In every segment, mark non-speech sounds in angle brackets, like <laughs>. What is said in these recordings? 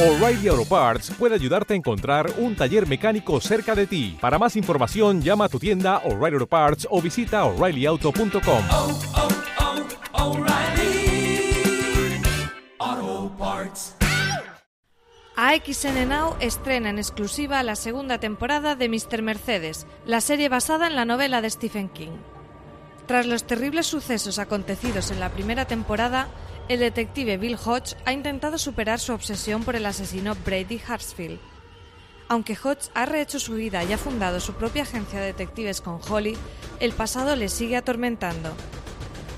O'Reilly Auto Parts puede ayudarte a encontrar un taller mecánico cerca de ti. Para más información, llama a tu tienda O'Reilly Auto Parts o visita oreillyauto.com. oh, oh. AXN Now estrena en exclusiva la segunda temporada de Mr. Mercedes, la serie basada en la novela de Stephen King. Tras los terribles sucesos acontecidos en la primera temporada, el detective Bill Hodge ha intentado superar su obsesión por el asesino Brady Hartsfield. Aunque Hodge ha rehecho su vida y ha fundado su propia agencia de detectives con Holly, el pasado le sigue atormentando.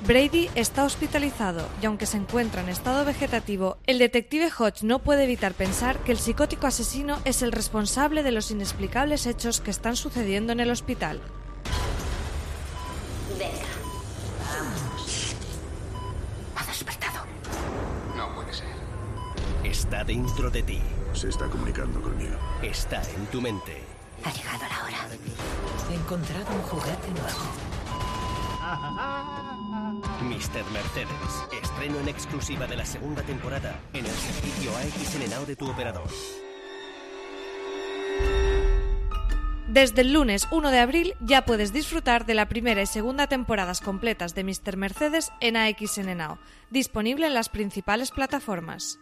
Brady está hospitalizado y aunque se encuentra en estado vegetativo, el detective Hodge no puede evitar pensar que el psicótico asesino es el responsable de los inexplicables hechos que están sucediendo en el hospital. Venga, Está dentro de ti. Se está comunicando conmigo. Está en tu mente. Ha llegado la hora. He encontrado un juguete nuevo. Mr. Mercedes. Estreno en exclusiva de la segunda temporada en el servicio AXN de tu operador. Desde el lunes 1 de abril ya puedes disfrutar de la primera y segunda temporadas completas de Mr. Mercedes en AXN Now, disponible en las principales plataformas.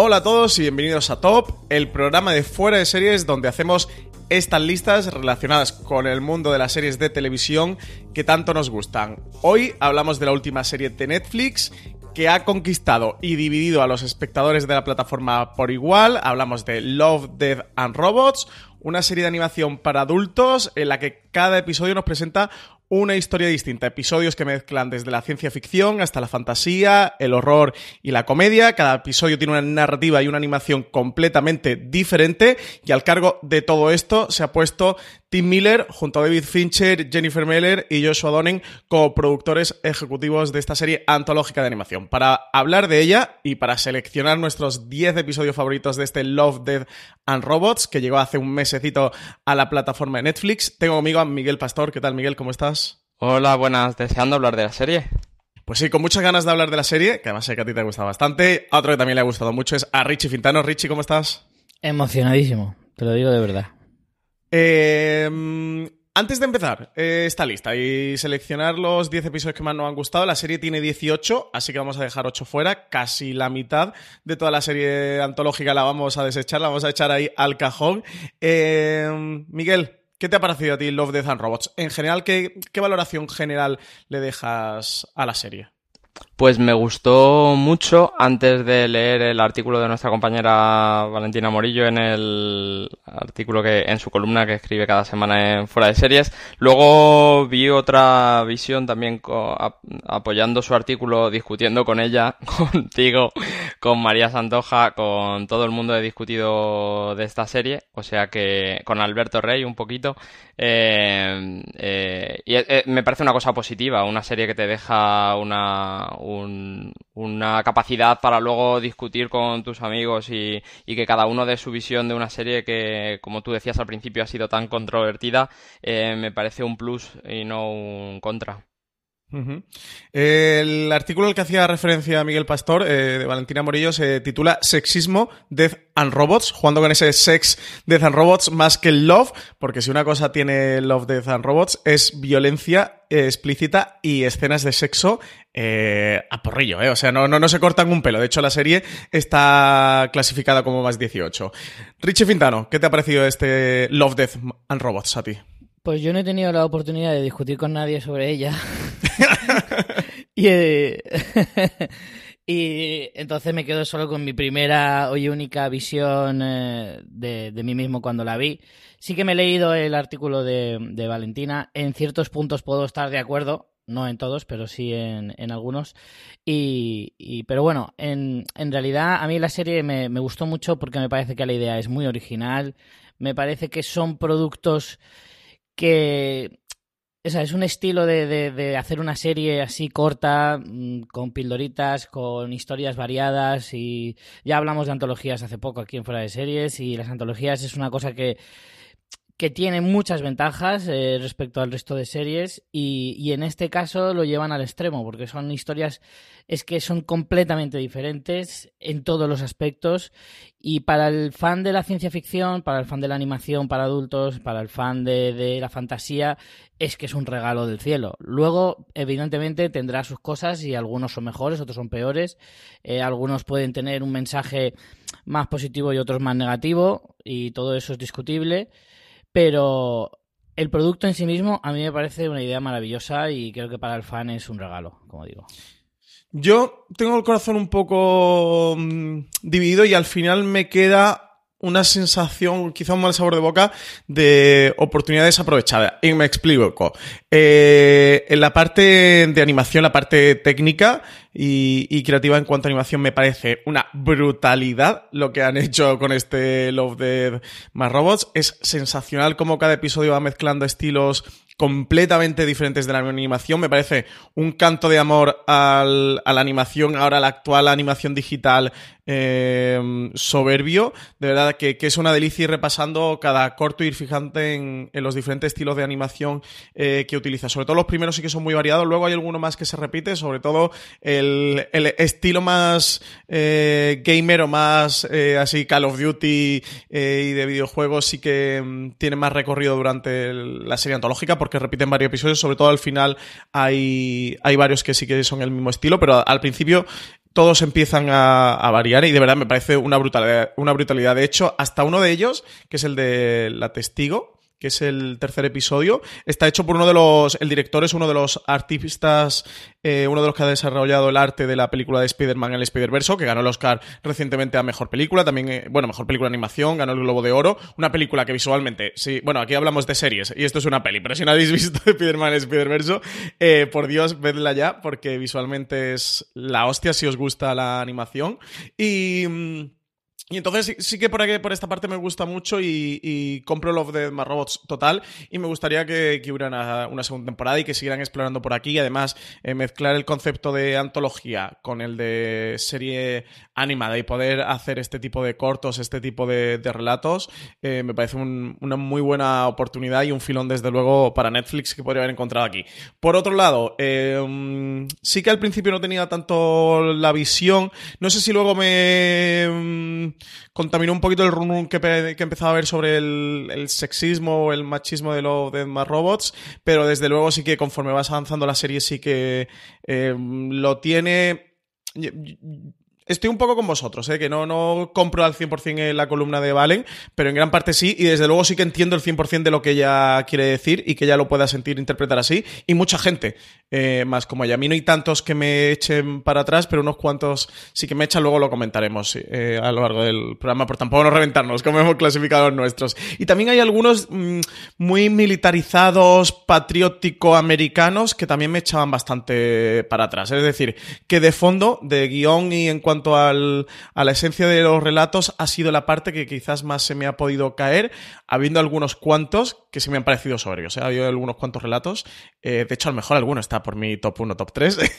Hola a todos y bienvenidos a Top, el programa de fuera de series donde hacemos estas listas relacionadas con el mundo de las series de televisión que tanto nos gustan. Hoy hablamos de la última serie de Netflix que ha conquistado y dividido a los espectadores de la plataforma por igual. Hablamos de Love, Death and Robots, una serie de animación para adultos en la que cada episodio nos presenta una historia distinta, episodios que mezclan desde la ciencia ficción hasta la fantasía, el horror y la comedia. Cada episodio tiene una narrativa y una animación completamente diferente y al cargo de todo esto se ha puesto Tim Miller junto a David Fincher, Jennifer Meller y Joshua Donning como productores ejecutivos de esta serie antológica de animación. Para hablar de ella y para seleccionar nuestros 10 episodios favoritos de este Love, Death and Robots que llegó hace un mesecito a la plataforma de Netflix, tengo conmigo a Miguel Pastor. ¿Qué tal Miguel? ¿Cómo estás? Hola, buenas. ¿Deseando hablar de la serie? Pues sí, con muchas ganas de hablar de la serie, que además sé que a ti te ha gustado bastante. A otro que también le ha gustado mucho es a Richie Fintano. Richie, ¿cómo estás? Emocionadísimo, te lo digo de verdad. Eh, antes de empezar eh, esta lista y seleccionar los 10 episodios que más nos han gustado, la serie tiene 18, así que vamos a dejar 8 fuera. Casi la mitad de toda la serie antológica la vamos a desechar, la vamos a echar ahí al cajón. Eh, Miguel, ¿Qué te ha parecido a ti Love, Death and Robots? En general, ¿qué, ¿qué, valoración general le dejas a la serie? Pues me gustó mucho antes de leer el artículo de nuestra compañera Valentina Morillo en el artículo que en su columna que escribe cada semana en Fuera de Series. Luego vi otra visión también apoyando su artículo, discutiendo con ella, <laughs> contigo, con María Santoja, con todo el mundo he discutido de esta serie, o sea que con Alberto Rey un poquito. Eh, eh, y eh, me parece una cosa positiva, una serie que te deja una un, una capacidad para luego discutir con tus amigos y, y, que cada uno dé su visión de una serie que, como tú decías al principio, ha sido tan controvertida, eh, me parece un plus y no un contra. El artículo al que hacía referencia Miguel Pastor, eh, de Valentina Morillo, se titula Sexismo, Death and Robots, jugando con ese sex, Death and Robots más que el love, porque si una cosa tiene Love, Death and Robots es violencia eh, explícita y escenas de sexo eh, a porrillo, ¿eh? O sea, no, no, no se cortan un pelo. De hecho, la serie está clasificada como más 18. Richie Fintano, ¿qué te ha parecido este Love, Death and Robots a ti? Pues yo no he tenido la oportunidad de discutir con nadie sobre ella. <laughs> y, eh, <laughs> y entonces me quedo solo con mi primera y única visión eh, de, de mí mismo cuando la vi. Sí que me he leído el artículo de, de Valentina. En ciertos puntos puedo estar de acuerdo. No en todos, pero sí en, en algunos. Y, y- pero bueno, en, en realidad a mí la serie me, me gustó mucho porque me parece que la idea es muy original. Me parece que son productos que es un estilo de, de- de hacer una serie así corta, mm, con pildoritas, con historias variadas y ya hablamos de antologías hace poco aquí en Fuera de Series y las antologías es una cosa que, que tiene muchas ventajas eh, respecto al resto de series y, y en este caso lo llevan al extremo porque son historias es que son completamente diferentes en todos los aspectos y para el fan de la ciencia ficción, para el fan de la animación para adultos, para el fan de, de la fantasía, es que es un regalo del cielo. Luego, evidentemente, tendrá sus cosas y algunos son mejores, otros son peores. Eh, algunos pueden tener un mensaje más positivo y otros más negativo y todo eso es discutible. Pero el producto en sí mismo a mí me parece una idea maravillosa y creo que para el fan es un regalo, como digo. Yo tengo el corazón un poco mm, dividido y al final me queda una sensación, quizá un mal sabor de boca, de oportunidad desaprovechada. Y me explico. Eh, en la parte de animación, la parte técnica y, y creativa en cuanto a animación, me parece una brutalidad lo que han hecho con este Love Dead más Robots. Es sensacional cómo cada episodio va mezclando estilos completamente diferentes de la animación. Me parece un canto de amor al- a la animación, ahora la actual animación digital eh, soberbio. De verdad que, es una delicia ir repasando cada corto, ir fijante en, los diferentes estilos de animación eh, que utiliza. Sobre todo los primeros sí que son muy variados, luego hay alguno más que se repite, sobre todo el, estilo más eh, gamer o más eh, así Call of Duty eh, y de videojuegos sí que mm, tiene más recorrido durante la serie antológica porque repiten varios episodios, sobre todo al final hay, hay varios que sí que son el mismo estilo, pero al principio todos empiezan a, variar y de verdad me parece una brutalidad, una brutalidad. De hecho, hasta uno de ellos, que es el de La Testigo, que es el tercer episodio, está hecho por uno de los, el director es uno de los artistas, eh, uno de los que ha desarrollado el arte de la película de Spider-Man, el Spider-Verse, que ganó el Oscar recientemente a Mejor Película, también, eh, bueno, Mejor Película de Animación, ganó el Globo de Oro, una película que visualmente, sí, bueno, aquí hablamos de series, y esto es una peli, pero si no habéis <laughs> visto Spider-Man, el Spider-Verse, eh, por Dios, vedla ya, porque visualmente es la hostia si os gusta la animación, y... y entonces sí, que por aquí, por esta parte me gusta mucho y, y compro Love Death más Robots total. Y me gustaría que, que hubiera una, segunda temporada y que siguieran explorando por aquí. Y además eh, mezclar el concepto de antología con el de serie animada y poder hacer este tipo de cortos, este tipo de, de relatos, eh, me parece un- una muy buena oportunidad y un filón desde luego para Netflix que podría haber encontrado aquí. Por otro lado, eh, sí que al principio no tenía tanto la visión, no sé si luego me mm, contaminó un poquito el run run que, pe- que empezaba a ver sobre el, el sexismo o el machismo de los de más robots, pero desde luego sí que conforme vas avanzando la serie sí que eh, lo tiene. Estoy un poco con vosotros, ¿eh? que no, no compro al 100% en la columna de Valen, pero en gran parte sí, y desde luego sí que entiendo el 100% de lo que ella quiere decir y que ella lo pueda sentir, interpretar así, y mucha gente eh, más como ella. A mí no hay tantos que me echen para atrás, pero unos cuantos sí que me echan, luego lo comentaremos eh, a lo largo del programa, por tampoco no reventarnos, como hemos clasificado los nuestros. Y también hay algunos mm, muy militarizados, patriótico-americanos, que también me echaban bastante para atrás. Es decir, que de fondo, de guion y en cuanto al, a la esencia de los relatos, ha sido la parte que quizás más se me ha podido caer, habiendo algunos cuantos que se me han parecido soberbios. ¿eh? Ha habido algunos cuantos relatos, eh, de hecho, a lo mejor alguno está por mi top 1, top 3, <laughs>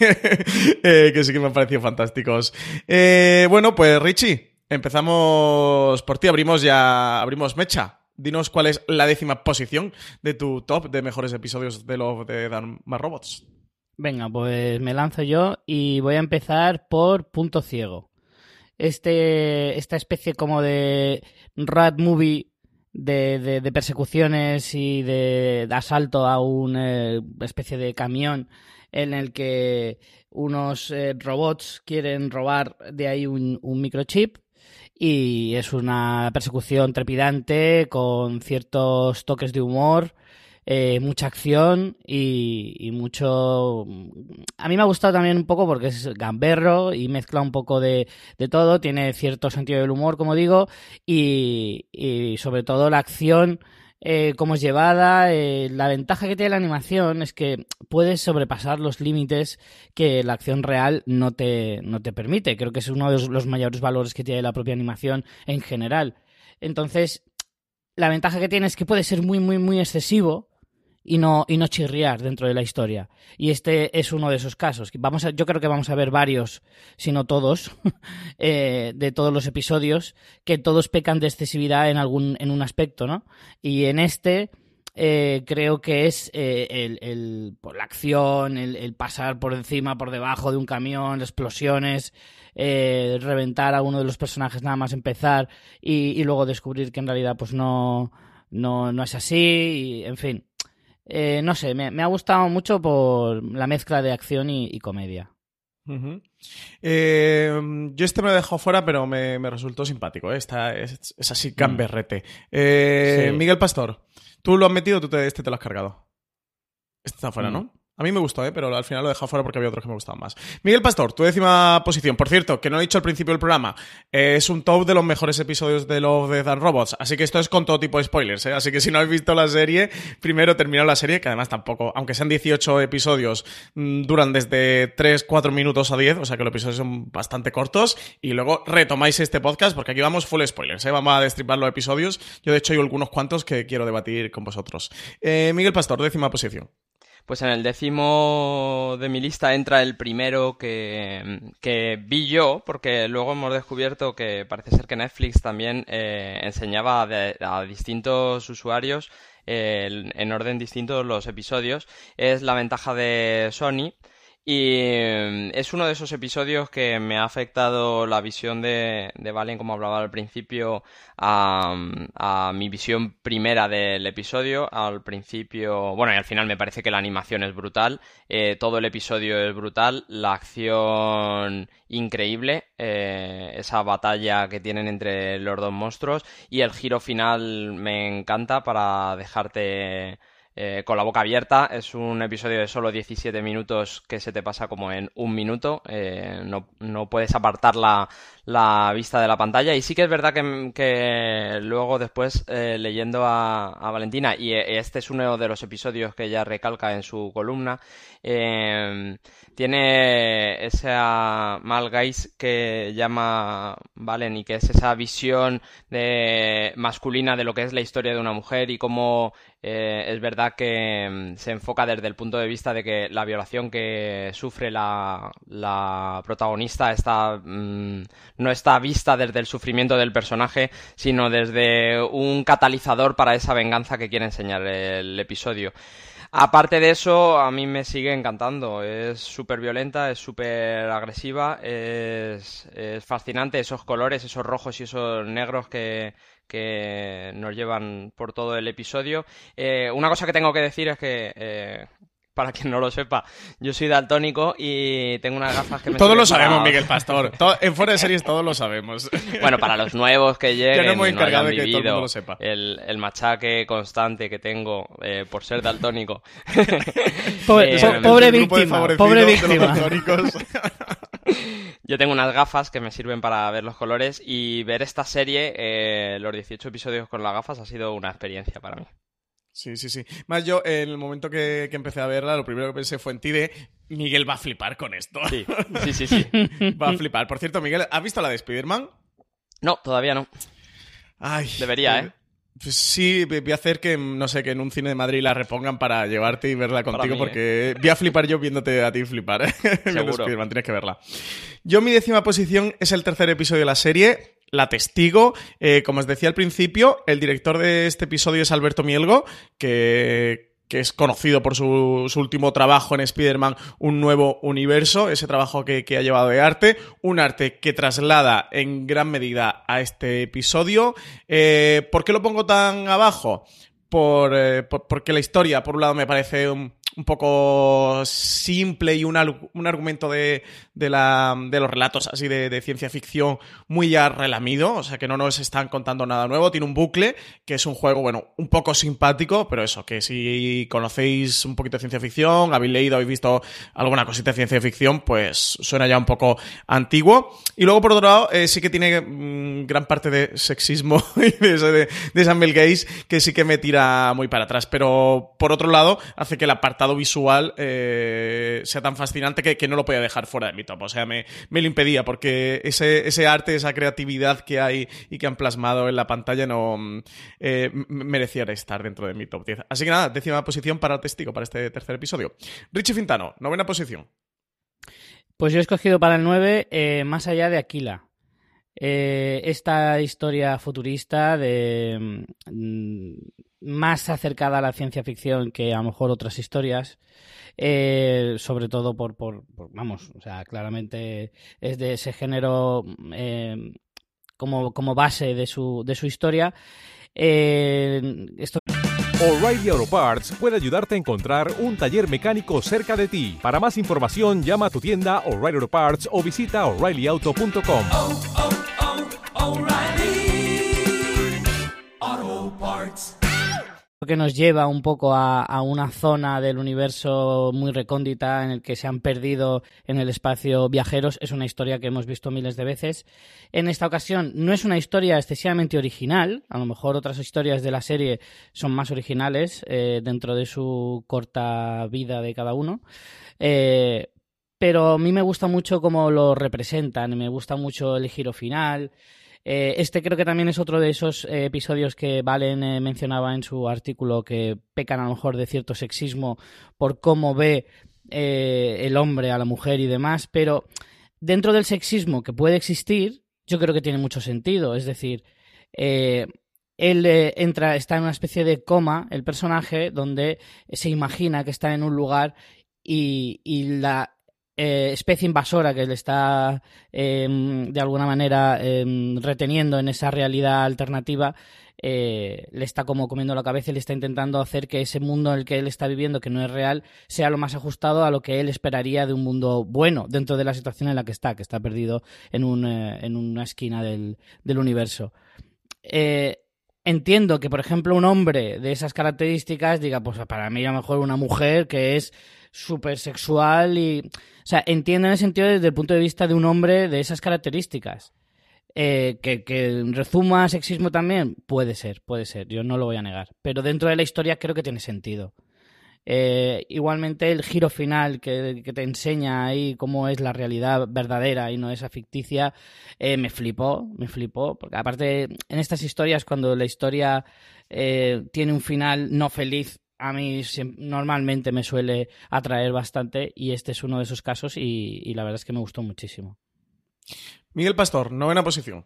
eh, que sí que me han parecido fantásticos. Eh, bueno, pues Richie, empezamos por ti, abrimos ya, abrimos mecha. Dinos cuál es la décima posición de tu top de mejores episodios de los de Dan Robots. Venga, pues me lanzo yo y voy a empezar por Punto Ciego. Este, esta especie como de rat movie de, de, de persecuciones y de, asalto a una eh, especie de camión en el que unos eh, robots quieren robar de ahí un microchip y es una persecución trepidante con ciertos toques de humor, eh, mucha acción y, mucho... A mí me ha gustado también un poco porque es gamberro y mezcla un poco de, de todo, tiene cierto sentido del humor, como digo, y, y sobre todo la acción eh, cómo es llevada. Eh, la ventaja que tiene la animación es que puedes sobrepasar los límites que la acción real no te, no te permite. Creo que es uno de los mayores valores que tiene la propia animación en general. Entonces, la ventaja que tiene es que puede ser muy, muy, muy excesivo y no, y no chirriar dentro de la historia. Y este es uno de esos casos. Vamos yo creo que vamos a ver varios, si no todos, <laughs> eh, de todos los episodios, que todos pecan de excesividad en algún, en un aspecto, ¿no? Y en este, eh, creo que es eh, el, por la acción, el, el, pasar por encima, por debajo de un camión, explosiones, eh, reventar a uno de los personajes nada más empezar y, y luego descubrir que en realidad pues no, no, no es así, y, en fin. Eh, no sé, me, me, ha gustado mucho por la mezcla de acción y, y comedia. Uh -huh. eh, yo este me lo he dejado fuera, pero me, me resultó simpático. ¿eh? Está, es, es, así camberrete. Sí. Miguel Pastor, ¿tú lo has metido tú te, este te lo has cargado? Este está fuera, mm. ¿no? A mí me gustó, ¿eh? pero al final lo he dejado fuera porque había otros que me gustaban más. Miguel Pastor, tu décima posición. Por cierto, que no he dicho al principio del programa, eh, es un top de los mejores episodios de Love, Death and Robots. Así que esto es con todo tipo de spoilers. ¿eh? Así que si no habéis visto la serie, primero terminad la serie, que además tampoco, aunque sean 18 episodios, mmm, duran desde 3, 4 minutos a 10, o sea que los episodios son bastante cortos. Y luego retomáis este podcast porque aquí vamos full spoilers. ¿eh? Vamos a destripar los episodios. Yo, de hecho, hay algunos cuantos que quiero debatir con vosotros. Eh, Miguel Pastor, décima posición. Pues en el décimo de mi lista entra el primero que, vi yo, porque luego hemos descubierto que parece ser que Netflix también eh, enseñaba a, a, distintos usuarios eh, en orden distinto los episodios. Es la ventaja de Sony. Y es uno de esos episodios que me ha afectado la visión de, de Valen, como hablaba al principio, a, a, mi visión primera del episodio. Al principio, bueno, y al final me parece que la animación es brutal, eh, todo el episodio es brutal, la acción increíble, eh, esa batalla que tienen entre los dos monstruos y el giro final me encanta para dejarte eh, con la boca abierta. Es un episodio de solo 17 minutos que se te pasa como en un minuto. Eh, no, no, puedes apartar la, la, vista de la pantalla. Y sí que es verdad que, luego después, eh, leyendo a, Valentina, y este es uno de los episodios que ella recalca en su columna, eh, tiene esa malgais que llama Valen y que es esa visión de masculina de lo que es la historia de una mujer y cómo eh, es verdad que mm, se enfoca desde el punto de vista de que la violación que sufre la, la protagonista está, mmm, no está vista desde el sufrimiento del personaje, sino desde un catalizador para esa venganza que quiere enseñar el episodio. Aparte de eso, a mí me sigue encantando. Es súper violenta, es súper agresiva, es, es, fascinante esos colores, esos rojos y esos negros que, que nos llevan por todo el episodio. Eh, una cosa que tengo que decir es que eh, para quien no lo sepa, yo soy daltónico y tengo unas gafas que me Todos lo sabemos, para... Miguel Pastor. <laughs> Todo, en fuera de series todos lo sabemos. Bueno, para los nuevos que lleguen no y no hayan de que vivido todo el, lo sepa. El, el, machaque constante que tengo eh, por ser daltónico. <laughs> pobre, eh, pobre víctima, pobre víctima. <laughs> Yo tengo unas gafas que me sirven para ver los colores y ver esta serie, eh, los 18 episodios con las gafas, ha sido una experiencia para mí. Sí, sí, sí. Más yo, en el momento que, que, empecé a verla, lo primero que pensé fue en ti de Miguel va a flipar con esto. Sí, <laughs> sí, sí. sí. va a flipar. Por cierto, Miguel, ¿has visto la de Spider-Man? No, todavía no. Ay. Debería, ¿eh? Pues sí, voy a hacer que, no sé, que en un cine de Madrid la repongan para llevarte y verla contigo, mí, porque ¿eh? voy a flipar yo viéndote a ti flipar, ¿eh? <laughs> Seguro. tienes que verla. Yo, mi décima posición es el tercer episodio de la serie, la testigo. Eh, como os decía al principio, el director de este episodio es Alberto Mielgo, que que es conocido por su, su último trabajo en Spider-Man, un nuevo universo, ese trabajo que, que, ha llevado de arte, un arte que traslada en gran medida a este episodio. Eh, ¿Por qué lo pongo tan abajo? Por, eh, por, porque la historia, por un lado, me parece un, un poco simple y un, un argumento de, de, la, de, los relatos así de, ciencia ficción muy ya relamido, o sea que no nos están contando nada nuevo, tiene un bucle que es un juego, bueno, un poco simpático, pero eso, que si conocéis un poquito de ciencia ficción, habéis leído, habéis visto alguna cosita de ciencia ficción, pues suena ya un poco antiguo. Y luego, por otro lado, eh, sí que tiene mmm, gran parte de sexismo <laughs> y de, de, Mel Gaze que sí que me tira muy para atrás, pero por otro lado, hace que la apartado visual eh, sea tan fascinante que, no lo podía dejar fuera de mi top. O sea, me, me lo impedía porque ese, ese, arte, esa creatividad que hay y que han plasmado en la pantalla no eh, merecía estar dentro de mi top 10. Así que nada, décima posición para el testigo, para este tercer episodio. Richie Fintano, novena posición. Pues yo he escogido para el 9 eh, Más allá de Aquila. Eh, esta historia futurista de mm, más acercada a la ciencia ficción que a lo mejor otras historias eh, sobre todo por, por, por, vamos o sea claramente es de ese género eh, como, como base de su, de su historia eh, esto O'Reilly Auto Parts puede ayudarte a encontrar un taller mecánico cerca de ti. Para más información, llama a tu tienda O'Reilly Auto Parts o visita oreillyauto.com. Oh, oh, oh, que nos lleva un poco a, una zona del universo muy recóndita en el que se han perdido en el espacio viajeros. Es una historia que hemos visto miles de veces. En esta ocasión no es una historia excesivamente original. A lo mejor otras historias de la serie son más originales eh, dentro de su corta vida de cada uno. Eh, pero a mí me gusta mucho cómo lo representan, me gusta mucho el giro final. Eh, este creo que también es otro de esos eh, episodios que Valen eh, mencionaba en su artículo que pecan a lo mejor de cierto sexismo por cómo ve el hombre a la mujer y demás, pero dentro del sexismo que puede existir, yo creo que tiene mucho sentido. Es decir, él entra, está en una especie de coma, el personaje, donde se imagina que está en un lugar y, y la eh, especie invasora que le está eh, de alguna manera eh, reteniendo en esa realidad alternativa eh, le está como comiendo la cabeza y le está intentando hacer que ese mundo en el que él está viviendo, que no es real, sea lo más ajustado a lo que él esperaría de un mundo bueno dentro de la situación en la que está, que está perdido en, un, en una esquina del, del universo. entiendo que, por ejemplo, un hombre de esas características diga, pues para mí a lo mejor una mujer que es súper sexual y... O sea, entiendo en el sentido desde el punto de vista de un hombre de esas características. Eh, que, que rezuma sexismo también, puede ser, puede ser, yo no lo voy a negar. Pero dentro de la historia creo que tiene sentido. Eh, igualmente el giro final que, que, te enseña ahí cómo es la realidad verdadera y no esa ficticia, eh, me flipó, me flipó. Porque aparte, en estas historias, cuando la historia eh, tiene un final no feliz, a mí normalmente me suele atraer bastante y este es uno de esos casos y, y, la verdad es que me gustó muchísimo. Miguel Pastor, novena posición.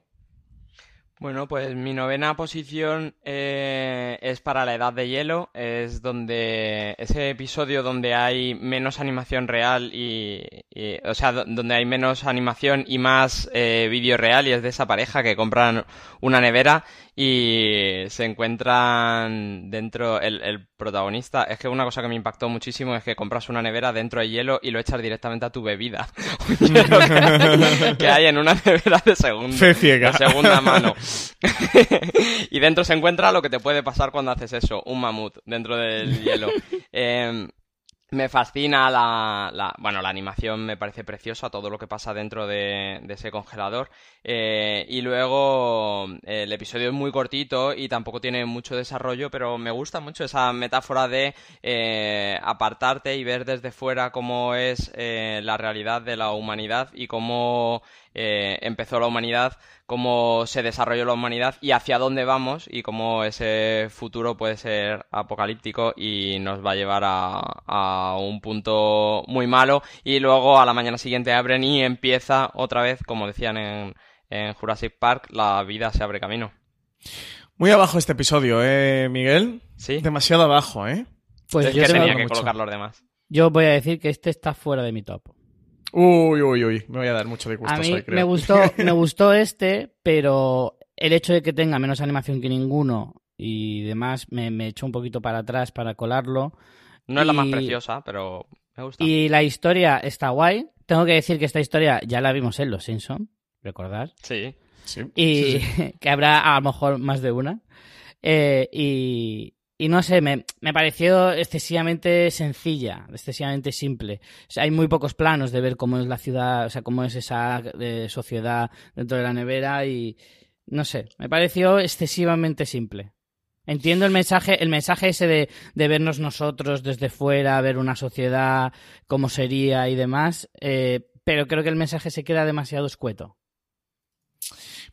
Bueno, pues mi novena posición eh, es para la Edad de Hielo, es donde ese episodio donde hay menos animación real y, y o sea, donde hay menos animación y más eh, vídeo real y es de esa pareja que compran una nevera y se encuentran dentro el, el, protagonista. Es que una cosa que me impactó muchísimo es que compras una nevera dentro de hielo y lo echas directamente a tu bebida. <laughs> que, que, hay en una nevera de segunda, de segunda mano. <laughs> y dentro se encuentra lo que te puede pasar cuando haces eso, un mamut dentro del hielo. <laughs> Eh, me fascina la, la, bueno, la animación me parece preciosa, todo lo que pasa dentro de, ese congelador. Eh, y luego el episodio es muy cortito y tampoco tiene mucho desarrollo, pero me gusta mucho esa metáfora de eh, apartarte y ver desde fuera cómo es eh, la realidad de la humanidad y cómo eh, empezó la humanidad, cómo se desarrolló la humanidad y hacia dónde vamos y cómo ese futuro puede ser apocalíptico y nos va a llevar a, a un punto muy malo y luego a la mañana siguiente abren y empieza otra vez, como decían en, en Jurassic Park, la vida se abre camino. Muy abajo este episodio, ¿eh, Miguel? Sí. Demasiado abajo, ¿eh? Pues es yo que tenía que mucho. colocar los demás. Yo voy a decir que este está fuera de mi top. Uy, uy, uy. Me voy a dar mucho disgusto A mí hoy, creo. me gustó, me gustó este, pero el hecho de que tenga menos animación que ninguno y demás me, me echó un poquito para atrás para colarlo. No es la más preciosa, pero me gusta. Y la historia está guay. Tengo que decir que esta historia ya la vimos en Los Simpson, recordad. Sí. Sí. Y <laughs> que habrá a lo mejor más de una. Eh, y, y no sé, me, me pareció excesivamente sencilla, excesivamente simple. O sea, hay muy pocos planos de ver cómo es la ciudad, o sea, cómo es esa eh, sociedad dentro de la nevera y no sé, me pareció excesivamente simple. Entiendo el mensaje, el mensaje ese de, de vernos nosotros desde fuera, ver una sociedad, cómo sería y demás, eh, pero creo que el mensaje se queda demasiado escueto.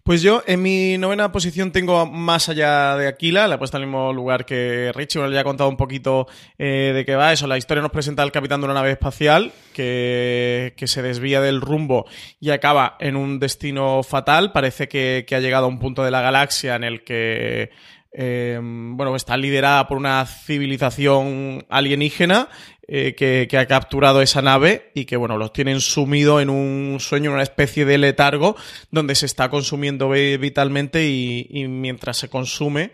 Pues yo en mi novena posición tengo más allá de Aquila, la he puesto en el mismo lugar que Richie, bueno, ya ha contado un poquito eh, de qué va eso. La historia nos presenta al capitán de una nave espacial que, que se desvía del rumbo y acaba en un destino fatal. Parece que, que ha llegado a un punto de la galaxia en el que eh, bueno, está liderada por una civilización alienígena eh, que, que ha capturado esa nave y que, bueno, los tienen sumido en un sueño, en una especie de letargo donde se está consumiendo vi- vitalmente y, y mientras se consume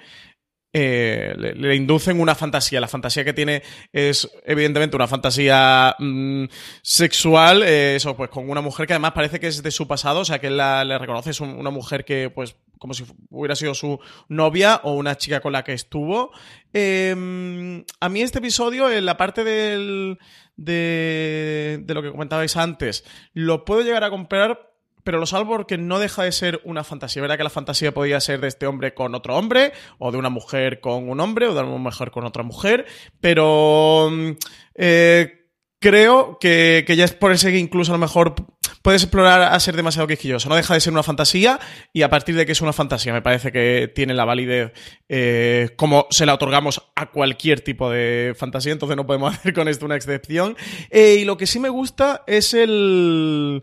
eh, le, inducen una fantasía. La fantasía que tiene es, evidentemente, una fantasía mm, sexual, eh, eso, pues con una mujer que además parece que es de su pasado, o sea, que él la, le reconoce, es un- una mujer que, pues, como si hubiera sido su novia o una chica con la que estuvo. Eh, a mí este episodio, en la parte del, de, de lo que comentabais antes, lo puedo llegar a comprar pero lo salvo porque no deja de ser una fantasía. Verá que la fantasía podía ser de este hombre con otro hombre, o de una mujer con un hombre, o de una mujer con otra mujer, pero mm, eh, creo que, ya es por ese que incluso a lo mejor puedes explorar a ser demasiado quisquilloso. No deja de ser una fantasía y a partir de que es una fantasía me parece que tiene la validez eh, como se la otorgamos a cualquier tipo de fantasía, entonces no podemos <laughs> hacer con esto una excepción. Eh, y lo que sí me gusta es el...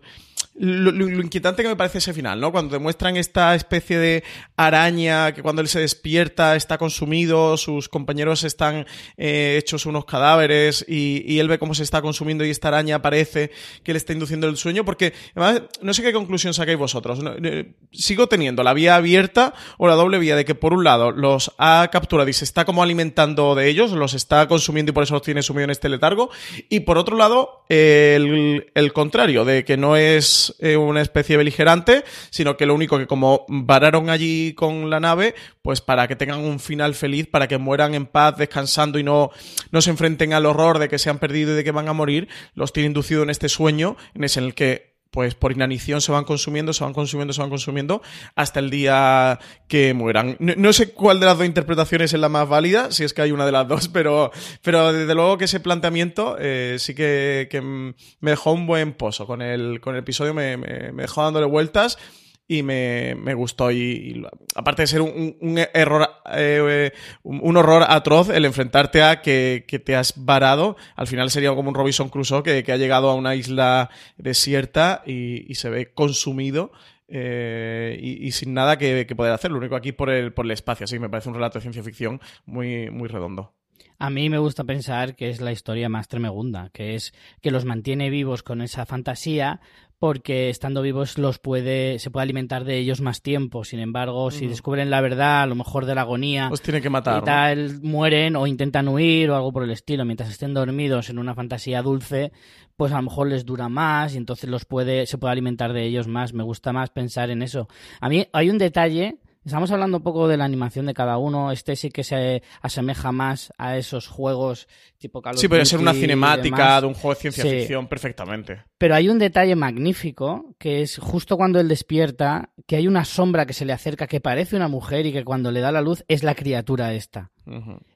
Lo, inquietante que me parece ese final, ¿no? Cuando demuestran esta especie de araña que cuando él se despierta está consumido, sus compañeros están eh, hechos unos cadáveres y, él ve cómo se está consumiendo y esta araña parece que le está induciendo el sueño, porque además no sé qué conclusión sacáis vosotros. Eh, sigo teniendo la vía abierta o la doble vía de que por un lado los ha capturado y se está como alimentando de ellos, los está consumiendo y por eso los tiene sumido en este letargo, y por otro lado el contrario, de que no es eh, una especie beligerante, sino que lo único que como vararon allí con la nave, pues para que tengan un final feliz, para que mueran en paz, descansando y no, no se enfrenten al horror de que se han perdido y de que van a morir, los tiene inducido en este sueño, en el que pues por inanición se van consumiendo, se van consumiendo, se van consumiendo hasta el día que mueran. No, sé cuál de las dos interpretaciones es la más válida, si es que hay una de las dos, pero, pero desde luego que ese planteamiento eh, sí que, que me dejó un buen pozo con el, con el episodio, me dejó dándole vueltas y me, me gustó. Y, aparte de ser un, un- error, eh, un, horror atroz, el enfrentarte a que, que te has varado, al final sería como un Robinson Crusoe que, que ha llegado a una isla desierta y, y se ve consumido. eh, y, sin nada que, que poder hacer, lo único aquí por el, por el espacio, así me parece un relato de ciencia ficción muy, muy redondo. A mí me gusta pensar que es la historia más tremegunda, que es que los mantiene vivos con esa fantasía porque estando vivos los puede se puede alimentar de ellos más tiempo. Sin embargo, si descubren la verdad, a lo mejor de la agonía, Los tiene que matar, y ¿no? tal, mueren o intentan huir o algo por el estilo, mientras estén dormidos en una fantasía dulce, pues a lo mejor les dura más y entonces los puede se puede alimentar de ellos más. Me gusta más pensar en eso. A mí hay un detalle Estamos hablando un poco de la animación de cada uno. Este sí que se asemeja más a esos juegos tipo Call of Sí, puede ser una cinemática de un juego de ciencia Sí. ficción perfectamente. Pero hay un detalle magnífico, que es justo cuando él despierta, que hay una sombra que se le acerca que parece una mujer y que cuando le da la luz es la criatura esta.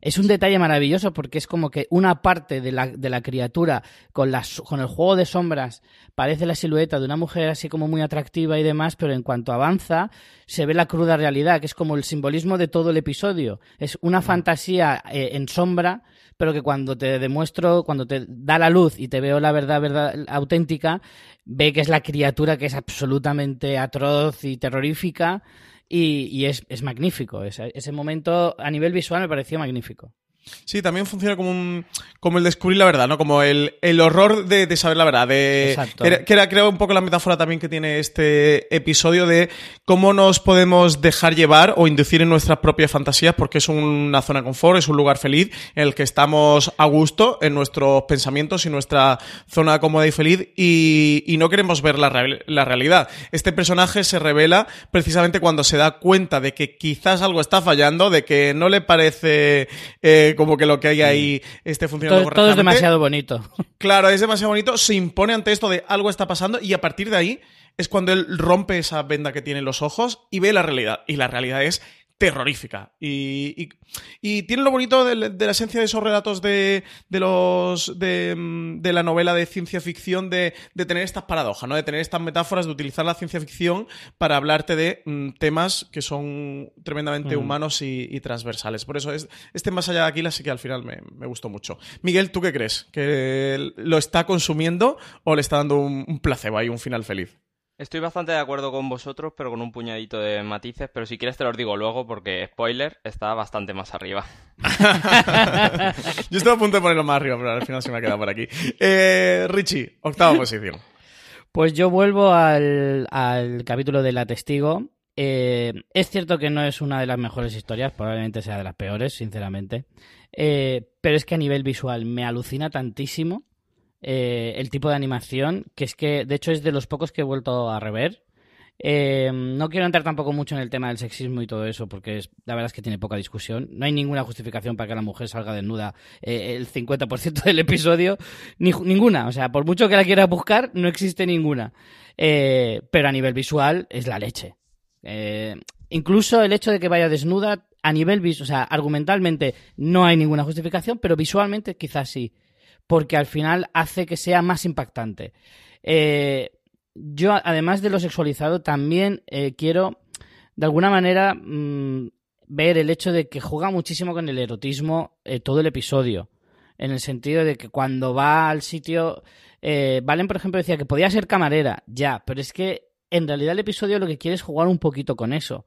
Es un detalle maravilloso porque es como que una parte de la, de la criatura con, las, con el juego de sombras parece la silueta de una mujer así como muy atractiva y demás, pero en cuanto avanza se ve la cruda realidad, que es como el simbolismo de todo el episodio. Es una fantasía eh, en sombra, pero que cuando te demuestro, cuando te da la luz y te veo la verdad, verdad auténtica, ve que es la criatura que es absolutamente atroz y terrorífica y, y es, es magnífico. Ese, ese momento a nivel visual me pareció magnífico. Sí, también funciona como un como el descubrir la verdad, ¿no? Como el, el horror de, de saber la verdad. De, Exacto. Que era, que era, creo, un poco la metáfora también que tiene este episodio de cómo nos podemos dejar llevar o inducir en nuestras propias fantasías porque es una zona de confort, es un lugar feliz en el que estamos a gusto en nuestros pensamientos y nuestra zona cómoda y feliz y, y no queremos ver la, la realidad. Este personaje se revela precisamente cuando se da cuenta de que quizás algo está fallando, de que no le parece eh, como que lo que hay ahí esté funcionando Todo, todo es demasiado bonito. <laughs> Claro, es demasiado bonito, se impone ante esto de algo está pasando y a partir de ahí es cuando él rompe esa venda que tiene en los ojos y ve la realidad. Y la realidad es terrorífica. Y, y- y tiene lo bonito de, de la esencia de esos relatos de, de los de, mm, de la novela de ciencia ficción de, tener estas paradojas, ¿no? De tener estas metáforas, de utilizar la ciencia ficción para hablarte de mm, temas que son tremendamente Mm. humanos y, y transversales. Por eso es, este más allá de Aquila sí que al final me, me gustó mucho. Miguel, ¿tú qué crees? ¿Que lo está consumiendo o le está dando un, un placebo ahí, un final feliz? Estoy bastante de acuerdo con vosotros, pero con un puñadito de matices. Pero si quieres te los digo luego, porque spoiler está bastante más arriba. <laughs> Yo estaba a punto de ponerlo más arriba, pero al final se me ha quedado por aquí. Eh, Richie, octava posición. Pues yo vuelvo al, al capítulo de La Testigo. Eh, es cierto que no es una de las mejores historias, probablemente sea de las peores, sinceramente. Eh, pero es que a nivel visual me alucina tantísimo eh, el tipo de animación, que es que, de hecho, es de los pocos que he vuelto a rever. Eh, no quiero entrar tampoco mucho en el tema del sexismo y todo eso, porque es, la verdad es que tiene poca discusión. No hay ninguna justificación para que la mujer salga desnuda eh, el 50% del episodio, ni, ninguna. O sea, por mucho que la quieras buscar, no existe ninguna. Pero a nivel visual es la leche. Incluso el hecho de que vaya desnuda, a nivel visual, o sea, argumentalmente no hay ninguna justificación, pero visualmente quizás sí, porque al final hace que sea más impactante. Eh, yo, además de lo sexualizado, también eh, quiero, de alguna manera, mm, ver el hecho de que juega muchísimo con el erotismo eh, todo el episodio. En el sentido de que cuando va al sitio. Valen, por ejemplo, decía que podía ser camarera, ya, pero es que en realidad el episodio lo que quiere es jugar un poquito con eso.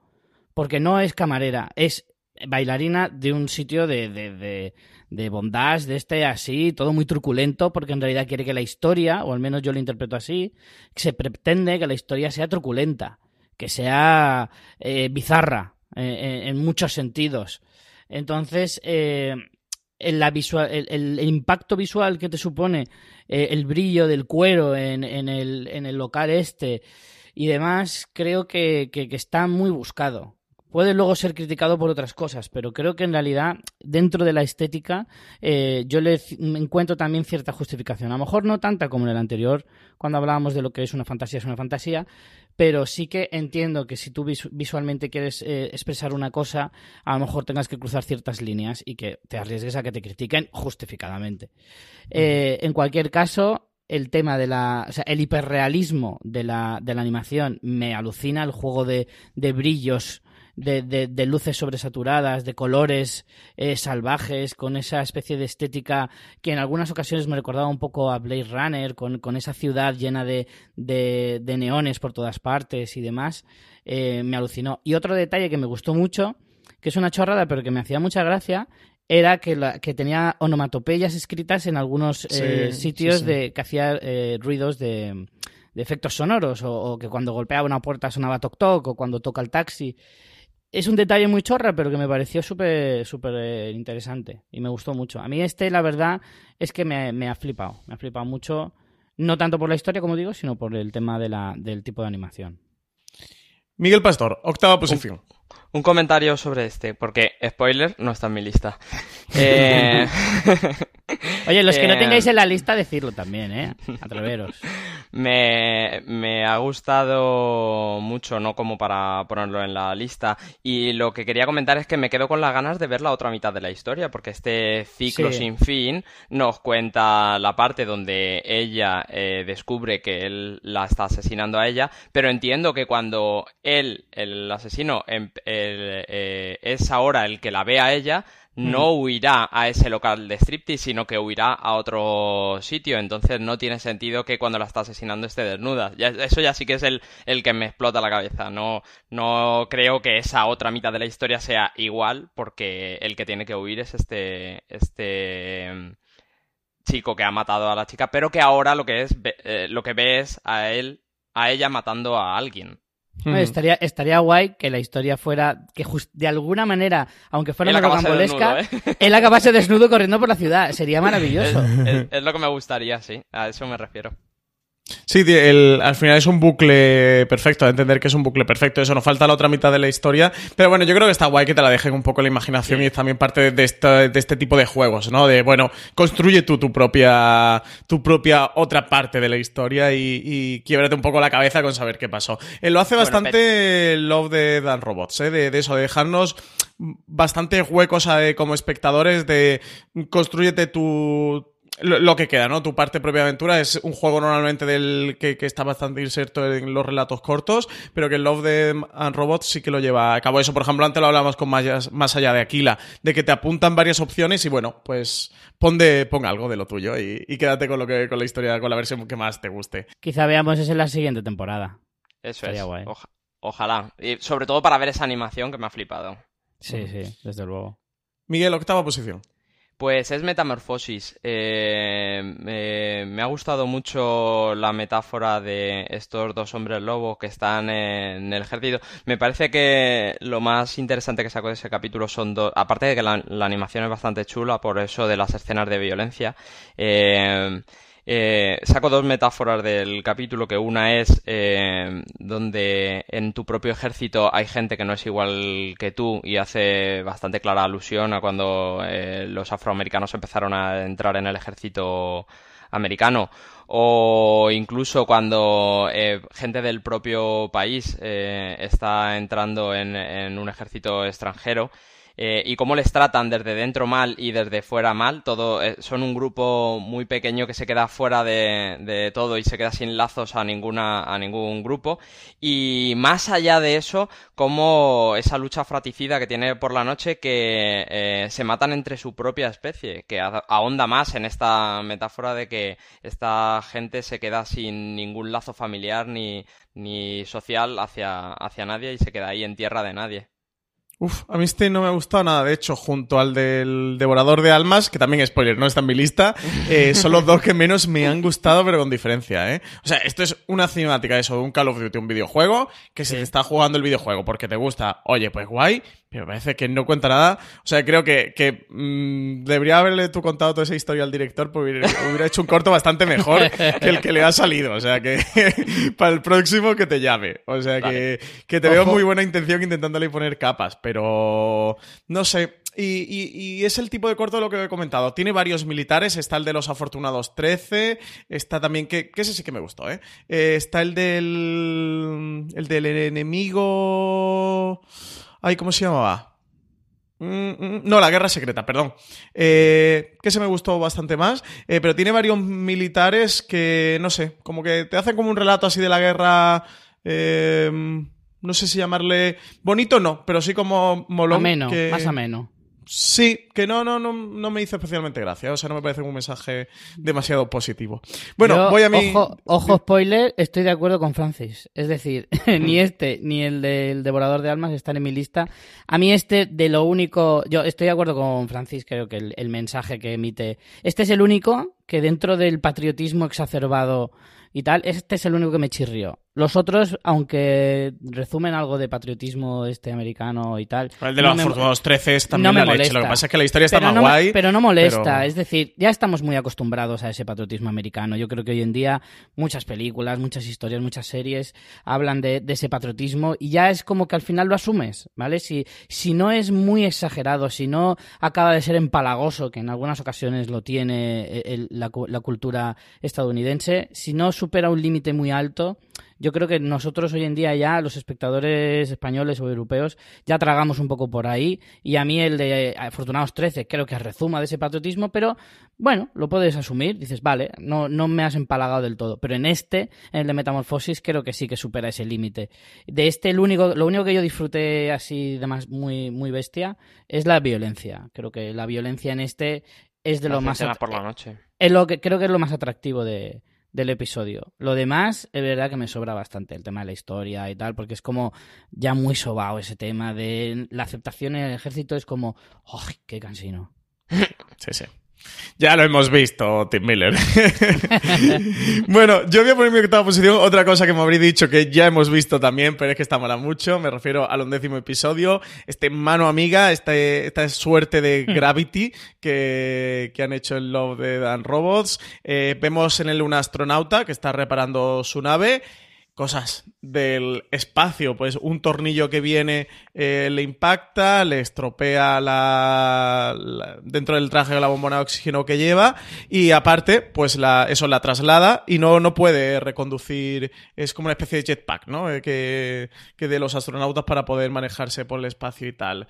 Porque no es camarera, es bailarina de un sitio de, de, de, bondage, de este así, todo muy truculento, porque en realidad quiere que la historia, o al menos yo lo interpreto así, se pretende que la historia sea truculenta, que sea eh, bizarra eh, en muchos sentidos. Entonces, eh, en la visual, el, impacto visual que te supone eh, el brillo del cuero en, el, en el local este y demás, creo que, que- que está muy buscado. Puede luego ser criticado por otras cosas, pero creo que en realidad, dentro de la estética, eh, yo le encuentro también cierta justificación. A lo mejor no tanta como en el anterior, cuando hablábamos de lo que es una fantasía, es una fantasía, pero sí que entiendo que si tú visu- visualmente quieres eh, expresar una cosa, a lo mejor tengas que cruzar ciertas líneas y que te arriesgues a que te critiquen justificadamente. Eh, en cualquier caso, el tema de la. O sea, el hiperrealismo de la, de la animación me alucina, el juego de, de brillos. De, de- de luces sobresaturadas, de colores eh, salvajes, con esa especie de estética que en algunas ocasiones me recordaba un poco a Blade Runner, con, con esa ciudad llena de, de- de neones por todas partes y demás, eh, me alucinó. Y otro detalle que me gustó mucho, que es una chorrada, pero que me hacía mucha gracia, era que, la, que tenía onomatopeyas escritas en algunos eh, sitios sí, sí. de que hacía eh, ruidos de, de efectos sonoros, o, o que cuando golpeaba una puerta sonaba toc toc, o cuando toca el taxi. Es un detalle muy chorra, pero que me pareció súper súper eh, interesante y me gustó mucho. A mí este, la verdad, es que me, me ha flipado. Me ha flipado mucho, no tanto por la historia, como digo, sino por el tema de la, del tipo de animación. Miguel Pastor, octava posición. Un comentario sobre este, porque spoiler no está en mi lista. Eh, <laughs> Oye, los que no eh, tengáis en la lista, decirlo también, ¿eh? Atreveros. <laughs> Me, me ha gustado mucho, no como para ponerlo en la lista. Y lo que quería comentar es que me quedo con las ganas de ver la otra mitad de la historia, porque este ciclo Sí. sin fin nos cuenta la parte donde ella eh, descubre que él la está asesinando a ella, pero entiendo que cuando él, el asesino, em- el, eh, es ahora el que la ve a ella, no huirá a ese local de striptease, sino que huirá a otro sitio. Entonces no tiene sentido que cuando la está asesinando esté desnuda. Ya- eso ya sí que es el, el que me explota la cabeza. No, no creo que esa otra mitad de la historia sea igual, porque el que tiene que huir es este, este mm, chico que ha matado a la chica, pero que ahora lo que es eh, lo que ve es a él, a ella matando a alguien. Estaría, estaría guay que la historia fuera, que de alguna manera, aunque fuera acabase rocambolesca, ¿eh? <laughs> él acabase desnudo corriendo por la ciudad. Sería maravilloso. Es, es- es lo que me gustaría, sí. A eso me refiero. Sí, el- al final es un bucle perfecto, entender que es un bucle perfecto. Eso nos falta la otra mitad de la historia. Pero bueno, yo creo que está guay que te la dejen un poco la imaginación y es también parte de, este tipo de juegos, ¿no? De, bueno, construye tú tu propia, tu propia otra parte de la historia y, y quiebrate un poco la cabeza con saber qué pasó. Eh, lo hace Bueno, bastante Love de Dan Robots, ¿eh? De, de eso, de dejarnos bastante huecos eh, como espectadores de construyete tu lo, lo que queda, ¿no? Tu parte propia aventura es un juego normalmente del que, que está bastante inserto en los relatos cortos, pero que el Love de and Robots sí que lo lleva a cabo. Eso, por ejemplo, antes lo hablamos con más, más allá de Aquila, de que te apuntan varias opciones y bueno, pues pon, de, pon algo de lo tuyo y, y quédate con lo que con la historia, con la versión que más te guste. Quizá veamos eso en la siguiente temporada. Eso Estaría es. guay. Oja- ojalá. Y sobre todo para ver esa animación que me ha flipado. Sí, sí, desde luego. Miguel, octava posición. Pues es Metamorfosis. Eh, me- me ha gustado mucho la metáfora de estos dos hombres lobos que están en el ejército. Me parece que lo más interesante que saco de ese capítulo son dos. Aparte de que la, la animación es bastante chula, por eso de las escenas de violencia. eh, eh, saco dos metáforas del capítulo, que una es eh, donde en tu propio ejército hay gente que no es igual que tú y hace bastante clara alusión a cuando eh, los afroamericanos empezaron a entrar en el ejército americano. O incluso cuando eh, gente del propio país eh, está entrando en, en un ejército extranjero eh, y cómo les tratan desde dentro mal y desde fuera mal. Todo eh, son un grupo muy pequeño que se queda fuera de, de todo y se queda sin lazos a ninguna a ningún grupo. Y más allá de eso, como esa lucha fratricida que tiene por la noche que eh, se matan entre su propia especie, que ahonda más en esta metáfora de que esta gente se queda sin ningún lazo familiar ni, ni social hacia, hacia nadie y se queda ahí en tierra de nadie. Uf, a mí este no me ha gustado nada. De hecho, junto al del Devorador de Almas, que también, spoiler, no está en mi lista, eh, <laughs> son los dos que menos me han gustado, pero con diferencia, ¿eh? O sea, esto es una cinemática, eso, de un Call of Duty, un videojuego, que se te está jugando el videojuego porque te gusta. Oye, pues guay, pero parece que no cuenta nada. O sea, creo que, que mm, debería haberle tú contado toda esa historia al director, porque hubiera, hubiera hecho un corto bastante mejor que el que le ha salido. O sea, que <laughs> para el próximo que te llame. O sea, que, que te veo muy buena intención intentándole poner capas, pero no sé. Y, y- y es el tipo de corto de lo que he comentado. Tiene varios militares. Está el de los afortunados 13. Está también, que, que ese sí que me gustó, ¿eh? Eh, está el del. El del enemigo. Ay, ¿cómo se llamaba? Mm, mm, No, la guerra secreta, perdón. Eh, que se me gustó bastante más. Eh, pero tiene varios militares que, no sé, como que te hacen como un relato así de la guerra. eh, no sé si llamarle bonito, no, pero sí como molón. Ameno, que- más ameno. Sí, que no, no, no, no me hizo especialmente gracia. O sea, no me parece un mensaje demasiado positivo. Bueno, Yo, voy a mi. Ojo, ojo, spoiler, estoy de acuerdo con Francis. Es decir, <laughs> ni este ni el del Devorador de Almas están en mi lista. A mí este, de lo único... Yo estoy de acuerdo con Francis, creo que el, el mensaje que emite... Este es el único que dentro del patriotismo exacerbado y tal, este es el único que me chirrió. Los otros, aunque resumen algo de patriotismo este americano y tal... El de no los afortunados 13 es también no me la leche. Lo que molesta. pasa es que la historia está Pero más no guay. Pero no molesta, pero- es decir, ya estamos muy acostumbrados a ese patriotismo americano. Yo creo que hoy en día muchas películas, muchas historias, muchas series hablan de, de ese patriotismo y ya es como que al final lo asumes, ¿vale? Si, si no es muy exagerado, si no acaba de ser empalagoso, que en algunas ocasiones lo tiene eh, el- la cultura estadounidense, si no supera un límite muy alto, yo creo que nosotros hoy en día ya, los espectadores españoles o europeos, ya tragamos un poco por ahí. Y a mí el de Afortunados 13 creo que rezuma de ese patriotismo, pero bueno, lo puedes asumir. Dices, vale, no, no me has empalagado del todo. Pero en este, en el de Metamorfosis, creo que sí que supera ese límite. De este, el único, lo único que yo disfruté así de más muy, muy bestia es la violencia. Creo que la violencia en este es de lo más por la noche. es lo que creo que es lo más atractivo de, del episodio. Lo demás, es verdad que me sobra bastante el tema de la historia y tal, porque es como ya muy sobao ese tema de la aceptación en el ejército, es como, ¡ay, qué cansino! <laughs> Sí, sí. Ya lo hemos visto, Tim Miller. <laughs> bueno, yo voy a poner mi octava posición otra cosa que me habría dicho que ya hemos visto también, pero es que está mola mucho. Me refiero al undécimo episodio, este mano amiga, este, esta suerte de Gravity que, que han hecho en Love de and Robots. Eh, vemos en él un astronauta que está reparando su nave cosas del espacio, pues un tornillo que viene eh, le impacta, le estropea la, dentro del traje la bombona de oxígeno que lleva y aparte, pues la, eso la traslada y no, no puede reconducir, es como una especie de jetpack, ¿no? Eh, que, que de los astronautas para poder manejarse por el espacio y tal.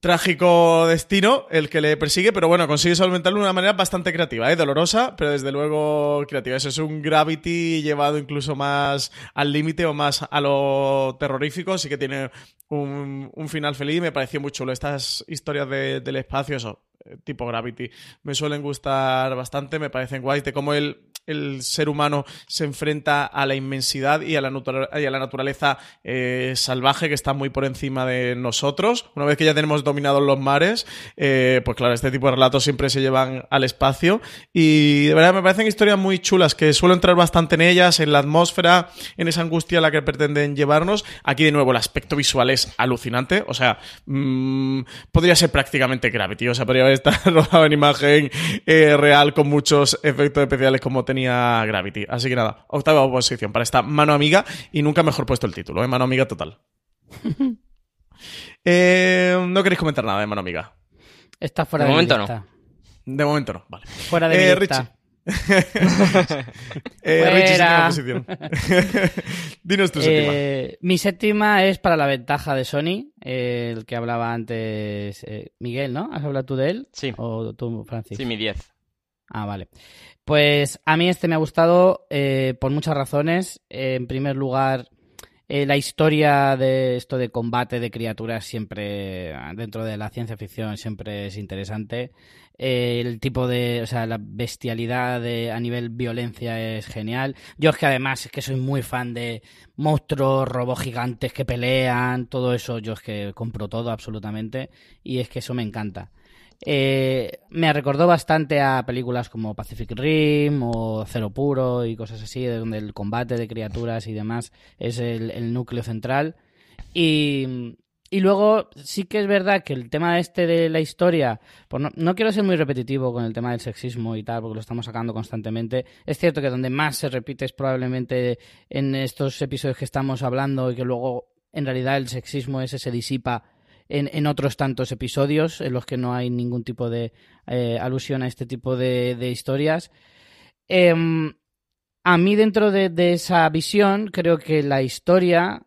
Trágico destino el que le persigue, pero bueno, consigue solventarlo de una manera bastante creativa, ¿eh? dolorosa, pero desde luego creativa. Eso es un Gravity llevado incluso más al límite o más a lo terrorífico. Sí que tiene un, final feliz. Me pareció muy chulo. Estas historias de- del espacio, eso, tipo Gravity, me suelen gustar bastante. Me parecen guays de cómo el, el ser humano se enfrenta a la inmensidad y a la, natura- y a la naturaleza eh, salvaje que está muy por encima de nosotros. Una vez que ya tenemos dominados los mares, eh, pues claro, este tipo de relatos siempre se llevan al espacio y de verdad me parecen historias muy chulas que suelo entrar bastante en ellas, en la atmósfera, en esa angustia a la que pretenden llevarnos. Aquí de nuevo el aspecto visual es alucinante, o sea, mm, podría ser prácticamente Gravity, o sea, podría haber estado <laughs> rodado en imagen eh, real con muchos efectos especiales como tenía Gravity. Así que nada, octava posición para esta mano amiga y nunca mejor puesto el título, ¿eh? mano amiga total. <laughs> Eh, no queréis comentar nada de mano amiga. Está fuera De de, momento no. De momento no, vale. Fuera de Eh, mi lista. <laughs> Eh, Richie, séptima posición. <laughs> Dinos tu séptima. Eh, mi séptima es para la ventaja de Sony, eh, el que hablaba antes eh, Miguel, ¿no? ¿Has hablado tú de él? Sí. ¿O tú, Francis? Sí, mi 10. Ah, vale. Pues a mí este me ha gustado eh, por muchas razones. En primer lugar, eh, la historia de esto de combate de criaturas siempre, dentro de la ciencia ficción, siempre es interesante. Eh, el tipo de, o sea, la bestialidad de, a nivel violencia es genial. Yo es que además es que soy muy fan de monstruos, robots gigantes que pelean, todo eso, yo es que compro todo absolutamente y es que eso me encanta. Eh, me recordó bastante a películas como Pacific Rim o Cero Puro y cosas así, de donde el combate de criaturas y demás es el núcleo central. Y, y luego sí que es verdad que el tema este de la historia, pues no, quiero ser muy repetitivo con el tema del sexismo y tal, porque lo estamos sacando constantemente. Es cierto que donde más se repite es probablemente en estos episodios que estamos hablando y que luego en realidad el sexismo ese se disipa en, otros tantos episodios en los que no hay ningún tipo de eh, alusión a este tipo de, historias. Em, a mí dentro de, de esa visión creo que la historia,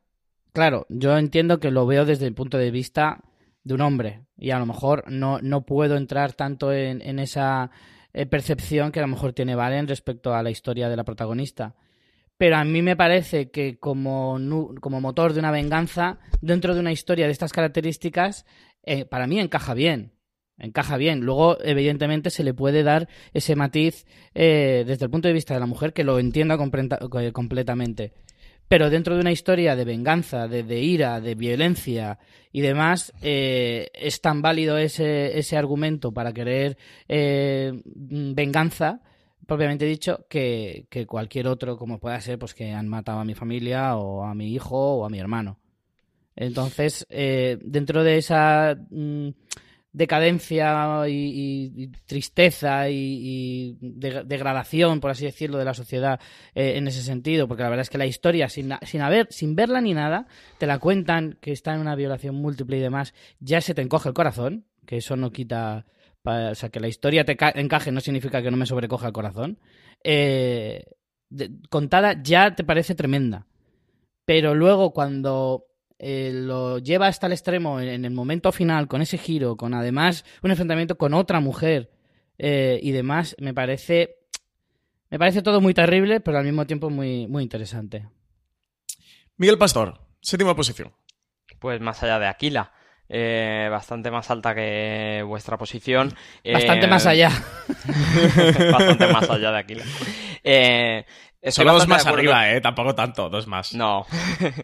claro, yo entiendo que lo veo desde el punto de vista de un hombre y a lo mejor no, no puedo entrar tanto en, en esa eh, percepción que a lo mejor tiene Valen respecto a la historia de la protagonista pero a mí me parece que como, como motor de una venganza, dentro de una historia de estas características, eh, para mí encaja bien. Encaja bien. Luego, evidentemente, se le puede dar ese matiz eh, desde el punto de vista de la mujer que lo entienda eh, completamente. Pero dentro de una historia de venganza, de, ira, de violencia y demás, eh, es tan válido ese, ese argumento para querer eh, venganza propiamente dicho, que, que cualquier otro, como pueda ser, pues que han matado a mi familia o a mi hijo o a mi hermano. Entonces, eh, dentro de esa mm, decadencia y, tristeza y, y de- degradación, por así decirlo, de la sociedad eh, en ese sentido, porque la verdad es que la historia, sin, sin, haber, sin verla ni nada, te la cuentan que está en una violación múltiple y demás, ya se te encoge el corazón, que eso no quita o sea, que la historia te ca- encaje no significa que no me sobrecoja el corazón. Eh, contada ya te parece tremenda. Pero luego cuando eh, lo lleva hasta el extremo en, en el momento final, con ese giro, con además un enfrentamiento con otra mujer eh, y demás, me parece. Me parece todo muy terrible, pero al mismo tiempo muy, muy interesante. Miguel Pastor, séptima posición. Pues más allá de Aquila. eh, bastante más alta que vuestra posición. Bastante Eh, más allá. <laughs> bastante más allá de Aquila. Eh, estoy Solo dos más arriba, ¿eh? Tampoco tanto, dos más. No.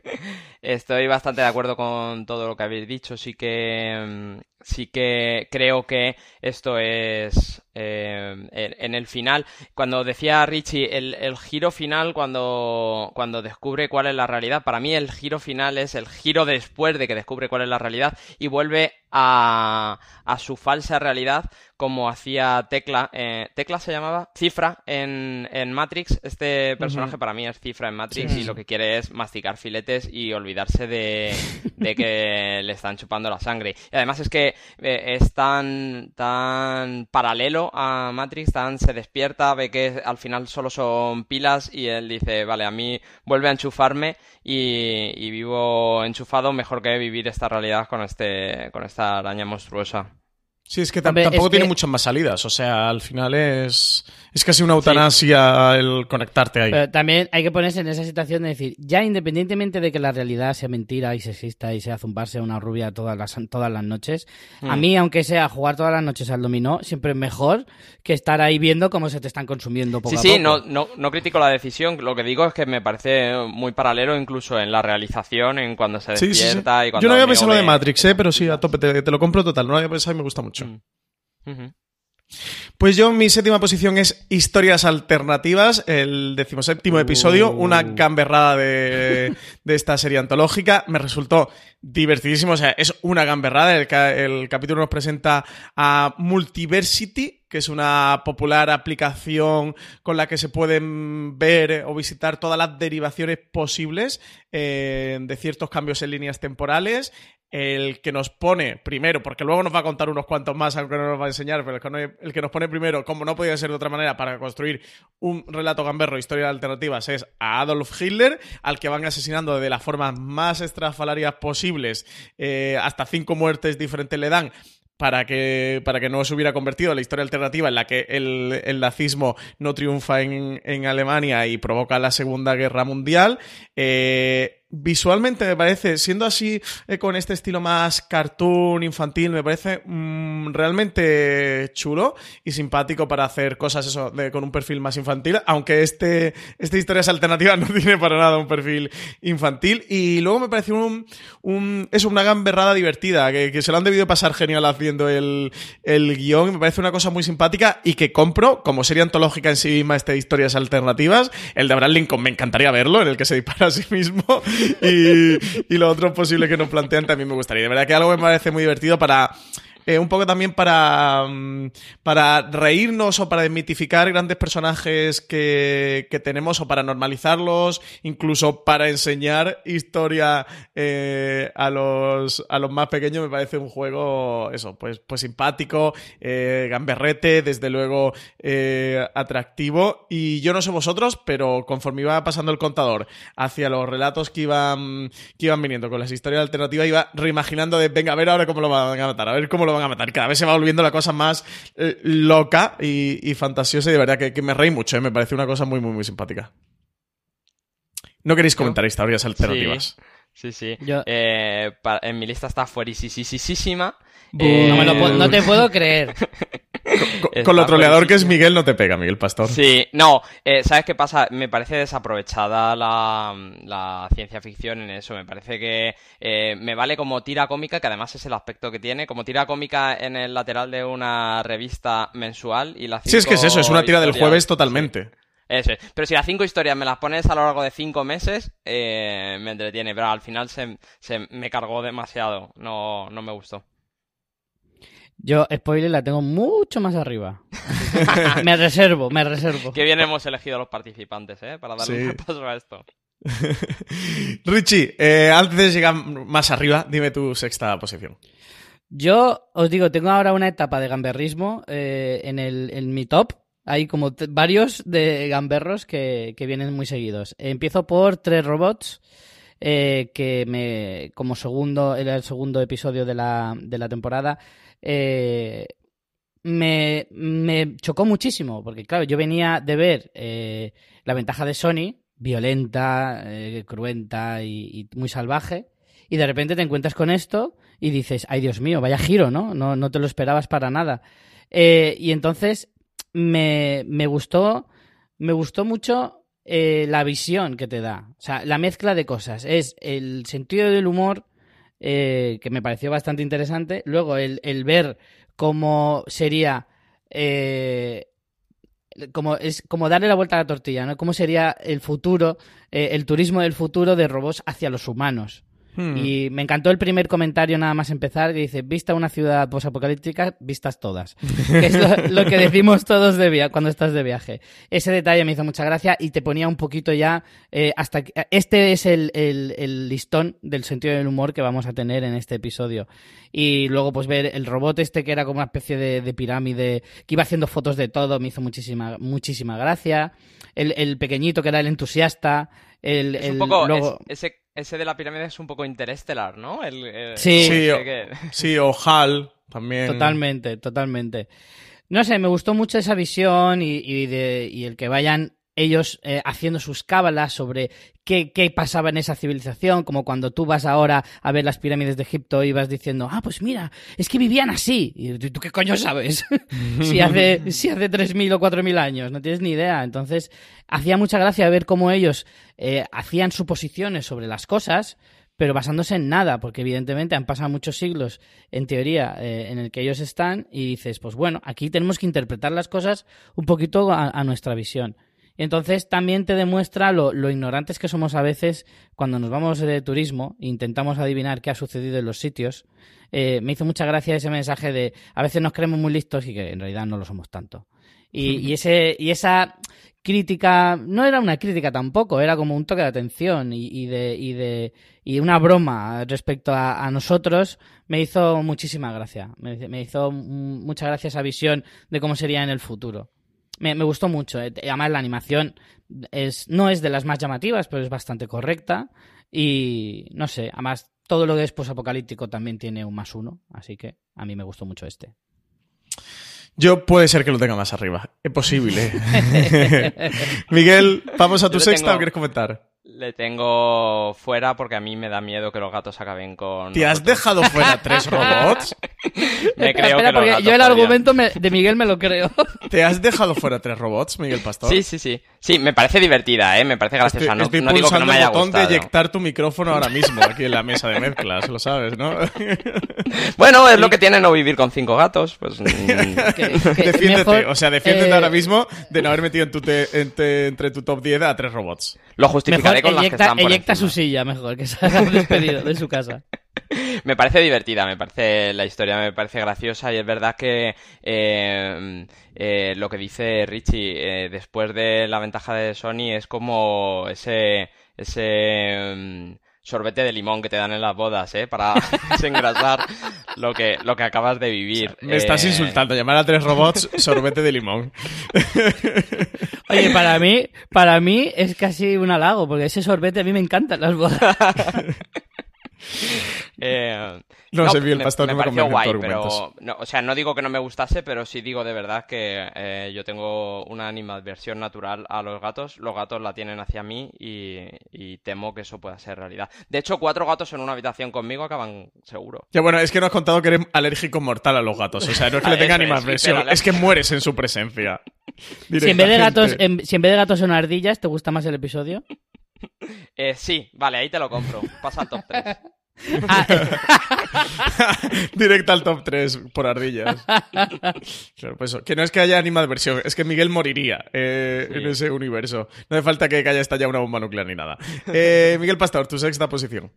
<laughs> Estoy bastante de acuerdo con todo lo que habéis dicho. Sí que, mm, sí que creo que esto es eh, en el final. Cuando decía Richie, el, el giro final, cuando, cuando descubre cuál es la realidad, para mí el giro final es el giro después de que descubre cuál es la realidad y vuelve a, a su falsa realidad como hacía Tecla. eh, ¿Tecla se llamaba? Cifra en, en Matrix. Este personaje para mí es Cifra en Matrix Sí. y lo que quiere es masticar filetes y olvidarse de, de que <laughs> le están chupando la sangre. Y además es que eh, es tan, tan paralelo a Matrix, tan se despierta, ve que al final solo son pilas y él dice, vale, a mí vuelve a enchufarme y, y vivo enchufado mejor que vivir esta realidad con este, con esta araña monstruosa. Sí, es que Hombre, tampoco es tiene que- muchas más salidas. O sea, al final es. Es casi una eutanasia el conectarte ahí. Pero también hay que ponerse en esa situación de decir, ya independientemente de que la realidad sea mentira y sexista y sea zumbarse a una rubia todas las, todas las noches, a Mm. mí, aunque sea jugar todas las noches al dominó, siempre es mejor que estar ahí viendo cómo se te están consumiendo poco Sí, a sí, poco. no, no, no critico la decisión. Lo que digo es que me parece muy paralelo incluso en la realización, en cuando se Sí, sí, sí. despierta y cuando Yo no había pensado lo de Matrix, ¿eh? pero sí, a tope, te, te lo compro total. No lo había pensado y me gusta mucho. Mm. Pues yo, mi séptima posición es Historias Alternativas, el decimoséptimo episodio, una gamberrada de, de esta serie antológica. Me resultó divertidísimo, o sea, es una gamberrada. El capítulo nos presenta a Multiversity, que es una popular aplicación con la que se pueden ver o visitar todas las derivaciones posibles eh, de ciertos cambios en líneas temporales el que nos pone primero, porque luego nos va a contar unos cuantos más, aunque no nos va a enseñar, pero el que, nos pone primero, como no podía ser de otra manera, para construir un relato gamberro, historia de alternativas, es a Adolf Hitler, al que van asesinando de las formas más estrafalarias posibles, eh, hasta cinco muertes diferentes le dan. Para que, para que no se hubiera convertido la historia alternativa en la que el, el nazismo no triunfa en, en Alemania y provoca la Segunda Guerra Mundial. Eh, visualmente me parece, siendo así eh, con este estilo más cartoon, infantil, me parece mm, realmente chulo y simpático para hacer cosas eso de- con un perfil más infantil, aunque este, esta historia es <laughs> no tiene para nada un perfil infantil. Y luego me pareció un, un es una gamberrada divertida, que, que se lo han debido pasar genial haciendo el, el guion, me parece una cosa muy simpática y que compro como serie antológica en sí misma este historias alternativas. El de Abraham Lincoln me encantaría verlo, en el que se dispara a sí mismo. Y, y lo otro posible que nos plantean también me gustaría. De verdad que algo me parece muy divertido para. Eh, un poco también para, mm, para reírnos o para desmitificar grandes personajes que, tenemos o para normalizarlos, incluso para enseñar historia eh, a, los, a los más pequeños, me parece un juego, eso, pues, pues simpático, eh, gamberrete, desde luego atractivo. Y yo no sé vosotros, pero conforme iba pasando el contador hacia los relatos que iban, que iban viniendo con las historias alternativas, iba reimaginando de, venga, a ver ahora cómo lo van a matar, a ver cómo lo van a matar. Cada vez se va volviendo la cosa más eh, loca y, y fantasiosa y de verdad que, que me reí mucho, ¿eh? me parece una cosa muy, muy, muy simpática. No queréis comentar historias alternativas. Sí, sí. Yo- Eh, en mi lista está fuerisísima. no te puedo <laughs> creer. <laughs> Con, con lo troleador que es Miguel no te pega, Miguel Pastor. Sí, no, eh, ¿sabes qué pasa? Me parece desaprovechada la, la ciencia ficción en eso. Me parece que eh, me vale como tira cómica, que además es el aspecto que tiene, como tira cómica en el lateral de una revista mensual y las Sí, es que es eso, es una tira del jueves totalmente. Eso es. Pero si las cinco historias me las pones a lo largo de cinco meses, eh, me entretiene. Pero al final se, se me cargó demasiado. No, no me gustó. Yo, spoiler, la tengo mucho más arriba. <laughs> me reservo, me reservo. Qué bien hemos elegido a los participantes, ¿eh? Para darle Sí. un repaso a esto. <laughs> Richie, eh, antes de llegar más arriba, dime tu sexta posición. Yo os digo, tengo ahora una etapa de gamberrismo eh, en, el, en mi top Hay como varios de gamberros que, que vienen muy seguidos. Empiezo por tres robots. eh, que me como segundo era el segundo episodio de la, de la temporada eh, me, chocó muchísimo porque claro yo venía de ver eh, la ventaja de Sony violenta eh, cruenta y, muy salvaje y de repente te encuentras con esto y dices ay Dios mío vaya giro no no, no te lo esperabas para nada y entonces me, me gustó me gustó mucho la visión que te da. O sea, la mezcla de cosas. Es el sentido del humor, eh, que me pareció bastante interesante. Luego, el, el ver cómo sería. eh, como es como darle la vuelta a la tortilla, ¿no? Cómo sería el futuro, eh, el turismo del futuro de robots hacia los humanos. Hmm. Y me encantó el primer comentario nada más empezar que dice, vista una ciudad posapocalíptica, vistas todas. que es lo, <laughs> lo que decimos todos de via cuando estás de viaje. Ese detalle me hizo mucha gracia y te ponía un poquito ya eh, hasta que, este es el, el- el listón del sentido del humor que vamos a tener en este episodio. Y luego pues ver el robot este que era como una especie de, de pirámide que iba haciendo fotos de todo me hizo muchísima muchísima gracia. El, el pequeñito que era el entusiasta. El, Es un poco. luego- es- ese, ese de la pirámide es un poco interestelar, ¿no? El, el- Sí. Sí, o, que- <laughs> sí, o HAL también. Totalmente, totalmente. No sé, me gustó mucho esa visión y, y de- y el que vayan ellos eh, haciendo sus cábalas sobre qué, qué pasaba en esa civilización, como cuando tú vas ahora a ver las pirámides de Egipto y vas diciendo, ah, pues mira, es que vivían así. Y tú, ¿tú qué coño sabes? <laughs> si hace, <laughs> si hace 3.000 o 4.000 años, no tienes ni idea. Entonces, hacía mucha gracia ver cómo ellos eh, hacían suposiciones sobre las cosas, pero basándose en nada, porque evidentemente han pasado muchos siglos, en teoría, eh, en el que ellos están, y dices, pues bueno, aquí tenemos que interpretar las cosas un poquito a, a nuestra visión. Y entonces también te demuestra lo, lo ignorantes que somos a veces cuando nos vamos de turismo e intentamos adivinar qué ha sucedido en los sitios. Eh, me hizo mucha gracia ese mensaje de a veces nos creemos muy listos y que en realidad no lo somos tanto. Y, <laughs> y ese, y esa crítica, no era una crítica tampoco, era como un toque de atención y, y de, y de, y una broma respecto a, a nosotros, me hizo muchísima gracia. Me, me hizo mucha gracia esa visión de cómo sería en el futuro. Me, me gustó mucho. eh. Además, la animación es, no es de las más llamativas, pero es bastante correcta. Y no sé, además, todo lo que es posapocalíptico también tiene un más uno. Así que a mí me gustó mucho este. Yo puede ser que lo tenga más arriba. Es posible. <laughs> <laughs> Miguel, ¿vamos a tu sexta tengo- o quieres comentar? Le tengo fuera porque a mí me da miedo que los gatos acaben con. ¿Te has dejado fuera <laughs> tres robots? Me Espera, creo espera, que los porque gatos yo el podrían. argumento me- de Miguel me lo creo. ¿Te has dejado fuera tres robots, Miguel <laughs> Pastor? Sí, sí, sí. Sí, me parece divertida, ¿eh? Me parece graciosa. No, Estoy no digo que no me haya el botón gustado. de eyectar tu micrófono ahora mismo aquí en la mesa de mezclas, lo sabes, ¿no? <laughs> Bueno, es lo que tiene no vivir con cinco gatos. Pues. <laughs> mm, Defiéndete, mejor, o sea, defiéndete eh, ahora mismo de no haber metido en tu te- en te- entre tu top 10 a tres robots. Lo Mejor justificaré con las que eyecta, están por eyecta encima. su silla, mejor, que se haya despedido de su casa. <laughs> <laughs> Me parece divertida, me parece la historia, me parece graciosa y es verdad que eh, eh, lo que dice Richie eh, después de la ventaja de Sony es como ese ese mm, sorbete de limón que te dan en las bodas, ¿eh? Para <laughs> desengrasar lo que lo que acabas de vivir. Me estás Eh, insultando, llamar a tres robots sorbete de limón. <laughs> Oye, para mí, para mí es casi un halago, porque ese sorbete a mí me encantan las bodas. <laughs> Eh, No sé, Miguel me- Pastor, me, no me pareció guay, pero no, o sea, no digo que no me gustase, pero sí digo de verdad que eh, yo tengo una animadversión natural a los gatos. Los gatos la tienen hacia mí y, y temo que eso pueda ser realidad. De hecho, cuatro gatos en una habitación conmigo acaban seguro. Ya bueno, es que no has contado que eres alérgico mortal a los gatos. O sea, no es que le <laughs> tenga es, animadversión, es que mueres en su presencia. Si en vez de gatos, en- si en vez de gatos son ardillas, ¿te gusta más el episodio? <laughs> Eh, sí, vale, ahí te lo compro. Pasa al top 3. <laughs> <laughs> Directa al top 3 por ardillas. Claro, pues eso, que no es que haya animadversión, es que Miguel moriría eh, Sí. en ese universo. No hace falta que haya estallado una bomba nuclear ni nada. Eh, Miguel Pastor, tu sexta posición.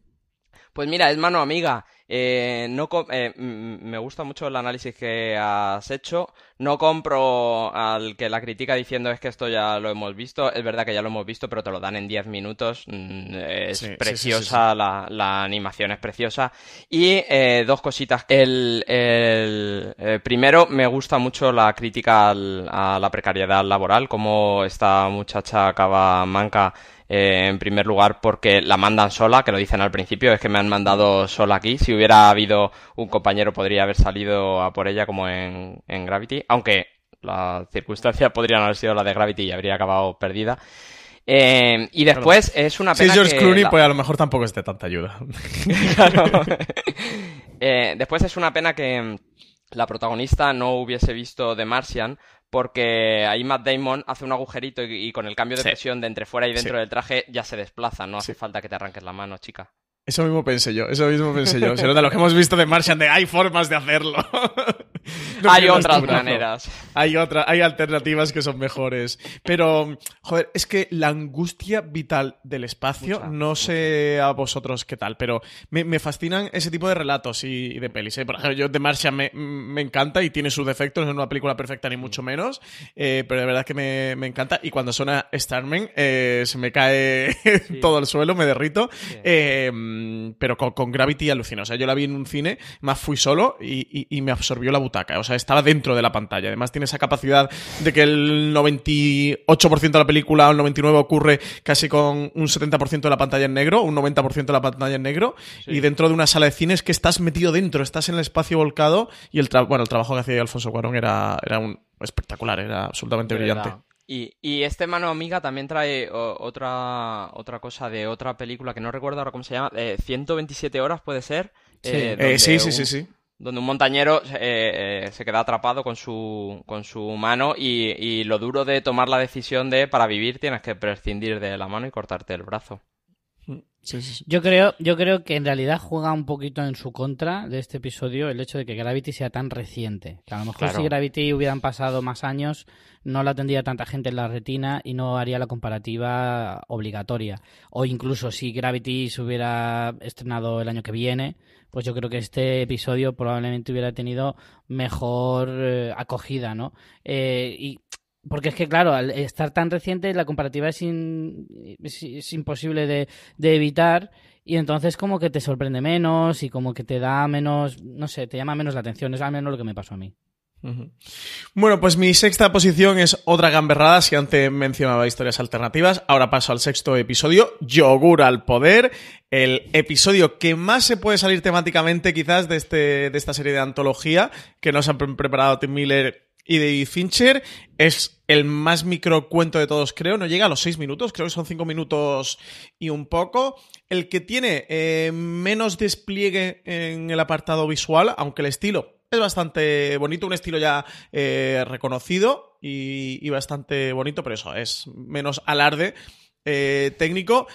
Pues mira, es mano amiga. Eh, no eh, me gusta mucho el análisis que has hecho. No compro al que la critica diciendo es que esto ya lo hemos visto. Es verdad que ya lo hemos visto, pero te lo dan en 10 minutos. Mm, Es Sí, sí, sí, preciosa, La, la animación es preciosa. Y eh, dos cositas. El, el, eh, primero, me gusta mucho la crítica al- a la precariedad laboral, como esta muchacha acaba manca eh, en primer lugar porque la mandan sola, que lo dicen al principio, es que me han mandado sola aquí. Si hubiera habido un compañero podría haber salido a por ella como en, en Gravity, aunque las circunstancias podrían haber sido la de Gravity y habría acabado perdida. Eh, y después es una Si pena es George que Clooney, la- pues a lo mejor tampoco es de tanta ayuda. <laughs> Claro. <laughs> Eh, después es una pena que la protagonista no hubiese visto The Martian porque ahí Matt Damon hace un agujerito y, y con el cambio de Sí. presión de entre fuera y dentro Sí. del traje ya se desplaza, no hace falta que te arranques la mano, chica. Eso mismo pensé yo, eso mismo pensé yo. Se nota lo que hemos visto de Martian de hay formas de hacerlo. <laughs> No Hay otras maneras. Hay otra, hay alternativas que son mejores. Pero, joder, es que la angustia vital del espacio, Mucha, no sé a vosotros qué tal, pero me, me fascinan ese tipo de relatos y, y de pelis. ¿eh? Por ejemplo, yo de Martian me, me encanta y tiene sus defectos, no es una película perfecta ni mucho menos, eh, pero de verdad que me, me encanta. Y cuando suena Starman, eh, se me cae <laughs> todo el suelo, me derrito. Eh, pero con, con Gravity alucino. O sea, yo la vi en un cine, más fui solo y, y- y me absorbió la butaca. O sea, estaba dentro de la pantalla. Además, tiene esa capacidad de que el 98% de la película o el 99% ocurre casi con un 70% de la pantalla en negro, un 90% de la pantalla en negro. Y dentro de una sala de cine es que estás metido dentro, estás en el espacio volcado. Y el, tra- bueno, el trabajo que hacía Alfonso Cuarón era, era un espectacular, era absolutamente brillante. Y, y este mano amiga también trae otra, otra cosa de otra película que no recuerdo ahora cómo se llama. eh, 127 horas puede ser. Sí. eh, Eh, sí, sí, un- sí, sí. Donde un montañero eh, eh, se queda atrapado con su, con su mano y, y lo duro de tomar la decisión de para vivir tienes que prescindir de la mano y cortarte el brazo. Sí, sí, sí. Yo creo, yo creo que en realidad juega un poquito en su contra de este episodio el hecho de que Gravity sea tan reciente. Que a lo mejor Claro. si Gravity hubieran pasado más años, no la tendría tanta gente en la retina y no haría la comparativa obligatoria. O incluso si Gravity se hubiera estrenado el año que viene, pues yo creo que este episodio probablemente hubiera tenido mejor eh, acogida, ¿no? Eh, y porque es que, claro, al estar tan reciente, la comparativa es, imposible de, evitar y entonces como que te sorprende menos y como que te da menos, no sé, te llama menos la atención. Es al menos lo que me pasó a mí. Bueno, pues mi sexta posición es otra gamberrada. Si antes mencionaba historias alternativas, ahora paso al sexto episodio, Yogur al Poder. El episodio que más se puede salir temáticamente, quizás, de, este, de esta serie de antología que nos han pre- preparado Tim Miller y David Fincher. Es el más microcuento de todos, creo. No llega a los seis minutos, creo que son cinco minutos y un poco. El que tiene eh, menos despliegue en el apartado visual, aunque el estilo es bastante bonito, un estilo ya eh, reconocido y, bastante bonito, pero eso, es menos alarde eh, técnico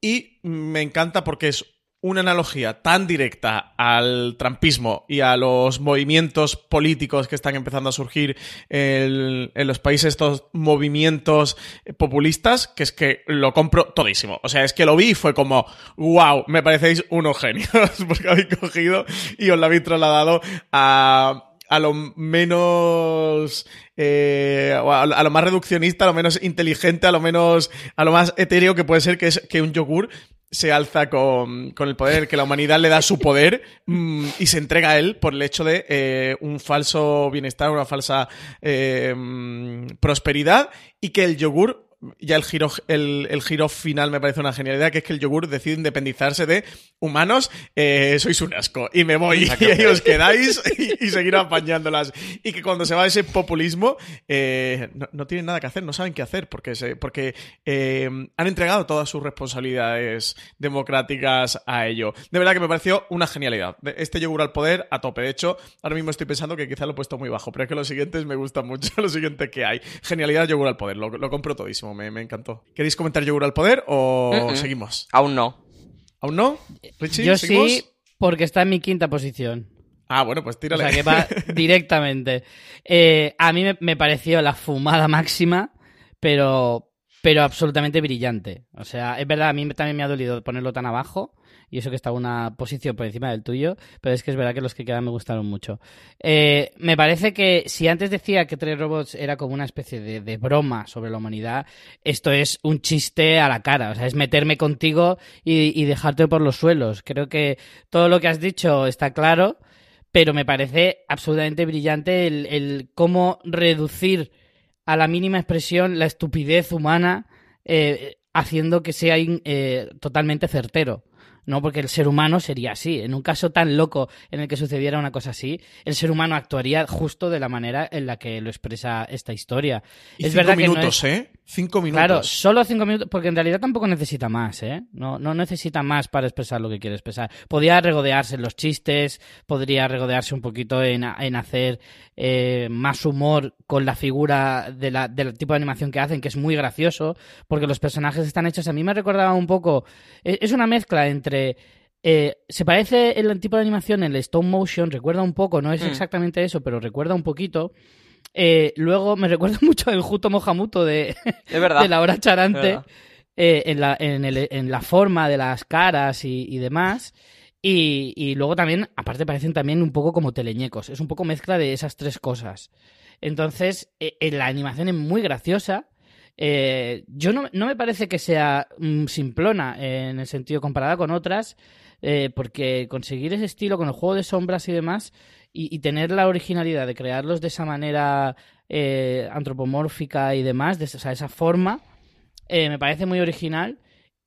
y me encanta porque es una analogía tan directa al trampismo y a los movimientos políticos que están empezando a surgir en, en los países, estos movimientos populistas, que es que lo compro todísimo. O sea, es que lo vi y fue como, wow, me parecéis unos genios, <laughs> porque habéis cogido y os lo habéis trasladado a a lo menos eh, a lo más reduccionista, a lo menos inteligente, a lo menos a lo más etéreo que puede ser que es que un yogur se alza con, con el poder, que la humanidad le da su poder mm, y se entrega a él por el hecho de eh, un falso bienestar, una falsa eh, mm, prosperidad y que el yogur ya el giro, el, el giro final me parece una genialidad, que es que el yogur decide independizarse de humanos, eh, sois un asco, y me voy, <laughs> y os quedáis y, y seguir apañándolas. Y que cuando se va ese populismo, eh, no, no tienen nada que hacer, no saben qué hacer, porque, se, porque eh, han entregado todas sus responsabilidades democráticas a ello. De verdad que me pareció una genialidad. Este yogur al poder, a tope. De hecho, ahora mismo estoy pensando que quizá lo he puesto muy bajo, pero es que los siguientes me gustan mucho, <laughs> lo siguiente que hay. Genialidad yogur al poder, lo, lo compro todísimo, me, me encantó. ¿Queréis comentar yogur al poder o Mm, mm. seguimos? Aún no. ¿Aún no? Richie, Yo ¿seguimos? sí, porque está en mi quinta posición. Ah, bueno, pues O tírale. sea, que va <laughs> directamente. Eh, a mí me, me pareció la fumada máxima, pero, pero absolutamente brillante. O sea, es verdad, a mí también me ha dolido ponerlo tan abajo. Y eso que está una posición por encima del tuyo, pero es que es verdad que los que quedan me gustaron mucho. Eh, me parece que si antes decía que Tres Robots era como una especie de, broma sobre la humanidad, esto es un chiste a la cara, o sea, es meterme contigo y, dejarte por los suelos. Creo que todo lo que has dicho está claro, pero me parece absolutamente brillante el, el cómo reducir a la mínima expresión la estupidez humana eh, haciendo que sea eh, totalmente certero. ¿No? Porque el ser humano sería así. En un caso tan loco en el que sucediera una cosa así, el ser humano actuaría justo de la manera en la que lo expresa esta historia. Y es cinco verdad minutos, que no es... ¿eh? Cinco minutos. Claro, solo cinco minutos, porque en realidad tampoco necesita más, ¿eh? No, no necesita más para expresar lo que quiere expresar. Podría regodearse en los chistes, podría regodearse un poquito en, en hacer eh, más humor con la figura de la, del tipo de animación que hacen, que es muy gracioso, porque los personajes están hechos. A mí me recordaba un poco. Es, es una mezcla entre. Eh, se parece el tipo de animación en el stop motion, recuerda un poco, no es Mm. exactamente eso, pero recuerda un poquito. Eh, luego me <laughs> recuerda mucho el Juto Mohamuto de, de la hora charante eh, en, la, en, el- en la forma de las caras y, y demás. Y, y luego también, aparte, parecen también un poco como teleñecos. Es un poco mezcla de esas tres cosas. Entonces, eh, la animación es muy graciosa. Eh, yo no, no me parece que sea mm, simplona eh, en el sentido comparada con otras, eh, porque conseguir ese estilo con el juego de sombras y demás, y, y tener la originalidad de crearlos de esa manera eh, antropomórfica y demás, de esa, o sea, esa forma, me parece muy original.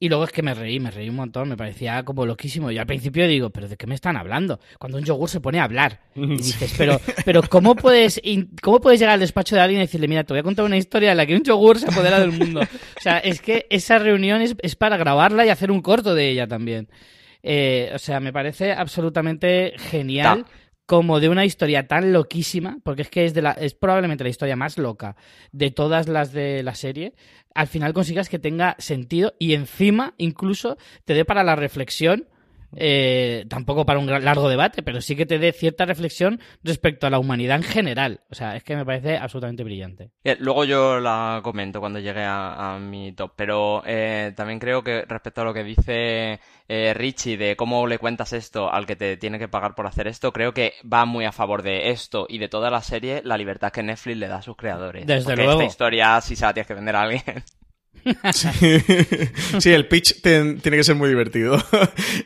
Y luego es que me reí, me reí un montón, me parecía como loquísimo. Yo al principio digo, ¿pero de qué me están hablando? Cuando un yogur se pone a hablar. Y <laughs> dices, pero, pero ¿cómo puedes, ¿cómo puedes llegar al despacho de alguien y decirle, mira, te voy a contar una historia en la que un yogur se apodera del mundo? O sea, es que esa reunión es, es para grabarla y hacer un corto de ella también. Eh, o sea, me parece absolutamente genial. Como de una historia tan loquísima, porque es que es, de la, es probablemente la historia más loca de todas las de la serie, al final consigas que tenga sentido y encima incluso te dé para la reflexión, eh, tampoco para un largo debate, pero sí que te dé cierta reflexión respecto a la humanidad en general. O sea, es que me parece absolutamente brillante. Eh, Luego yo la comento cuando llegue a, a mi top, pero eh, también creo que respecto a lo que dice eh, Richie de cómo le cuentas esto al que te tiene que pagar por hacer esto, creo que va muy a favor de esto y de toda la serie la libertad que Netflix le da a sus creadores. Desde Porque luego. esta historia sí se la tienes que vender a alguien. <laughs> <laughs> Sí, el pitch tiene que ser muy divertido. <laughs>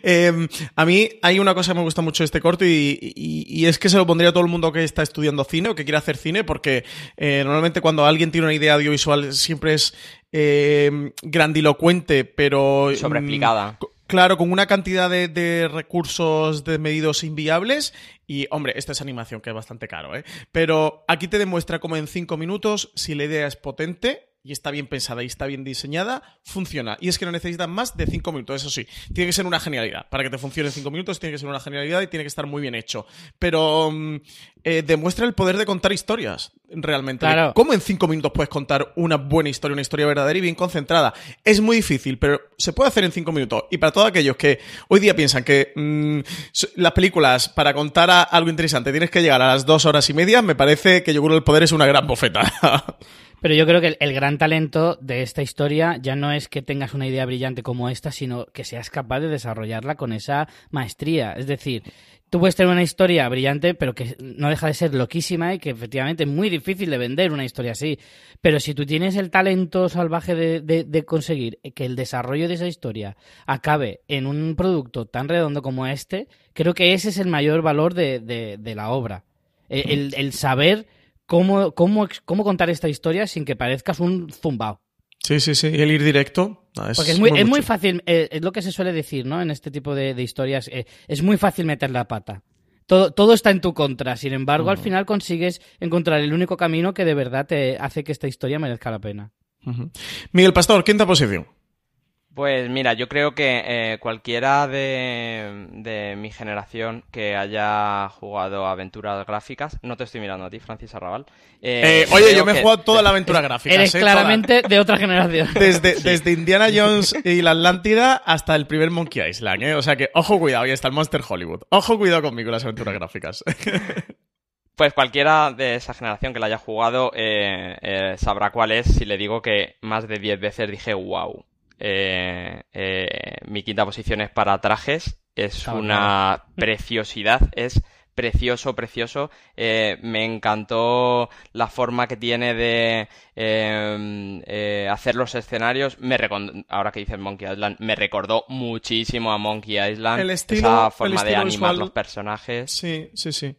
Eh, a mí hay una cosa que me gusta mucho de este corto y, y- y es que se lo pondría a todo el mundo que está estudiando cine o que quiere hacer cine porque eh, normalmente cuando alguien tiene una idea audiovisual siempre es eh, grandilocuente pero... mm, Sobreexplicada. Claro, con una cantidad de, de recursos de medidos inviables. Y, hombre, esta es animación que es bastante caro, ¿eh? Pero aquí te demuestra cómo en cinco minutos, si la idea es potente y está bien pensada y está bien diseñada, funciona. Y es que no necesitan más de cinco minutos, eso sí. Tiene que ser una genialidad. Para que te funcione en cinco minutos, tiene que ser una genialidad y tiene que estar muy bien hecho. Pero mm, eh, demuestra el poder de contar historias, realmente. Claro. ¿Cómo en cinco minutos puedes contar una buena historia, una historia verdadera y bien concentrada? Es muy difícil, pero se puede hacer en cinco minutos. Y para todos aquellos que hoy día piensan que mm, las películas, para contar algo interesante, tienes que llegar a las dos horas y media, me parece que Yogur del Poder es una gran bofeta. <laughs> Pero yo creo que el, gran talento de esta historia ya no es que tengas una idea brillante como esta, sino que seas capaz de desarrollarla con esa maestría. Es decir, tú puedes tener una historia brillante, pero que no deja de ser loquísima y que efectivamente es muy difícil de vender una historia así. Pero si tú tienes el talento salvaje de, conseguir que el desarrollo de esa historia acabe en un producto tan redondo como este, creo que ese es el mayor valor de, la obra. El saber cómo, cómo, cómo contar esta historia sin que parezcas un zumbao. sí, sí, sí. Y el ir directo. ah, Porque es muy, es muy fácil, eh, es lo que se suele decir, ¿no? En este tipo de, de historias, eh, es muy fácil meter la pata. Todo, todo está en tu contra, sin embargo, al final consigues encontrar el único camino que de verdad te hace que esta historia merezca la pena. Ujú. Miguel Pastor, quinta posición. Pues mira, yo creo que eh, cualquiera de, de mi generación que haya jugado aventuras gráficas, no te estoy mirando a ti, Francis Arrabal. eh, Eh, oye, yo me he jugado toda la aventura gráfica. Eres ¿eh? claramente de otra generación. <laughs> Desde, desde Indiana Jones y la Atlántida hasta el primer Monkey Island, ¿eh? O sea que, ojo, cuidado, y hasta el Monster Hollywood. Ojo, cuidado conmigo las aventuras gráficas. <laughs> Pues cualquiera de esa generación que la haya jugado eh, eh, sabrá cuál es si le digo que más de 10 veces dije wow. Eh, eh, mi quinta posición es para trajes. Es una preciosidad, es precioso, precioso. Eh, me encantó la forma que tiene de eh, eh, hacer los escenarios. Me ahora que dices Monkey Island, me recordó muchísimo a Monkey Island. El estilo- esa el forma de animar los personajes. Sí, sí, sí.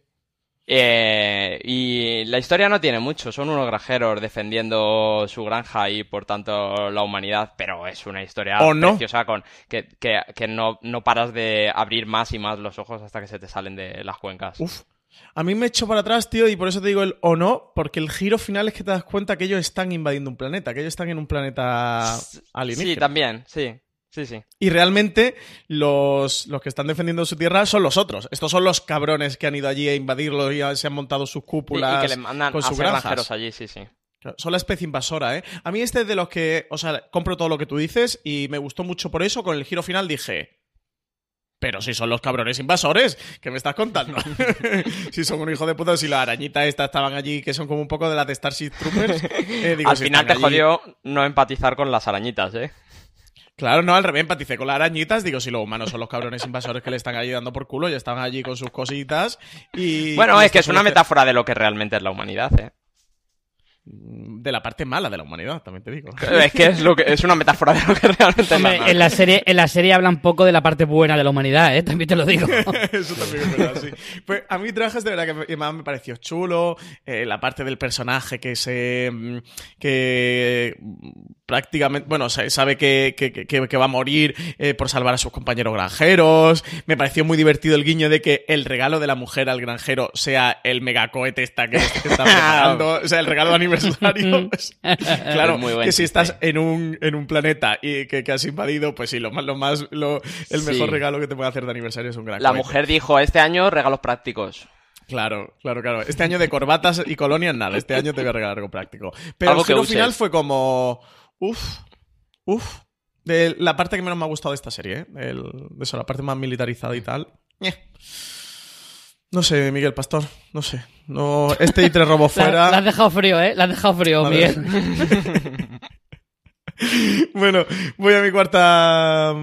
Eh, y la historia no tiene mucho, son unos granjeros defendiendo su granja y por tanto la humanidad, pero es una historia ¿O no? preciosa con que, que, que no, no paras de abrir más y más los ojos hasta que se te salen de las cuencas. Uf. A mí me echo para atrás, tío, y por eso te digo el o no, porque el giro final es que te das cuenta que ellos están invadiendo un planeta, que ellos están en un planeta alienígena. Sí, también, sí, sí, sí. Y realmente los, los que están defendiendo su tierra son los otros. Estos son los cabrones que han ido allí a invadirlo y se han montado sus cúpulas y que le mandan con a sus granjeros allí, sí, sí. Son la especie invasora, ¿eh? A mí este es de los que, o sea, compro todo lo que tú dices y me gustó mucho por eso. Con el giro final dije, pero si son los cabrones invasores, ¿qué me estás contando? <laughs> si son un hijo de puta, si la arañita esta estaban allí, que son como un poco de las de Starship Troopers. eh, digo, Al si final te allí- jodió no empatizar con las arañitas, ¿eh? Claro, no, al revés, empaticé con las arañitas. Digo, si los humanos son los cabrones invasores que le están allí dando por culo, ya estaban allí con sus cositas. Y. Bueno, y es que es una metáfora de lo que realmente es la humanidad, ¿eh? De la parte mala de la humanidad, también te digo. Es que es, lo que, es una metáfora de lo que realmente es la Hombre, humanidad. en la serie, en la serie hablan poco de la parte buena de la humanidad, ¿eh? También te lo digo. <laughs> Eso también es verdad, sí. Pues a mí Trajes de verdad que me- más me pareció chulo. eh, la parte del personaje que se. mm, que prácticamente. Bueno, se- sabe que, que- que- que va a morir eh, por salvar a sus compañeros granjeros. Me pareció muy divertido el guiño de que el regalo de la mujer al granjero sea el megacohete esta que, que está <laughs> preparando. o sea, el regalo de aniversario. <laughs> claro, Es muy buen que si estás en un, en un planeta y que, que has invadido, pues sí, lo más, lo más, lo- el Sí. mejor regalo que te puede hacer de aniversario es un gran La cohete. mujer dijo, este año regalos prácticos. Claro, claro, claro. Este año de corbatas y colonias nada. Este año te voy a regalar algo práctico. Pero el giro final fue como... Uf, uf. De la parte que menos me ha gustado de esta serie, ¿eh? El- de eso, la parte más militarizada y tal. Ñe. No sé, Miguel Pastor, no sé. No, este y tres <laughs> robos La, fuera. la has dejado frío, ¿eh? La has dejado frío, Madre. Miguel. <laughs> bueno, voy a mi cuarta.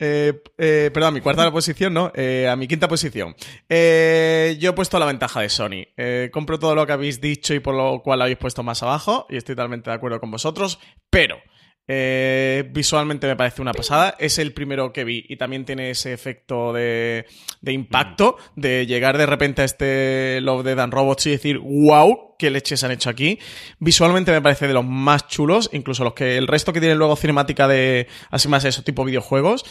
Eh, eh, perdón, a mi cuarta posición, ¿no? Eh, a mi quinta posición. Eh, yo he puesto la ventaja de Sony. Eh, compro todo lo que habéis dicho y por lo cual habéis puesto más abajo. Y estoy totalmente de acuerdo con vosotros. Pero. Eh, visualmente me parece una pasada. Es el primero que vi y también tiene ese efecto de, de impacto, de llegar de repente a este Love, Dead and Robots y decir, wow, qué leches han hecho aquí. Visualmente me parece de los más chulos, incluso los que el resto que tienen luego cinemática de así más eso, tipo videojuegos.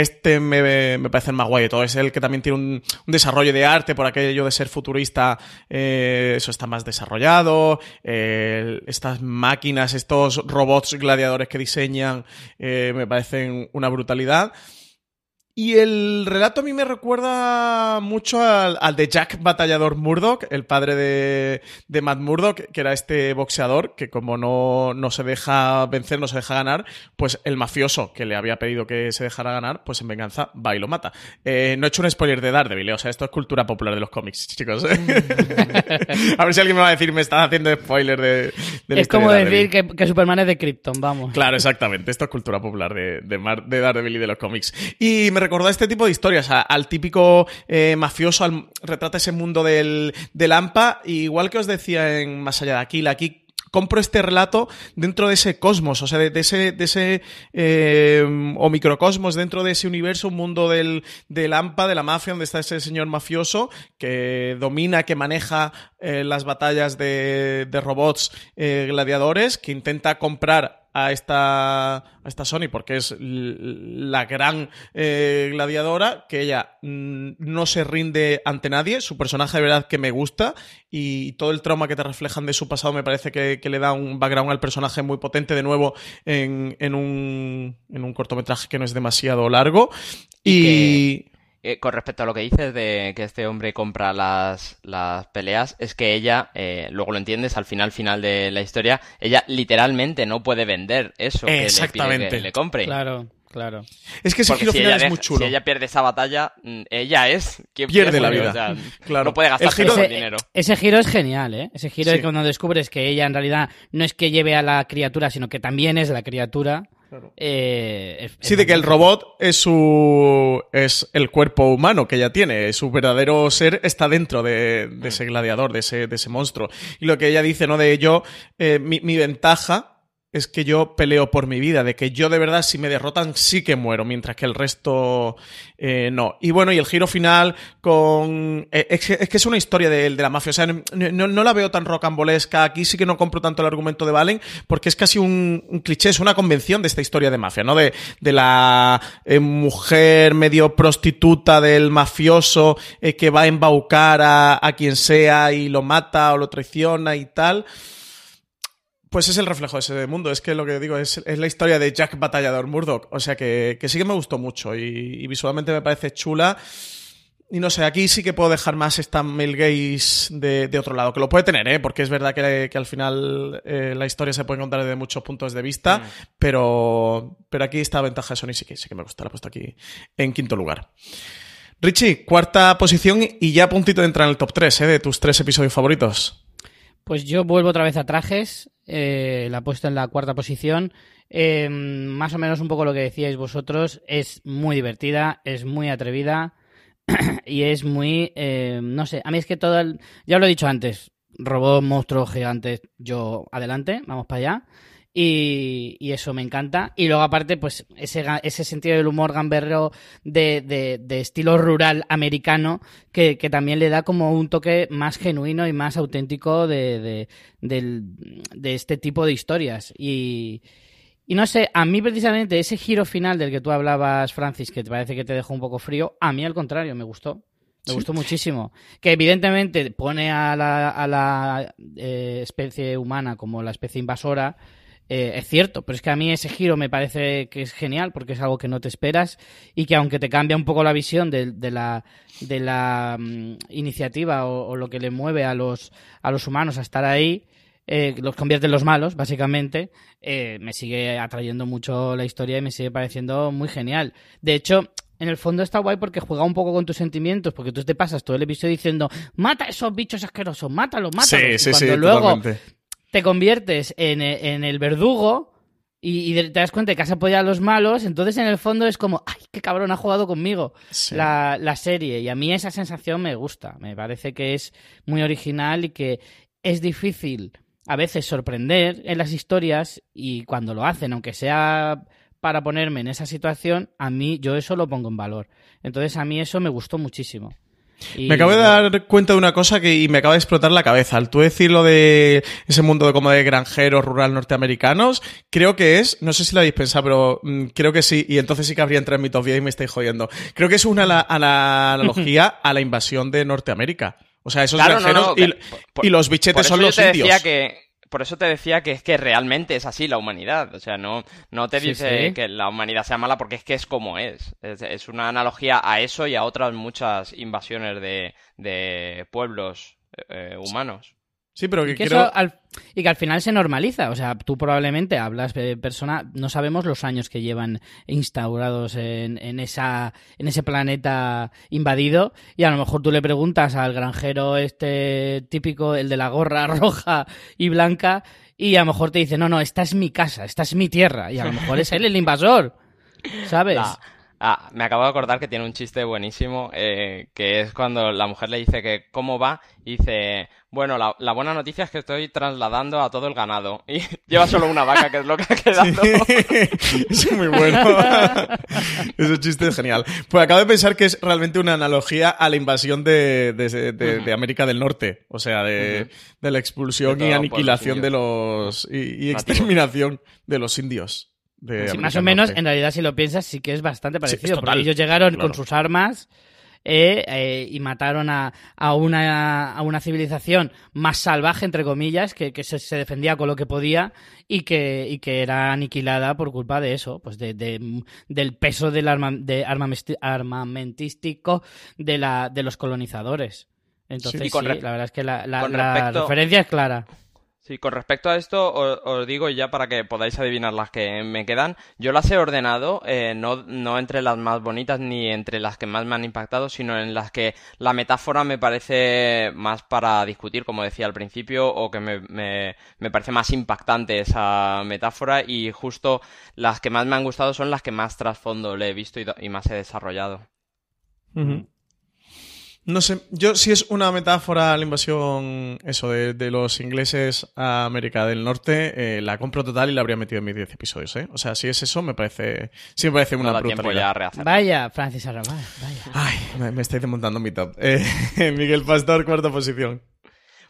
Este me, me parece el más guay todo. Es el que también tiene un, un desarrollo de arte por aquello de ser futurista. eh, eso está más desarrollado. eh, estas máquinas, estos robots gladiadores que diseñan, eh, me parecen una brutalidad. Y el relato a mí me recuerda mucho al, al de Jack Batallador Murdoch, el padre de, de Matt Murdoch, que era este boxeador que como no, no se deja vencer, no se deja ganar, pues el mafioso que le había pedido que se dejara ganar, pues en venganza va y lo mata. Eh, no he hecho un spoiler de Daredevil, ¿eh? o sea, esto es cultura popular de los cómics, chicos. <laughs> a ver si alguien me va a decir, me estás haciendo spoiler de, de es como de decir que, que Superman es de Krypton, vamos. Claro, exactamente. Esto es cultura popular de, de, Mar- de Daredevil y de los cómics. Y me recordó a este tipo de historias, al típico eh, mafioso, al, retrata ese mundo del, del AMPA. y igual que os decía en Más allá de aquí, aquí compro este relato dentro de ese cosmos, o sea, de, ese, de ese eh, o microcosmos dentro de ese universo, un mundo del, del AMPA, de la mafia, donde está ese señor mafioso que domina, que maneja eh, las batallas de, de robots gladiadores, que intenta comprar a esta, a esta Sony porque es la gran eh, gladiadora, que ella mm, no se rinde ante nadie, su personaje de verdad que me gusta y todo el trauma que te reflejan de su pasado me parece que, que le da un background al personaje muy potente de nuevo en, en, un, en un cortometraje que no es demasiado largo. Y... Eh, con respecto a lo que dices de que este hombre compra las, las peleas, es que ella, eh, luego lo entiendes al final final de la historia, ella literalmente no puede vender eso que le pide que le compre. Claro. Claro. Es que ese Porque giro si final ella es deja- muy chulo. Si ella pierde esa batalla, mm, ella es quien Pierde la vida. o sea, <laughs> Claro. No puede gastar giro- Ese, dinero. ese giro es genial, ¿eh? Ese giro Sí. es cuando descubres que ella en realidad no es que lleve a la criatura, sino que también es la criatura. eh, es- Sí, es de que el robot es su es el cuerpo humano que ella tiene, su verdadero ser está dentro de, de ese gladiador, de ese, de ese monstruo. Y lo que ella dice, ¿no? De ello, eh, mi, mi ventaja es que yo peleo por mi vida, de que yo de verdad si me derrotan sí que muero, mientras que el resto eh, no. Y bueno, y el giro final con... eh, es, que, es que es una historia de, de la mafia, o sea, no, no- la veo tan rocambolesca, aquí sí que no compro tanto el argumento de Valen, porque es casi un, un cliché, es una convención de esta historia de mafia, ¿no? De, de la eh, mujer medio prostituta del mafioso eh, que va a embaucar a, a quien sea y lo mata o lo traiciona y tal. Pues es el reflejo de ese mundo. Es que lo que digo es, es la historia de Jack Batallador Murdoch. O sea que, que sí que me gustó mucho y, y visualmente me parece chula. Y no sé, aquí sí que puedo dejar más esta male gaze de, de otro lado, que lo puede tener, ¿eh? porque es verdad que, que al final eh, la historia se puede contar desde muchos puntos de vista, pero, pero aquí esta ventaja de Sony sí que, sí que me gusta, la he puesto aquí en quinto lugar. Richie, cuarta posición y ya a puntito de entrar en el top 3 ¿eh? de tus tres episodios favoritos. Pues yo vuelvo otra vez a trajes, eh, la he puesto en la cuarta posición. Eh, más o menos un poco lo que decíais vosotros, es muy divertida, es muy atrevida <clears throat> y es muy, eh, no sé, a mí es que todo el, ya lo he dicho antes, robot, monstruos gigantes, yo adelante, vamos para allá. Y, y eso me encanta. Y luego, aparte, pues ese, ese sentido del humor gamberro de, de- de estilo rural americano que, que también le da como un toque más genuino y más auténtico de, de, este tipo de historias. Y, y no sé, a mí precisamente ese giro final del que tú hablabas, Francis, que te parece que te dejó un poco frío, a mí al contrario, me gustó. Me Sí. gustó muchísimo. Que evidentemente pone a la, a la eh, especie humana como la especie invasora. Eh, es cierto, pero es que a mí ese giro me parece que es genial porque es algo que no te esperas y que aunque te cambia un poco la visión de, de la, de la mm, iniciativa o, o lo que le mueve a los, a los humanos a estar ahí, eh, los convierte en los malos, básicamente, eh, me sigue atrayendo mucho la historia y me sigue pareciendo muy genial. De hecho, en el fondo está guay porque juega un poco con tus sentimientos, porque tú te pasas todo el episodio diciendo, mata a esos bichos asquerosos, mátalos, mátalos. Sí, Y sí, cuando sí, luego totalmente. Te conviertes en, en el verdugo y, y te das cuenta de que has apoyado a los malos, entonces en el fondo es como, ay, qué cabrón ha jugado conmigo Sí. la, la serie. Y a mí esa sensación me gusta, me parece que es muy original y que es difícil a veces sorprender en las historias y cuando lo hacen, aunque sea para ponerme en esa situación, a mí yo eso lo pongo en valor. Entonces a mí eso me gustó muchísimo. Y- Me acabo de dar cuenta de una cosa que y me acaba de explotar la cabeza. Al tú decir lo de ese mundo de como de granjeros rural norteamericanos, creo que es, no sé si lo habéis pensado, pero mm, creo que sí, y entonces sí que habría entrado en mi top 10 y me estáis jodiendo. Creo que es una ala- ala- analogía <laughs> a la invasión de Norteamérica. O sea, esos Claro, granjeros no, y, que- por- y los por bichetes eso son yo los decía indios. que por eso te decía que es que realmente es así la humanidad. O sea, no, no te Sí, dice sí. que la humanidad sea mala porque es que es como es. Es, es una analogía a eso y a otras muchas invasiones de, de pueblos eh, humanos. Sí, pero que Y que, creo... eso al, y que al final se normaliza. O sea, tú probablemente hablas de persona, no sabemos los años que llevan instaurados en, en, esa, en ese planeta invadido. Y a lo mejor tú le preguntas al granjero este típico, el de la gorra <laughs> roja y blanca, y a lo mejor te dice, no, no, esta es mi casa, esta es mi tierra. Y a lo mejor es él el invasor. ¿Sabes? La- Ah, me acabo de acordar que tiene un chiste buenísimo, eh, que es cuando la mujer le dice que cómo va, y dice, bueno, la, la buena noticia es que estoy trasladando a todo el ganado. Y <laughs> lleva solo una vaca, que es lo que ha quedado. <laughs> es muy bueno. <laughs> Ese chiste es genial. Pues acabo de pensar que es realmente una analogía a la invasión de, de- de- de América del Norte. O sea, de, de la expulsión De y aniquilación de los y, exterminación de los indios. de Sí, más o menos, en realidad, si lo piensas, sí que es bastante es parecido. total, porque ellos llegaron claro. con sus armas eh, eh, y mataron a, a, una, a una civilización más salvaje, entre comillas, que, que se, se defendía con lo que podía y que, y que era aniquilada por culpa de eso, pues de, de- del peso del arma, de armamentístico de, la, de los colonizadores. Entonces, con sí, re- la verdad es que la, la- con la respecto- referencia es clara. Sí, con respecto a esto, os, digo ya para que podáis adivinar las que me quedan. Yo las he ordenado, eh, no, no entre las más bonitas ni entre las que más me han impactado, sino en las que la metáfora me parece más para discutir, como decía al principio, o que me, me, me parece más impactante esa metáfora y justo las que más me han gustado son las que más trasfondo le he visto y, más he desarrollado. No sé, yo si es una metáfora a la invasión, eso, de, de los ingleses a América del Norte, eh, la compro total y la habría metido en mis 10 episodios, ¿eh? O sea, si es eso, me parece, sí me parece una No brutalidad. Vaya, Francis Arrabal, vaya. Ay, me, me estáis desmontando mi top. Eh, <laughs> Miguel Pastor, cuarta posición.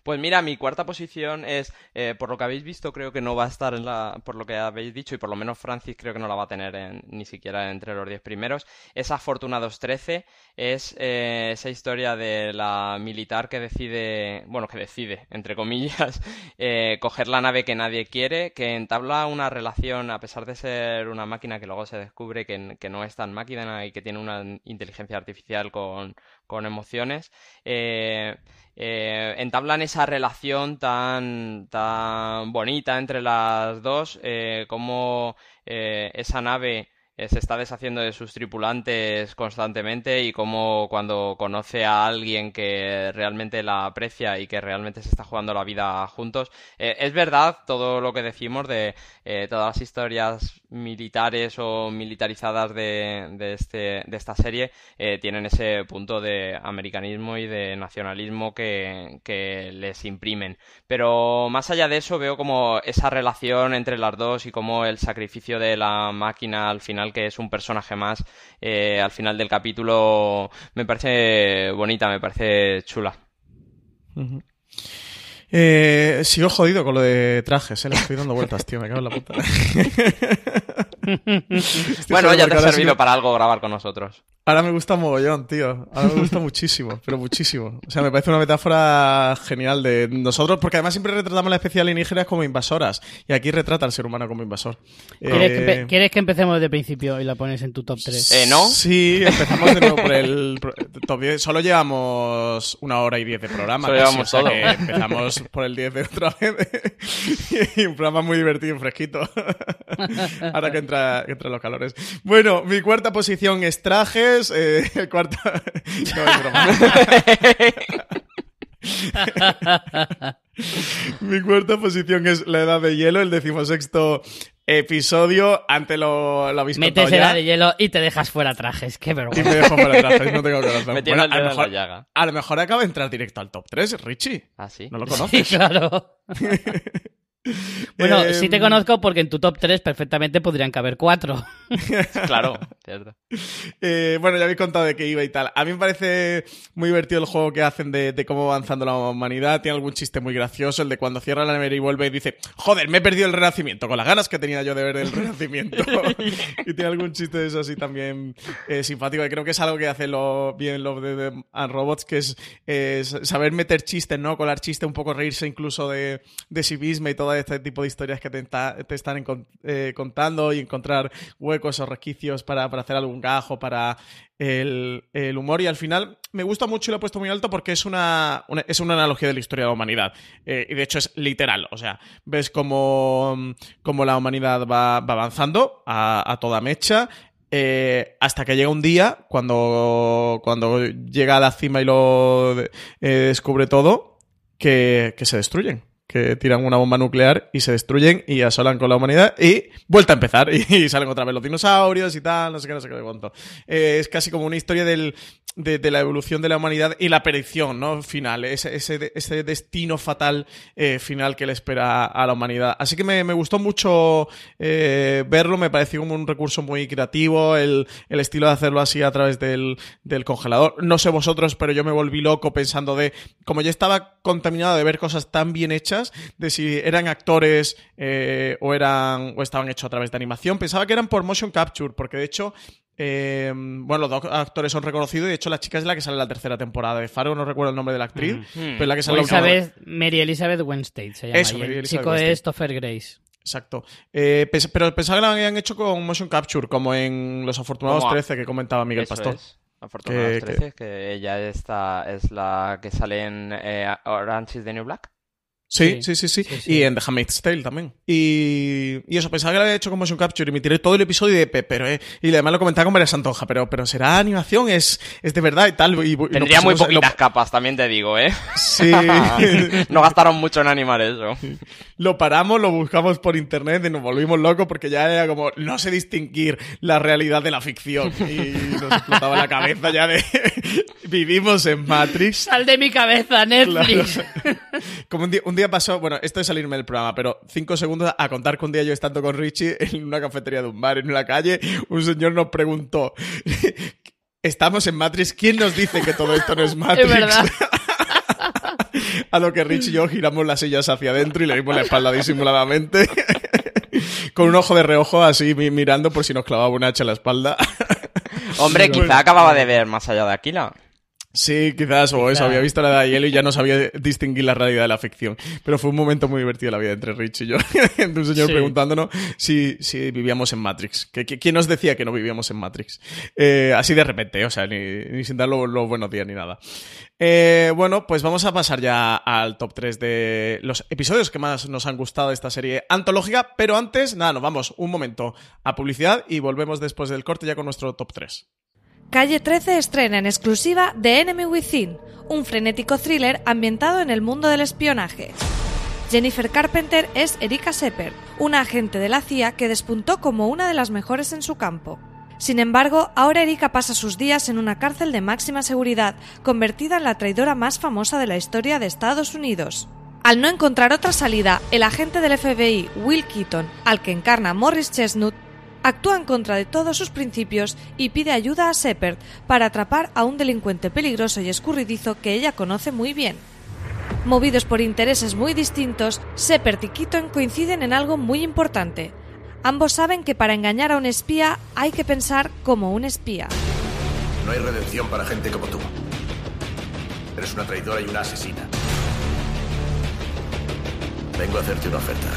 Pues mira, mi cuarta posición es, eh, por lo que habéis visto, creo que no va a estar en la, por lo que habéis dicho, y por lo menos Francis creo que no la va a tener en- ni siquiera entre los diez primeros. Es Afortunados 13, es eh, esa historia de la militar que decide, bueno, que decide, entre comillas, <laughs> eh, coger la nave que nadie quiere, que entabla una relación, a pesar de ser una máquina que luego se descubre que, que no es tan máquina y que tiene una inteligencia artificial con, con emociones. eh, eh, entablan esa relación tan, tan bonita entre las dos, eh, como eh, esa nave se está deshaciendo de sus tripulantes constantemente y como cuando conoce a alguien que realmente la aprecia y que realmente se está jugando la vida juntos. Eh, es verdad todo lo que decimos de eh, todas las historias militares o militarizadas de, de, este, de esta serie eh, tienen ese punto de americanismo y de nacionalismo que, que les imprimen. Pero más allá de eso veo como esa relación entre las dos y como el sacrificio de la máquina al final, que es un personaje más, eh, al final del capítulo me parece bonita, me parece chula. Ujú. Eh, sigo jodido con lo de trajes, eh, le estoy dando vueltas, tío, me cago en la puta. <laughs> Bueno, ya te ha servido para algo grabar con nosotros. Ahora me gusta mogollón, tío. Ahora me gusta <laughs> muchísimo, pero muchísimo. O sea, me parece una metáfora genial de nosotros, porque además siempre retratamos las especies alienígenas como invasoras. Y aquí retrata al ser humano como invasor. ¿Quieres, que Eh, empe- quieres que empecemos de principio y la pones en tu top 3? Eh, ¿no? Sí, empezamos de nuevo por el top 10. Solo llevamos una hora y diez de programa. Solo casi, llevamos o sea todo. que empezamos por el 10 de otra vez. <laughs> y un programa muy divertido y fresquito. <laughs> Ahora que entra, que entran los calores. Bueno, mi cuarta posición es trajes. Eh, <laughs> el cuarto. <laughs> no, es broma. <laughs> Mi cuarta posición es La Edad de Hielo, el decimosexto episodio. Ante lo, lo habéis Metes edad ya. de hielo y te dejas fuera trajes. Qué Y me vergüenza. dejo para atrás, no tengo corazón. Bueno, a, lo mejor, llaga. a lo mejor acaba de entrar directo al top 3, Richie. Ah, sí. No lo Sí, conoces. claro. Bueno, Eh, sí te conozco porque en tu top 3 perfectamente podrían caber 4. <laughs> Claro, cierto. Eh, bueno, ya habéis contado de qué iba y tal. A mí me parece muy divertido el juego que hacen de, de cómo va avanzando la humanidad. Tiene algún chiste muy gracioso, el de cuando cierra la nevera y vuelve y dice, joder, me he perdido el renacimiento, con las ganas que tenía yo de ver el renacimiento. <laughs> y tiene algún chiste de eso así también eh, simpático. Y creo que es algo que hace lo, bien de, de and Robots, que es eh, saber meter chistes, ¿no? Colar chistes, un poco reírse incluso de, de sí misma y todo este tipo de historias que te, están eh, contando y encontrar huecos o resquicios para, para hacer algún gajo, para el, el humor. Y al final me gusta mucho y lo he puesto muy alto porque es una, es una analogía de la historia de la humanidad. Eh, y de hecho es literal. O sea, ves cómo, cómo la humanidad va, va avanzando a, a toda mecha. eh, hasta que llega un día, cuando, cuando llega a la cima y lo eh, descubre todo, que, que se destruyen. Que tiran una bomba nuclear y se destruyen y asolan con la humanidad y vuelta a empezar. <laughs> Y, salen otra vez los dinosaurios y tal, no sé qué, no sé qué cuánto. Eh, es casi como una historia del, de, la evolución de la humanidad y la predicción, ¿no? Final, ese, ese, ese destino fatal eh, final que le espera a la humanidad. Así que me, me gustó mucho eh, verlo, me pareció como un recurso muy creativo, el, el estilo de hacerlo así a través del, del congelador. No sé vosotros, pero yo me volví loco pensando de, como ya estaba contaminado de ver cosas tan bien hechas, de si eran actores eh, o eran o estaban hechos a través de animación, pensaba que eran por motion capture, porque de hecho eh, bueno, los dos actores son reconocidos y de hecho la chica es la que sale en la tercera temporada de Faro, no recuerdo el nombre de la actriz, pero es la que sale en la última- Elizabeth, Mary Elizabeth Wednesday se llama. Eso, y Mary el Elizabeth chico Winstead. es Topher Grace. Exacto. Eh, pens- pero pensaba que lo habían hecho con motion capture, como en Los Afortunados Como a- 13 que comentaba Miguel Eso Pastor. es. Afortunados Que- 13, que... ella está, es la que sale en eh, Orange is the New Black. Sí, sí, sí, sí, Y en The Handmaid's Tale también. Y, y eso, pensaba que lo había hecho con motion capture y me tiré todo el episodio de, "Pe- pero, eh", y además lo comentaba con María Santonja, pero, pero será animación, es, es de verdad y tal. Y, Tendría muy pusimos- lo- poquitas capas, también te digo, ¿eh? Sí. <laughs> no gastaron mucho en animar eso. Lo paramos, lo buscamos por internet y nos volvimos locos porque ya era como, no sé distinguir la realidad de la ficción. Y nos explotaba la cabeza ya de, <laughs> vivimos en Matrix. Sal de mi cabeza, Netflix. Como un día, un día pasó, bueno, esto es salirme del programa, pero cinco segundos a contar que un día yo estando con Richie en una cafetería de un bar en una calle, un señor nos preguntó, estamos en Matrix, ¿quién nos dice que todo esto no es <laughs> Matrix? Es verdad. <laughs> A lo que Rich y yo giramos las sillas hacia adentro y le dimos la espalda disimuladamente. <laughs> Con un ojo de reojo así mi- mirando por si nos clavaba un hacha en la espalda. Hombre, quizá acababa de ver más allá de Aquila. Sí, quizás, o eso, había visto la edad de hielo y ya no sabía distinguir la realidad de la ficción. Pero fue un momento muy divertido la vida entre Rich y yo. <laughs> de un señor Sí. preguntándonos si, si vivíamos en Matrix. Que- ¿Quién nos decía que no vivíamos en Matrix? Eh, así de repente, o sea, ni, ni sin dar los los buenos días ni nada. Eh, bueno, pues vamos a pasar ya al top 3 de los episodios que más nos han gustado de esta serie antológica. Pero antes, nada, nos vamos un momento a publicidad y volvemos después del corte ya con nuestro top 3. Calle 13 estrena en exclusiva The Enemy Within, un frenético thriller ambientado en el mundo del espionaje. Jennifer Carpenter es Erika Sepper, una agente de la CIA que despuntó como una de las mejores en su campo. Sin embargo, ahora Erika pasa sus días en una cárcel de máxima seguridad, convertida en la traidora más famosa de la historia de Estados Unidos. Al no encontrar otra salida, el agente del FBI, Will Keaton, al que encarna Morris Chestnut, actúa en contra de todos sus principios y pide ayuda a Shepard para atrapar a un delincuente peligroso y escurridizo que ella conoce muy bien. Movidos por intereses muy distintos, Shepard y Keaton coinciden en algo muy importante. Ambos saben que para engañar a un espía hay que pensar como un espía. No hay redención para gente como tú. Eres una traidora y una asesina. Vengo a hacerte una oferta.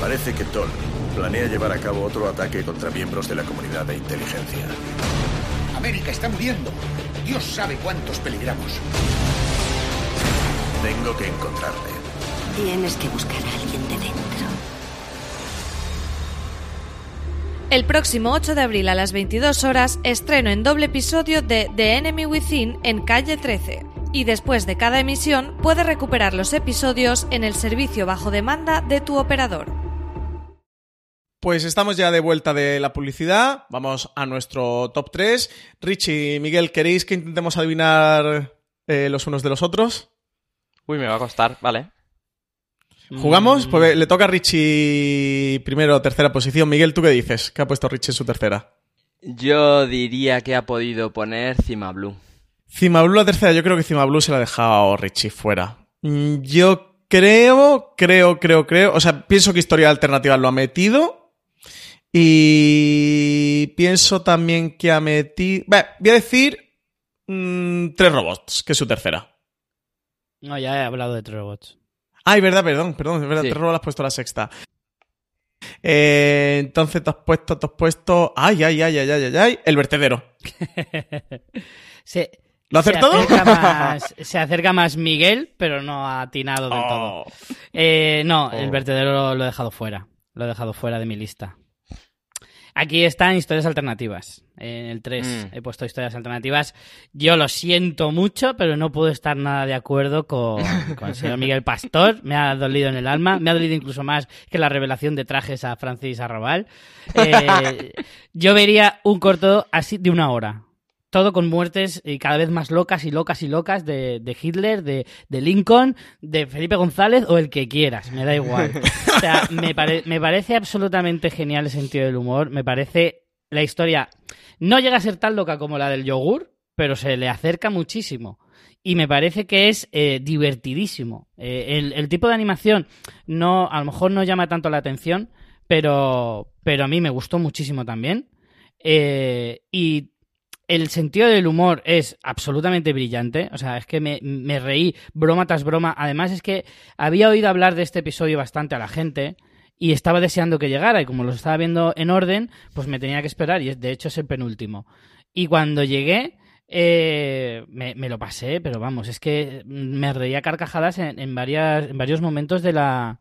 Parece que Toll planea llevar a cabo otro ataque contra miembros de la comunidad de inteligencia. América está muriendo. Dios sabe cuántos peligramos. Tengo que encontrarle. Tienes que buscar a alguien de dentro. El próximo 8 de abril a las 22 horas estreno en doble episodio de The Enemy Within en calle 13. Y después de cada emisión puedes recuperar los episodios en el servicio bajo demanda de tu operador. Pues estamos ya de vuelta de la publicidad. Vamos a nuestro top 3. Richie y Miguel, ¿queréis que intentemos adivinar eh, los unos de los otros? Uy, me va a costar, vale. ¿Jugamos? Pues le toca a Richie primero, tercera posición. Miguel, ¿tú qué dices? ¿Qué ha puesto Richie en su tercera? Yo diría que ha podido poner Cima Blue. Cima Blue la tercera, yo creo que Cima Blue se la ha dejado Richie fuera. Mm, Yo creo, creo, creo, creo. O sea, pienso que Historia Alternativa lo ha metido. Y pienso también que ha metido. Voy a decir. mm, tres robots, que es su tercera. No, ya he hablado de tres robots. Ay, verdad, perdón, perdón, es verdad, Sí. tres robots has puesto la sexta. Eh, entonces te has puesto, te has puesto. Ay, ay, ay, ay, ay, ay, ay. El vertedero. <laughs> Se, ¿Lo ha se acertado? acerca <laughs> más- se acerca más Miguel, pero no ha atinado del todo. Eh, no, el Oh. vertedero lo, lo he dejado fuera. Lo he dejado fuera de mi lista. Aquí están historias alternativas. En el 3 Mm. he puesto historias alternativas. Yo lo siento mucho, pero no puedo estar nada de acuerdo con, <laughs> con el señor Miguel Pastor. Me ha dolido en el alma. Me ha dolido incluso más que la revelación de trajes a Francis Arrabal. Eh, <laughs> yo vería un corto así de una hora. Todo con muertes eh, cada vez más locas y locas y locas de, de Hitler, de, de Lincoln, de Felipe González o el que quieras, me da igual. <laughs> O sea, me, pare- me parece absolutamente genial el sentido del humor. Me parece la historia. No llega a ser tan loca como la del yogur, pero se le acerca muchísimo. Y me parece que es eh, divertidísimo. Eh, el, el tipo de animación no, a lo mejor no llama tanto la atención, pero, pero a mí me gustó muchísimo también. Eh, y el sentido del humor es absolutamente brillante. O sea, es que me, reí broma tras broma. Además, es que había oído hablar de este episodio bastante a la gente y estaba deseando que llegara. Y como lo estaba viendo en orden, pues me tenía que esperar. Y de hecho es el penúltimo. Y cuando llegué, eh, me, lo pasé, pero vamos, es que me reía carcajadas en, varias, en varios momentos de la,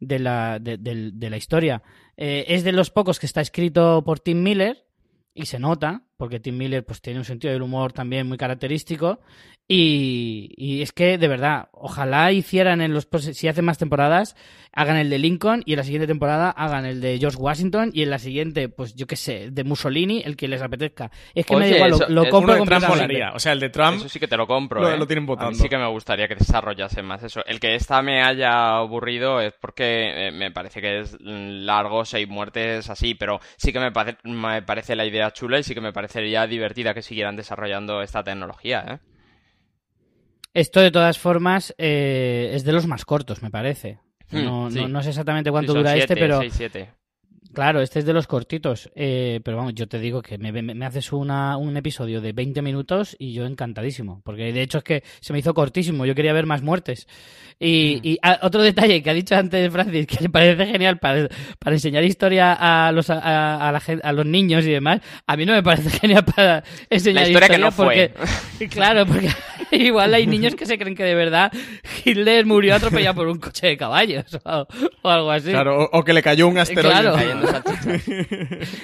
de la, de la historia. Eh, es de los pocos que está escrito por Tim Miller y se nota, porque Tim Miller pues tiene un sentido del humor también muy característico y, y es que de verdad, ojalá hicieran en los si hacen más temporadas, hagan el de Lincoln y en la siguiente temporada hagan el de George Washington y en la siguiente, pues yo qué sé, de Mussolini, el que les apetezca. Es que me da Oye, igual, lo- eso- lo, eso compro completamente. O sea, el de Trump. Eso sí que te lo compro, lo- ¿eh? lo tienen A votando. mí sí que me gustaría que desarrollase más eso. El que esta me haya aburrido es porque eh, me parece que es largo, seis muertes así, pero sí que me, pare- me parece la idea chula y sí que me parecería divertida que siguieran desarrollando esta tecnología, ¿eh? Esto de todas formas eh, es de los más cortos, me parece. Hmm, No, sí. no, no sé exactamente cuánto Sí, dura este, pero seis. Claro, este es de los cortitos. Eh, pero vamos, yo te digo que me, me- me haces una, un episodio de 20 minutos y yo encantadísimo. Porque de hecho es que se me hizo cortísimo. Yo quería ver más muertes. Y, y, ah, otro detalle que ha dicho antes Francis, que le parece genial para, para enseñar historia a los, a, a la a los niños y demás, a mí no me parece <laughs> genial para enseñar La historia que no porque, Claro, porque <laughs> igual hay niños que se creen que de verdad Hitler murió atropellado por un coche de caballos o, o algo así. Claro, o, o que le cayó un asteroide. Claro. Salchichas.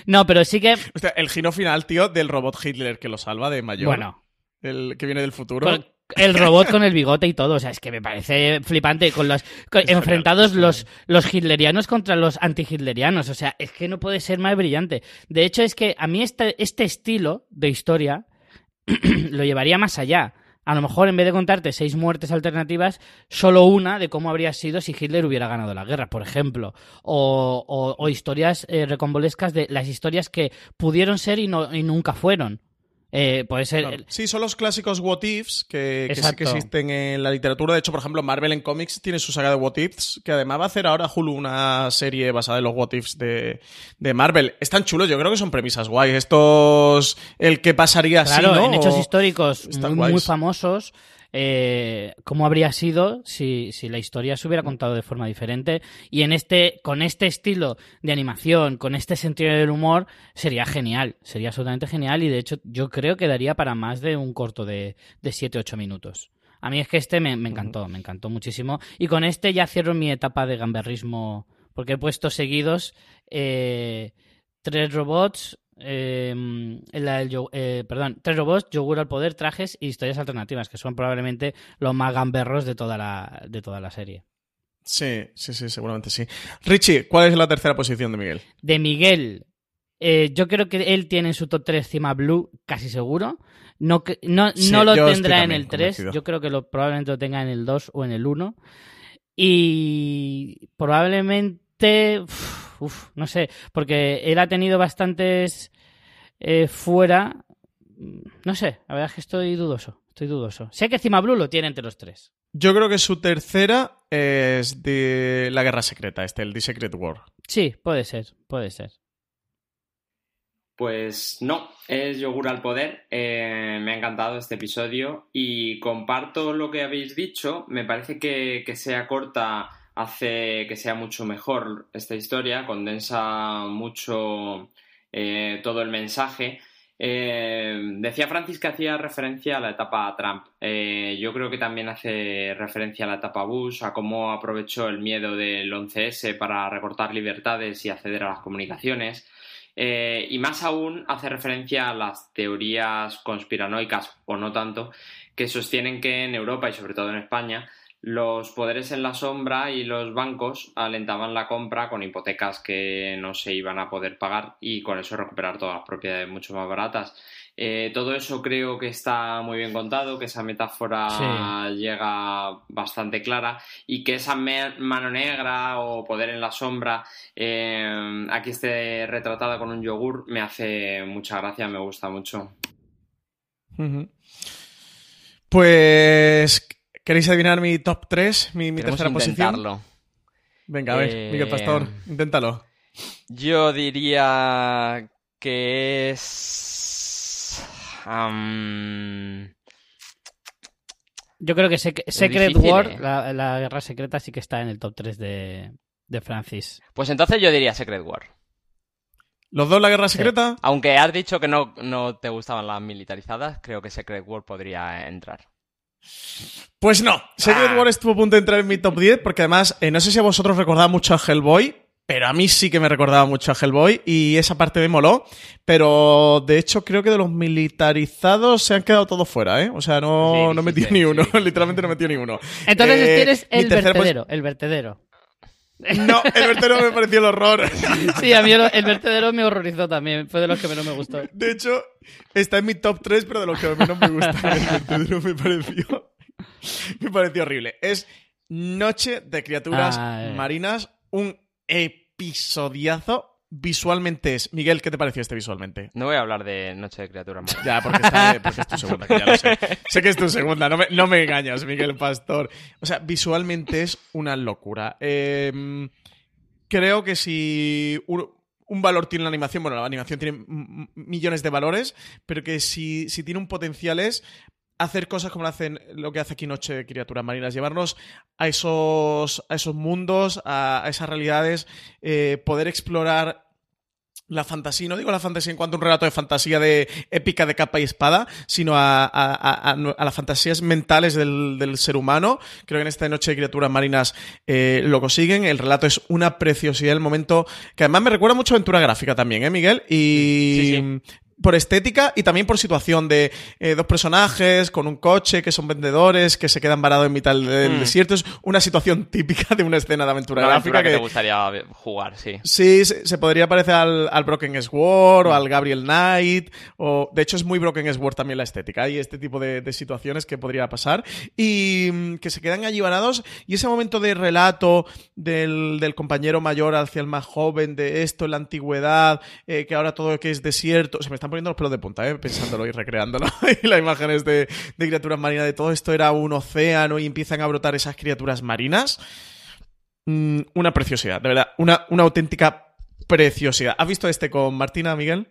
No, pero sí que el giro final, tío, del robot Hitler que lo salva de mayor. Bueno. El que viene del futuro. con el robot con el bigote y todo, o sea, es que me parece flipante con los con- enfrentados los los hitlerianos contra los anti-hitlerianos, o sea, es que no puede ser más brillante. De hecho es que a mí este este estilo de historia <clears throat> lo llevaría más allá. A lo mejor en vez de contarte seis muertes alternativas, solo una de cómo habría sido si Hitler hubiera ganado la guerra, por ejemplo. O, o- o historias eh, recombolescas de las historias que pudieron ser y, no, y nunca fueron. Eh, puede ser. Claro. Sí, son los clásicos what ifs que, que sí que Exacto. existen en la literatura. De hecho, por ejemplo, Marvel en cómics tiene su saga de what ifs, que además va a hacer ahora Hulu una serie basada en los what ifs de, de Marvel. Están chulos, yo creo que son premisas guay. Estos, el que pasaría Claro, así, ¿no? en hechos históricos Están muy, muy guays. famosos, eh, cómo habría sido si, si la historia se hubiera contado de forma diferente. Y en este, con este estilo de animación, con este sentido del humor, sería genial. Sería absolutamente genial. Y de hecho, yo creo que daría para más de un corto de, de 7-8 minutos. A mí es que este me, me encantó, me encantó muchísimo. Y con este ya cierro mi etapa de gamberrismo, porque he puesto seguidos eh, tres robots, eh, la- el yo- eh, perdón, tres robots, yogur al poder, trajes y historias alternativas, que son probablemente los más gamberros de toda la, de toda la serie. Sí, sí, sí, seguramente sí. Richie, ¿cuál es la tercera posición de Miguel? De Miguel, eh, yo creo que él tiene en su top 3 Cima Blue, casi seguro. No, no, Sí, no lo tendrá en el 3, convencido. yo creo que lo, probablemente lo tenga en el 2 o en el 1. Y probablemente, uf, no sé, porque él ha tenido bastantes eh, fuera. No sé, la verdad es que estoy dudoso, estoy dudoso. Sé que Cima Blue lo tiene entre los tres. Yo creo que su tercera es de la Guerra Secreta, este, el The Secret War. Sí, puede ser, puede ser. Pues no, es Yogur al Poder. Eh, me ha encantado este episodio y comparto lo que habéis dicho. Me parece que, que sea corta hace que sea mucho mejor esta historia, condensa mucho eh, todo el mensaje. Eh, decía Francis que hacía referencia a la etapa Trump. Eh, yo creo que también hace referencia a la etapa Bush, a cómo aprovechó el miedo del 11S para recortar libertades y acceder a las comunicaciones. Y más aún hace referencia a las teorías conspiranoicas, o no tanto, que sostienen que en Europa y sobre todo en España los poderes en la sombra y los bancos alentaban la compra con hipotecas que no se iban a poder pagar y con eso recuperar todas las propiedades mucho más baratas. Eh, todo eso creo que está muy bien contado, que esa metáfora Sí. llega bastante clara y que esa mano negra o poder en la sombra eh, aquí esté retratada con un yogur me hace mucha gracia, me gusta mucho. Pues, ¿queréis adivinar mi top 3? Mi, mi tercera posición. intentarlo. Venga, a ver, Eh, Miguel Pastor, inténtalo. Yo diría que es... Yo creo que Sec- Secret difícil, War, eh. la, la guerra secreta, sí que está en el top 3 de, de Francis. Pues entonces yo diría Secret War. ¿Los dos la guerra secreta? Aunque has dicho que no, no te gustaban las militarizadas, creo que Secret War podría entrar. Pues no, Secret Ah. War estuvo a punto de entrar en mi top 10 porque además, eh, no sé si a vosotros recordaba mucho a Hellboy, pero a mí sí que me recordaba mucho a Hellboy y esa parte me moló, pero de hecho creo que de los militarizados se han quedado todos fuera, ¿eh? O sea, no, no metió ni uno, <laughs> literalmente no metió ni uno. Entonces Eh, tienes el vertedero, el vertedero. No, el vertedero me pareció el horror. <laughs> Sí, a mí el, el vertedero me horrorizó también, fue de los que menos me gustó. De hecho, está en mi top 3, pero de los que menos me gusta. <laughs> El vertedero me pareció. Me pareció horrible. Es Noche de Criaturas Ah, eh. Marinas, un episodiazo. Visualmente es. Miguel, ¿qué te pareció este visualmente? No voy a hablar de Noche de Criaturas Marinas. Ya, porque, está, porque es tu segunda, que ya lo sé. Sé que es tu segunda, no me, no me engañas, Miguel Pastor. O sea, visualmente es una locura. Eh, creo que si un, un valor tiene la animación, bueno, la animación tiene millones de valores, pero que si, si tiene un potencial es hacer cosas como lo, hacen, lo que hace aquí Noche Criaturas Marinas, llevarnos a esos, a esos mundos, a, esas realidades, eh, poder explorar la fantasía, no digo la fantasía en cuanto a un relato de fantasía de épica de capa y espada, sino a, las fantasías mentales del, ser humano. Creo que en esta noche de criaturas marinas eh, lo consiguen. El relato es una preciosidad, el momento que además me recuerda mucho a aventura gráfica también, ¿eh, Miguel? Y por estética y también por situación de eh, dos personajes con un coche que son vendedores que se quedan varados en mitad del, Mm. desierto. Es una situación típica de una escena de aventura Una gráfica aventura que, que, te gustaría jugar, sí. Sí, se, se podría parecer al, al Broken Sword o al Gabriel Knight. O, de hecho, es muy Broken Sword también la estética. Hay este tipo de, de situaciones que podría pasar. Y mm, que se quedan allí varados. Y ese momento de relato del, del compañero mayor hacia el más joven, de esto en la antigüedad, eh, que ahora todo que es desierto. Se me están poniendo los pelos de punta, eh, pensándolo y recreándolo. <laughs> y las imágenes de, criaturas marinas, de todo esto era un océano y empiezan a brotar esas criaturas marinas. Mm, una preciosidad, de verdad. Una, una auténtica preciosidad. ¿Has visto este con Martina, Miguel?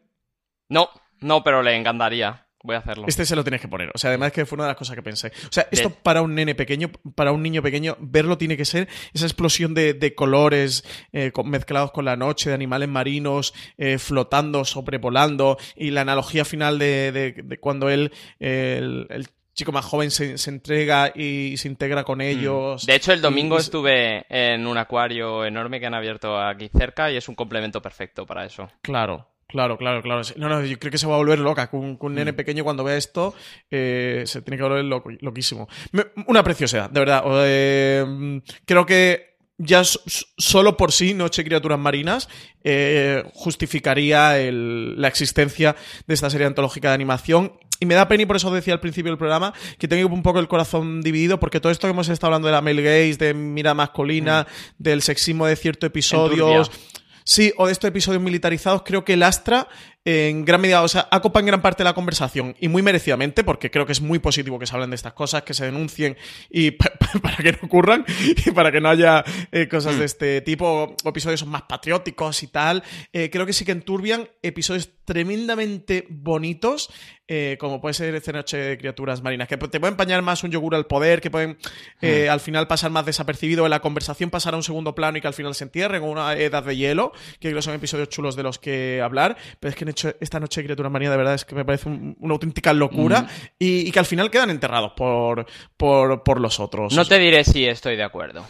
No, no, pero le encantaría. Voy a hacerlo. Este se lo tienes que poner. O sea, además que fue una de las cosas que pensé. O sea, esto De- para un nene pequeño, para un niño pequeño, verlo tiene que ser esa explosión de, de colores eh, con- mezclados con la noche, de animales marinos eh, flotando, sobrevolando. Y la analogía final de, de- cuando él, eh, el, el chico más joven, se, se entrega y se integra con ellos. Mm. De hecho, el domingo Y- estuve en un acuario enorme que han abierto aquí cerca y es un complemento perfecto para eso. Claro, claro, claro, claro. No, no, yo creo que se va a volver loca. Un Mm. nene pequeño cuando vea esto, eh, se tiene que volver loco- loquísimo. Me- una preciosidad, de verdad. Eh, creo que ya so- so- solo por sí, Noche Criaturas Marinas, eh, justificaría el- la existencia de esta serie antológica de animación. Y me da pena, y por eso decía al principio del programa, que tengo un poco el corazón dividido, porque todo esto que hemos estado hablando de la male gaze, de mira masculina, del sexismo de ciertos episodios, Enturbia. Sí, o de estos episodios militarizados, creo que lastra en gran medida, o sea, acopa en gran parte la conversación y muy merecidamente, porque creo que es muy positivo que se hablen de estas cosas, que se denuncien y <laughs> pa- pa- para que no ocurran y para que no haya eh, cosas de este tipo, o, episodios más patrióticos y tal. Eh, creo que sí que enturbian episodios tremendamente bonitos, eh, como puede ser esta noche de criaturas marinas, que te pueden empañar más un yogur al poder, que pueden eh, al final pasar más desapercibido, en la conversación pasar a un segundo plano y que al final se entierren, o una edad de hielo, que creo que son episodios chulos de los que hablar, pero es que hecho, esta noche de criaturas marinas de verdad es que me parece un- una auténtica locura Mm. y, y que al final quedan enterrados por, por, por los otros. No te diré si estoy de acuerdo.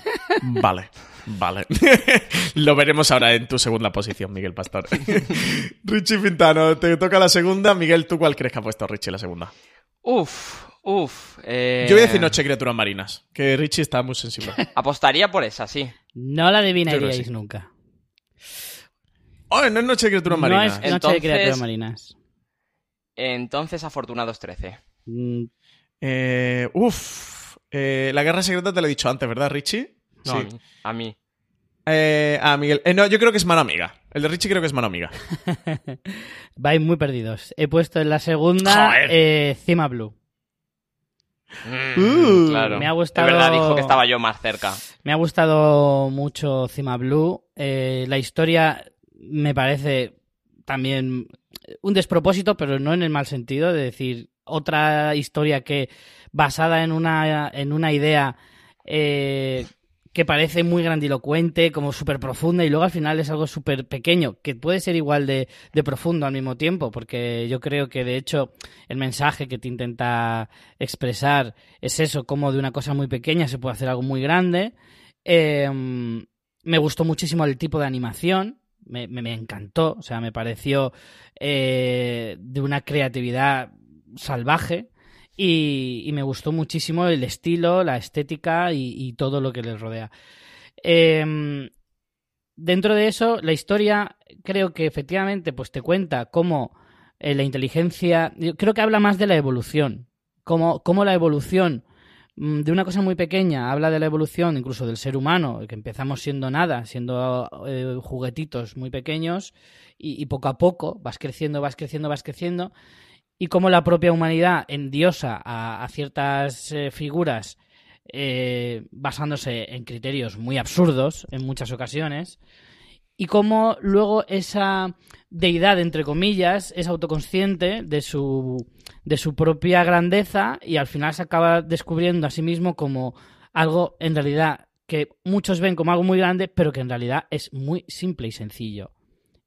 <laughs> Vale. Vale. <laughs> Lo veremos ahora en tu segunda posición, Miguel Pastor. <laughs> Richie Pintano, te toca la segunda. Miguel, ¿tú cuál crees que ha puesto Richie la segunda? Uf, uf. eh, Yo voy a decir Noche de Criaturas Marinas, que Richie está muy sensible. Apostaría por esa, sí. No la adivinaríais sí. nunca. Oh, no es Noche de Criaturas No Marinas. es Noche de Entonces- Criaturas Marinas. Entonces, Afortunados 13. Mm, Eh, uf. Eh, la guerra secreta te lo he dicho antes, ¿verdad, Richie? No, Sí. a mí. A mí. Eh, ah, Miguel. Eh, no, yo creo que es mano amiga. El de Richie creo que es mano amiga. <laughs> Vais muy perdidos. He puesto en la segunda eh, Cima Blue. Mm, Uh. claro. Me ha gustado- Es verdad, dijo que estaba yo más cerca. Me ha gustado mucho Cima Blue. Eh, la historia me parece también un despropósito, pero no en el mal sentido, de decir, otra historia que basada en una, en una idea eh, que parece muy grandilocuente, como súper profunda, y luego al final es algo súper pequeño, que puede ser igual de, de, profundo al mismo tiempo, porque yo creo que de hecho el mensaje que te intenta expresar es eso, como de una cosa muy pequeña se puede hacer algo muy grande. Eh, me gustó muchísimo el tipo de animación, me, me, encantó, o sea, me pareció eh, de una creatividad salvaje. Y, me gustó muchísimo el estilo, la estética y, todo lo que les rodea. Eh, dentro de eso, la historia creo que efectivamente pues te cuenta cómo eh, la inteligencia, creo que habla más de la evolución, cómo, la evolución de una cosa muy pequeña habla de la evolución incluso del ser humano, que empezamos siendo nada, siendo eh, juguetitos muy pequeños y, y poco a poco vas creciendo, vas creciendo, vas creciendo. Y cómo la propia humanidad endiosa a, a ciertas eh, figuras eh, basándose en criterios muy absurdos en muchas ocasiones y cómo luego esa deidad, entre comillas, es autoconsciente de su, de su propia grandeza y al final se acaba descubriendo a sí mismo como algo en realidad que muchos ven como algo muy grande, pero que en realidad es muy simple y sencillo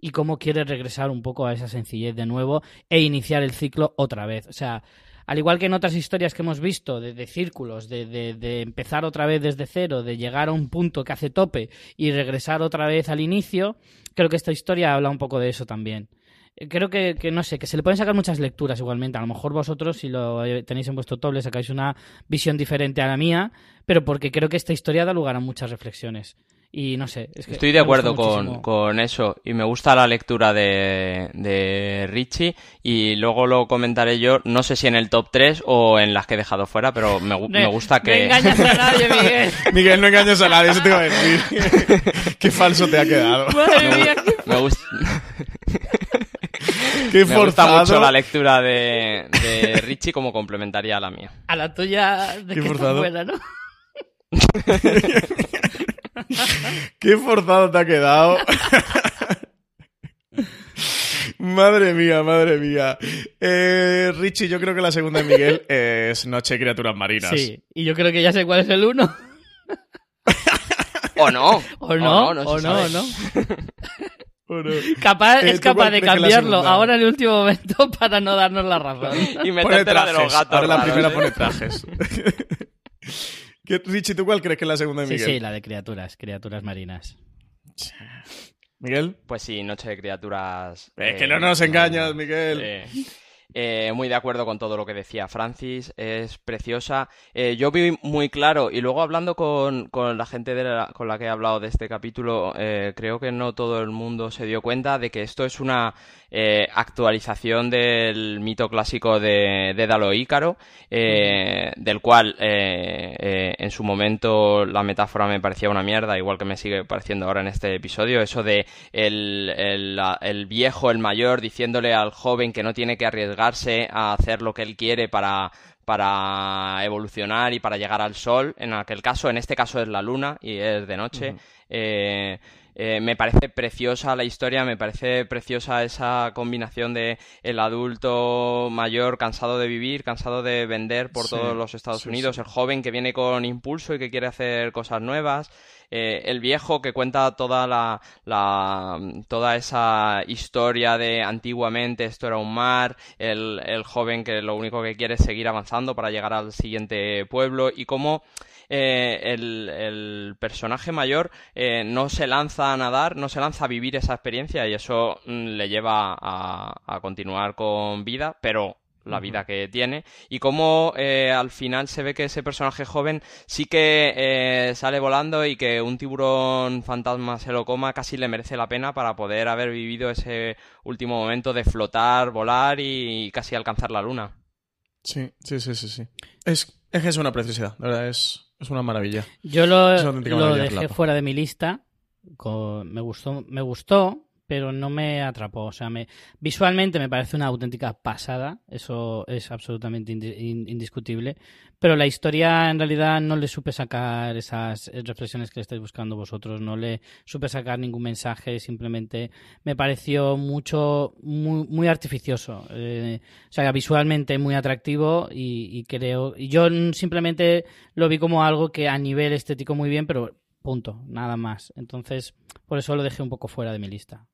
y cómo quiere regresar un poco a esa sencillez de nuevo e iniciar el ciclo otra vez. O sea, al igual que en otras historias que hemos visto de, de círculos, de, de, de, empezar otra vez desde cero, de llegar a un punto que hace tope y regresar otra vez al inicio, creo que esta historia habla un poco de eso también. Creo que, que, no sé, que se le pueden sacar muchas lecturas igualmente. A lo mejor vosotros, si lo tenéis en vuestro top, le sacáis una visión diferente a la mía, pero porque creo que esta historia da lugar a muchas reflexiones. Y no sé. Es que Estoy de acuerdo con, con, eso. Y me gusta la lectura de, de Richie. Y luego lo comentaré yo, no sé si en el top 3 o en las que he dejado fuera, pero me, me gusta que. No engañas a nadie, <laughs> Miguel. Miguel, no engañas a nadie, eso te iba a decir. <laughs> Qué falso te ha quedado. Madre mía, me, me gusta. <laughs> Qué me gusta mucho la lectura de, de, Richie como complementaria a la mía. A la tuya de Qué que forzado. buena, ¿no? <laughs> Qué forzado te ha quedado. <laughs> madre mía, madre mía. Eh, Richie, yo creo que la segunda de Miguel es Noche de Criaturas Marinas. Sí, y yo creo que ya sé cuál es el uno. o no. <laughs> O no, o no, o no, o no. O no. Capaz, Eh, es ¿tú capaz de cambiarlo ahora en el último momento para no darnos la razón. Y meterte la de los gatos. Ahora la primera ¿eh? pone trajes. ¿Qué- Richie, ¿tú cuál crees que es la segunda de Sí, Miguel? sí, la de criaturas, criaturas marinas. Miguel. Pues sí, Noche de Criaturas. Es eh, que no nos engañas, Miguel. eh, eh, muy de acuerdo con todo lo que decía Francis, es preciosa. Eh, yo vi muy claro, y luego hablando con, con la gente de la- con la que he hablado de este capítulo, eh, creo que no todo el mundo se dio cuenta de que esto es una eh, actualización del mito clásico de Dédalo Ícaro, eh, del cual eh, eh, en su momento la metáfora me parecía una mierda, igual que me sigue pareciendo ahora en este episodio, eso de el, el, el viejo, el mayor, diciéndole al joven que no tiene que arriesgarse a hacer lo que él quiere para para evolucionar y para llegar al sol, en aquel caso, en este caso es la luna y es de noche. Eh, eh, me parece preciosa la historia, me parece preciosa esa combinación de el adulto mayor cansado de vivir, cansado de vender por Sí, todos los Estados sí, Unidos, sí. el joven que viene con impulso y que quiere hacer cosas nuevas, eh, el viejo que cuenta toda la, la toda esa historia de antiguamente esto era un mar, el, el joven que lo único que quiere es seguir avanzando para llegar al siguiente pueblo y cómo eh, el, el personaje mayor eh, no se lanza a nadar, no se lanza a vivir esa experiencia y eso mm, le lleva a, a continuar con vida, pero la vida que tiene y cómo eh, al final se ve que ese personaje joven sí que eh, sale volando y que un tiburón fantasma se lo coma casi le merece la pena para poder haber vivido ese último momento de flotar, volar y casi alcanzar la luna. Sí, sí, sí, sí, sí. Es, es que es una preciosidad, la verdad, es, es una maravilla. Yo lo, lo dejé fuera de mi lista. con- me gustó, me gustó, pero no me atrapó. O sea, me, visualmente me parece una auténtica pasada. Eso es absolutamente indi- in- indiscutible. Pero la historia en realidad no le supe sacar esas eh, reflexiones que estáis buscando vosotros. No le supe sacar ningún mensaje. Simplemente me pareció mucho, muy, muy artificioso. Eh, o sea, visualmente muy atractivo y, y creo. Y yo simplemente lo vi como algo que a nivel estético muy bien, pero punto, nada más. Entonces, por eso lo dejé un poco fuera de mi lista.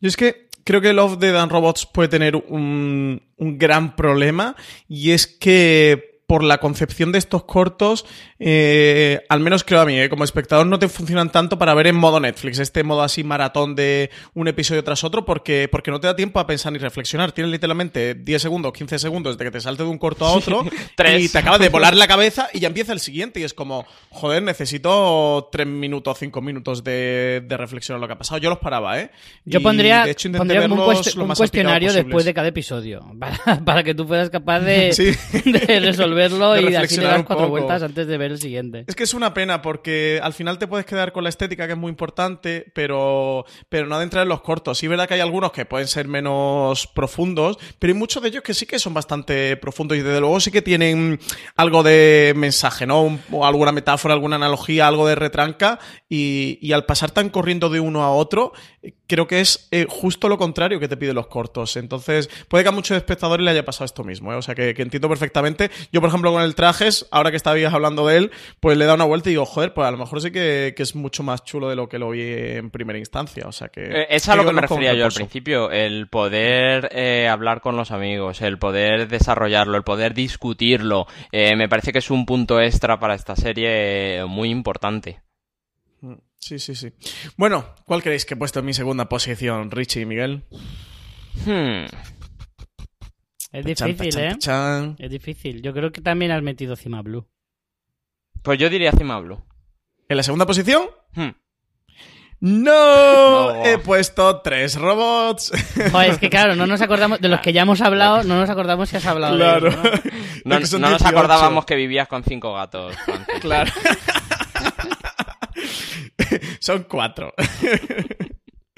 Yo es que creo que Love, Dead and Robots puede tener un, un gran problema y es que por la concepción de estos cortos, eh, al menos creo a mí, eh, como espectador no te funcionan tanto para ver en modo Netflix, este modo así maratón de un episodio tras otro, porque, porque no te da tiempo a pensar ni reflexionar. Tienes literalmente 10 segundos, 15 segundos de que te salte de un corto a otro <laughs> y te acaba de volar la cabeza y ya empieza el siguiente y es como, joder, necesito 3 minutos, 5 minutos de, de reflexión en lo que ha pasado. Yo los paraba, ¿eh? Yo Y, pondría, de hecho, pondría un, verlos cuest- lo un más cuestionario después de cada episodio, <laughs> para, para que tú fueras capaz de, <laughs> Sí. de resolverlo De y de así le das cuatro vueltas antes de ver el siguiente. Es que es una pena porque al final te puedes quedar con la estética que es muy importante, pero, pero no adentrar en los cortos. Sí, es verdad que hay algunos que pueden ser menos profundos, pero hay muchos de ellos que sí que son bastante profundos y desde luego sí que tienen algo de mensaje, ¿no? O alguna metáfora, alguna analogía, algo de retranca y, y al pasar tan corriendo de uno a otro, creo que es eh, justo lo contrario que te piden los cortos. Entonces, puede que a muchos espectadores le haya pasado esto mismo, ¿eh? O sea, que, que entiendo perfectamente. Yo, por ejemplo, con el trajes, ahora que estabais hablando de él, pues le dado una vuelta y digo, joder, pues a lo mejor sí que, que es mucho más chulo de lo que lo vi en primera instancia. O sea, que... Eh, Es a lo que me refería yo al principio, el poder eh, hablar con los amigos, el poder desarrollarlo, el poder discutirlo, eh, me parece que es un punto extra para esta serie muy importante. Mm, Sí, sí, sí. Bueno, ¿cuál creéis que he puesto en mi segunda posición, Richie y Miguel? Hmm. Es difícil, ¿eh? Es difícil. Yo creo que también has metido Cima Blue. Pues yo diría Cima Blue. ¿En la segunda posición? Hmm. ¡No! No. He puesto tres robots. Joder, es que claro, no nos acordamos de los que ya hemos hablado, no nos acordamos si has hablado Claro. de ellos, ¿no? <laughs> No, que son no nos 18. acordábamos que vivías con cinco gatos. Claro. <laughs> <laughs> Son cuatro.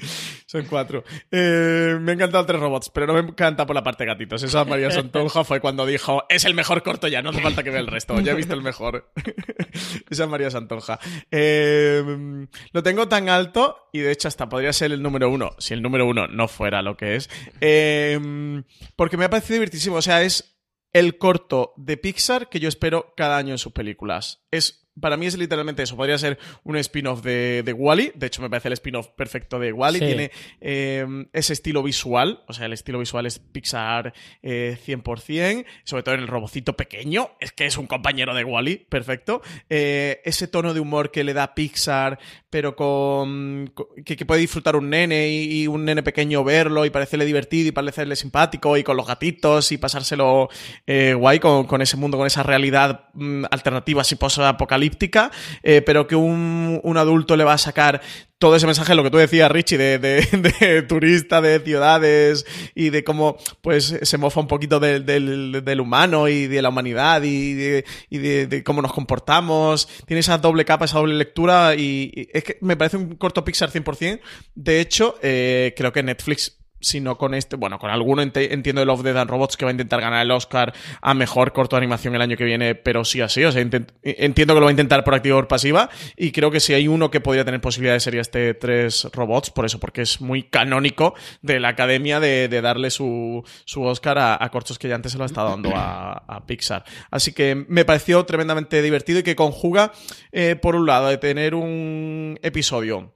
<laughs> Son cuatro. Eh, me han encantado tres robots, pero no me encanta por la parte de gatitos. Eso a María Santonja fue cuando dijo, es el mejor corto ya, no hace falta que vea el resto, ya he visto el mejor. <laughs> Esa es María Santonja. Eh, lo tengo tan alto, y de hecho hasta podría ser el número uno, si el número uno no fuera lo que es, eh, porque me ha parecido divertísimo. O sea, es el corto de Pixar que yo espero cada año en sus películas. Es para mí es literalmente eso. Podría ser un spin-off de, de Wally. De hecho, me parece el spin-off perfecto de Wally. Sí. Tiene eh, ese estilo visual. O sea, el estilo visual es Pixar eh, 100%. Sobre todo en el robocito pequeño. Es que es un compañero de Wally. Perfecto. Eh, ese tono de humor que le da Pixar, pero con. con- que, que puede disfrutar un nene y, y un nene pequeño verlo y parecerle divertido y parecerle simpático y con los gatitos y pasárselo eh, guay con, con ese mundo, con esa realidad mm, alternativa así post-apocalíptica, eh, pero que un, un adulto le va a sacar todo ese mensaje, lo que tú decías, Richie, de, de, <laughs> de turista, de ciudades y de cómo pues se mofa un poquito del, del, humano y de la humanidad y, de, cómo nos comportamos. Tiene esa doble capa, esa doble lectura y, y es que me parece un corto Pixar 100%. De hecho, eh, creo que Netflix sino con este, bueno, con alguno entiendo de Love, Dead and Robots que va a intentar ganar el Oscar a mejor corto de animación el año que viene, pero sí así, o sea, entiendo que lo va a intentar por activa o por pasiva y creo que si hay uno que podría tener posibilidades sería este tres robots, por eso, porque es muy canónico de la academia de, darle su, su Oscar a, cortos que ya antes se lo ha estado dando a, a Pixar. Así que me pareció tremendamente divertido y que conjuga, eh, por un lado, de tener un episodio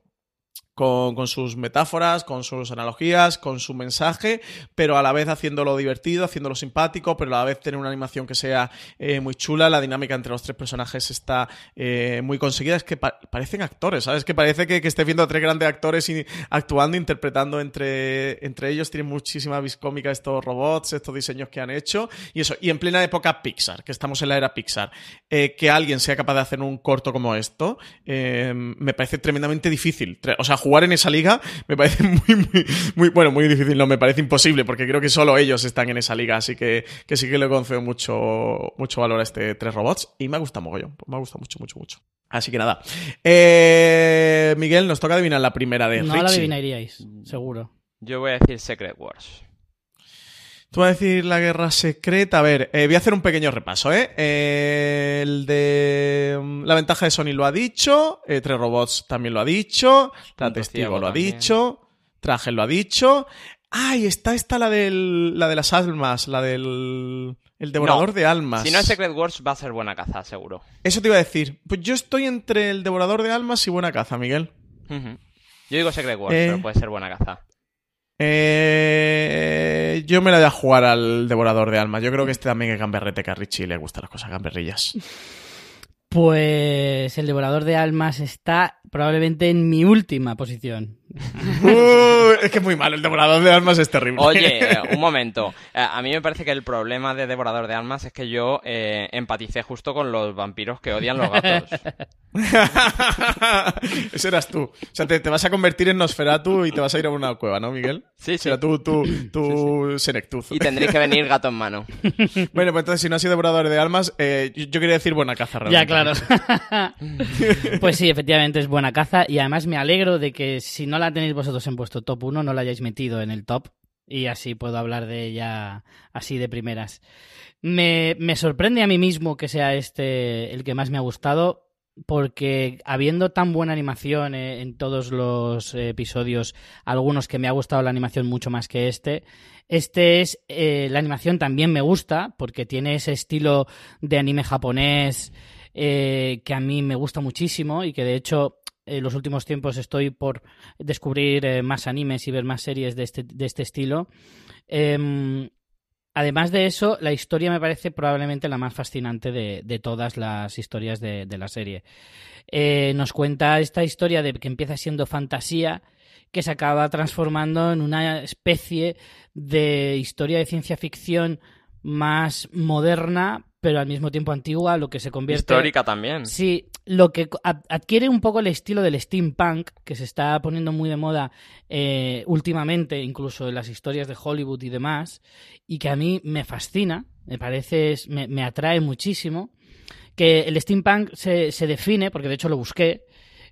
con, sus metáforas, con sus analogías, con su mensaje, pero a la vez haciéndolo divertido, haciéndolo simpático, pero a la vez tener una animación que sea eh, muy chula. La dinámica entre los tres personajes está eh, muy conseguida. Es que pa- parecen actores, ¿sabes? Que parece que, que estés viendo a tres grandes actores y, actuando, interpretando entre, entre ellos. Tienen muchísima viscómica estos robots, estos diseños que han hecho. Y eso, y en plena época Pixar, que estamos en la era Pixar, eh, que alguien sea capaz de hacer un corto como esto, eh, me parece tremendamente difícil. O sea, jugar en esa liga me parece <laughs> muy, muy, muy, bueno, muy difícil, no, me parece imposible, porque creo que solo ellos están en esa liga, así que, que sí que le concedo mucho, mucho valor a este tres robots y me ha gustado mogollón, me ha gustado mucho, mucho, mucho. Así que nada. Eh, Miguel, nos toca adivinar la primera de No Richie. la adivinaríais, seguro. Yo voy a decir Secret Wars. Tú vas a decir la guerra secreta. A ver, eh, voy a hacer un pequeño repaso, ¿eh? Eh, el de mm, la ventaja de Sony lo ha dicho. eh, Tres robots también lo ha dicho. La testigo lo ha también. dicho. Traje lo ha dicho. Ah, y está esta la del, la de las almas, la del El devorador No. de almas. Si no es Secret Wars, va a ser buena caza, seguro. Eso te iba a decir. Pues yo estoy entre el devorador de almas y buena caza, Miguel. Yo digo Secret Wars, pero puede ser buena caza. Eh, yo me la voy a jugar al devorador de almas. Yo creo que este también es gamberrete, que a Richie le gustan las cosas gamberrillas. Pues el devorador de almas está probablemente en mi última posición. Uh, es que es muy malo, el devorador de almas es terrible. Oye, <laughs> un momento. Eh, A mí me parece que el problema de Devorador de Almas es que yo eh, empaticé justo con los vampiros que odian los gatos. <laughs> Ese eras tú. O sea, te, te vas a convertir en Nosferatu y te vas a ir a una cueva, ¿no, Miguel? Sí, sí. Será tú, tú, tú Senectuz. Y tendréis que venir gato en mano. <laughs> Bueno, pues entonces, si no has sido devorador de almas, eh, yo, yo quería decir buena caza, Ya, realmente. claro. pues sí, efectivamente es buena caza y además me alegro de que si no la tenéis vosotros en vuestro top 1, no la hayáis metido en el top y así puedo hablar de ella así de primeras. Me, sorprende a mí mismo que sea este el que más me ha gustado porque habiendo tan buena animación eh, en todos los episodios, algunos que me ha gustado la animación mucho más que este, este es, eh, la animación también me gusta porque tiene ese estilo de anime japonés eh, que a mí me gusta muchísimo y que de hecho en los últimos tiempos estoy por descubrir eh, más animes y ver más series de este, de este estilo. Em, Además de eso, la historia me parece probablemente la más fascinante de, de todas las historias de, de la serie. Eh, nos cuenta esta historia de que empieza siendo fantasía, que se acaba transformando en una especie de historia de ciencia ficción más moderna, pero al mismo tiempo antigua, lo que se convierte... Histórica también. Sí, lo que adquiere un poco el estilo del steampunk, que se está poniendo muy de moda eh, últimamente, incluso en las historias de Hollywood y demás, y que a mí me fascina, me parece, me, me atrae muchísimo, que el steampunk se, se define, porque de hecho lo busqué,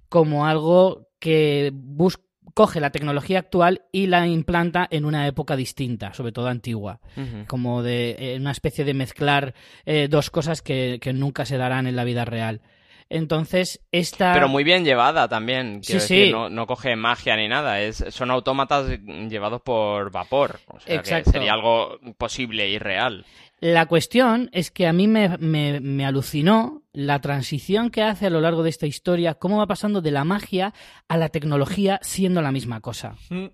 como algo que bus- coge la tecnología actual y la implanta en una época distinta, sobre todo antigua como de eh, una especie de mezclar eh, dos cosas que, que nunca se darán en la vida real. Entonces, esta... Pero muy bien llevada también. Sí, Quiero sí. decir, no, no coge magia ni nada. Es, son autómatas llevados por vapor. O sea, Exacto. que sería algo posible y real. La cuestión es que a mí me, me- me alucinó la transición que hace a lo largo de esta historia, cómo va pasando de la magia a la tecnología siendo la misma cosa. Mm.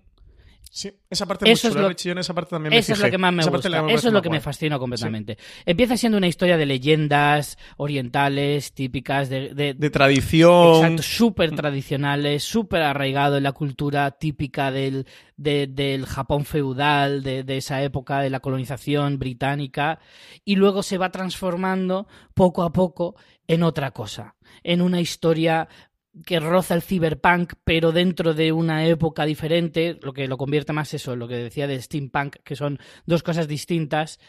Sí, esa parte es Eso es lo- Richie, yo en esa parte también me Eso es lo que más me Esa gusta. Eso es lo que me fascinó completamente. Empieza siendo una historia de leyendas orientales, típicas, de, de, De tradición. Exacto, súper tradicionales, súper arraigado en la cultura típica del, de- del Japón feudal, de, de esa época de la colonización británica, y luego se va transformando poco a poco en otra cosa, en una historia que roza el cyberpunk, pero dentro de una época diferente, lo que lo convierte más eso, lo que decía de steampunk, que son dos cosas distintas,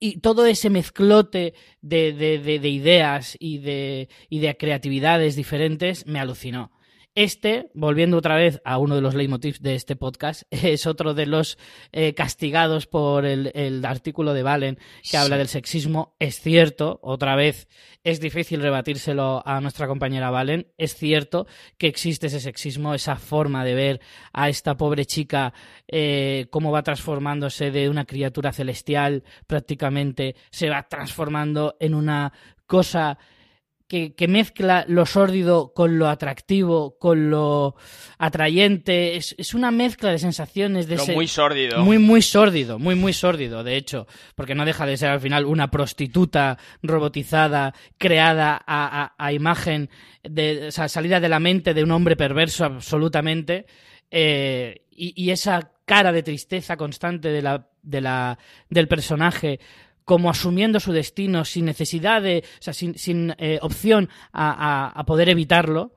y todo ese mezclote de, de- de- de ideas y de, y de creatividades diferentes me alucinó. Este, volviendo otra vez a uno de los leitmotivs de este podcast, <laughs> es otro de los eh, castigados por el, el artículo de Valen que habla del sexismo. Es cierto, otra vez, es difícil rebatírselo a nuestra compañera Valen. Es cierto que existe ese sexismo, esa forma de ver a esta pobre chica eh, cómo va transformándose de una criatura celestial prácticamente, se va transformando en una cosa que, que mezcla lo sórdido con lo atractivo, con lo atrayente. Es, es una mezcla de sensaciones de Lo muy sórdido. Muy, muy sórdido, muy, muy sórdido, de hecho. Porque no deja de ser al final una prostituta robotizada, creada a, a- a imagen, de, o sea, salida de la mente de un hombre perverso absolutamente. eh, y, y esa cara de tristeza constante de la, de la, del personaje como asumiendo su destino sin necesidad de, o sea, sin, sin eh, opción a, a- a poder evitarlo,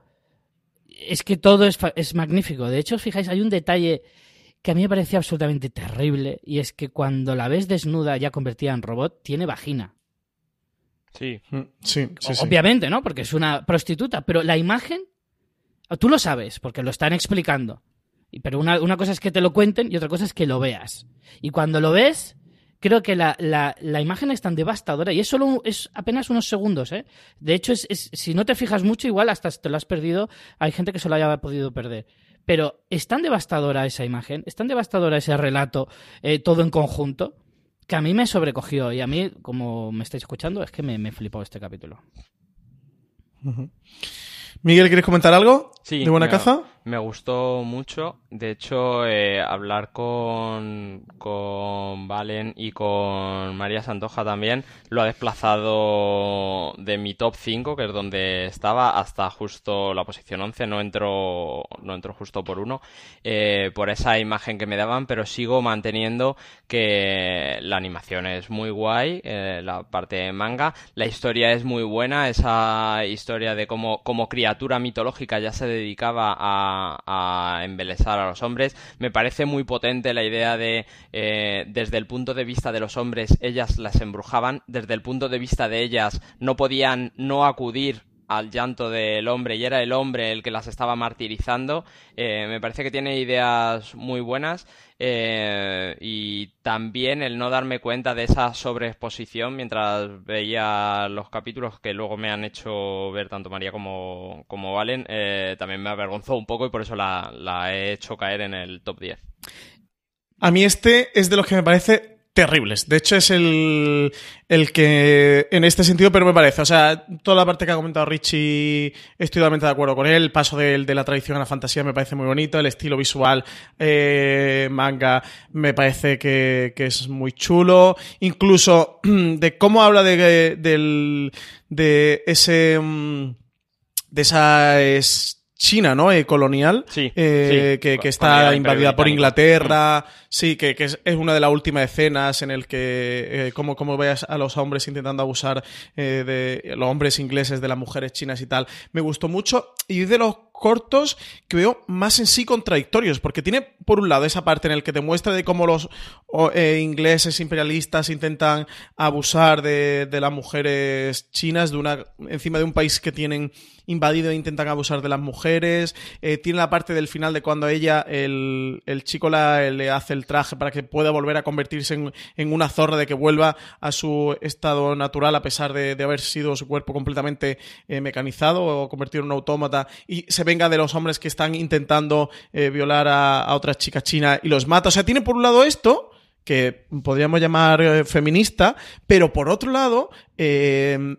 es que todo es, es magnífico. De hecho, os fijáis, hay un detalle que a mí me parecía absolutamente terrible, y es que cuando la ves desnuda, ya convertida en robot, tiene vagina. Sí. Mm, Sí, sí, sí. Obviamente, ¿no? Porque es una prostituta, pero la imagen, tú lo sabes, porque lo están explicando. Pero una, una cosa es que te lo cuenten y otra cosa es que lo veas. Y cuando lo ves, creo que la, la- la imagen es tan devastadora y es solo es apenas unos segundos, ¿eh? De hecho, es, es- si no te fijas mucho, igual hasta te lo has perdido. Hay gente que se lo haya podido perder. Pero es tan devastadora esa imagen, es tan devastadora ese relato, eh, todo en conjunto, que a mí me sobrecogió y a mí, como me estáis escuchando, es que me, me flipó este capítulo. Miguel, ¿quieres comentar algo Sí, de Buena me- Caza? Me gustó mucho. De hecho, eh, hablar con, con Valen y con María Santoja también lo ha desplazado de mi top 5, que es donde estaba, hasta justo la posición 11. No entró, no entró justo por uno, eh, por esa imagen que me daban, pero sigo manteniendo que la animación es muy guay, eh, la parte de manga. La historia es muy buena, esa historia de cómo, como criatura mitológica ya se dedicaba a, a embelesar a los hombres. Me parece muy potente la idea de, eh, desde el punto de vista de los hombres, ellas las embrujaban, desde el punto de vista de ellas, no podían no acudir al llanto del hombre y era el hombre el que las estaba martirizando. Eh, me parece que tiene ideas muy buenas eh, y también el no darme cuenta de esa sobreexposición mientras veía los capítulos que luego me han hecho ver tanto María como, como Valen, eh, también me avergonzó un poco y por eso la, la he hecho caer en el top 10. A mí este es de los que me parece terribles. De hecho, es el, el que en este sentido, pero me parece. O sea, toda la parte que ha comentado Richie, estoy totalmente de acuerdo con él. El paso de, de la tradición a la fantasía me parece muy bonito. El estilo visual eh, manga me parece que, que es muy chulo. Incluso <clears throat> de cómo habla de, del, de ese. mm, de esa es China, ¿no? Eh, colonial. Sí, eh, sí. que, que Cuando está invadida por. Inglaterra. Sí, que, que es, es una de las últimas escenas en el que eh, como, como veas a los hombres intentando abusar eh, de los hombres ingleses de las mujeres chinas y tal. Me gustó mucho y de los cortos que veo más en sí contradictorios, porque tiene por un lado esa parte en el que te muestra de cómo los eh, ingleses imperialistas intentan abusar de, de las mujeres chinas de una encima de un país que tienen invadido e intentan abusar de las mujeres. Eh, tiene la parte del final de cuando ella, el, el chico la, le hace el traje para que pueda volver a convertirse en, en una zorra, de que vuelva a su estado natural a pesar de, de haber sido su cuerpo completamente eh, mecanizado o convertido en un autómata y se venga de los hombres que están intentando eh, violar a, a otras chicas chinas y los mata. O sea, tiene por un lado esto que podríamos llamar eh, feminista, pero por otro lado, eh,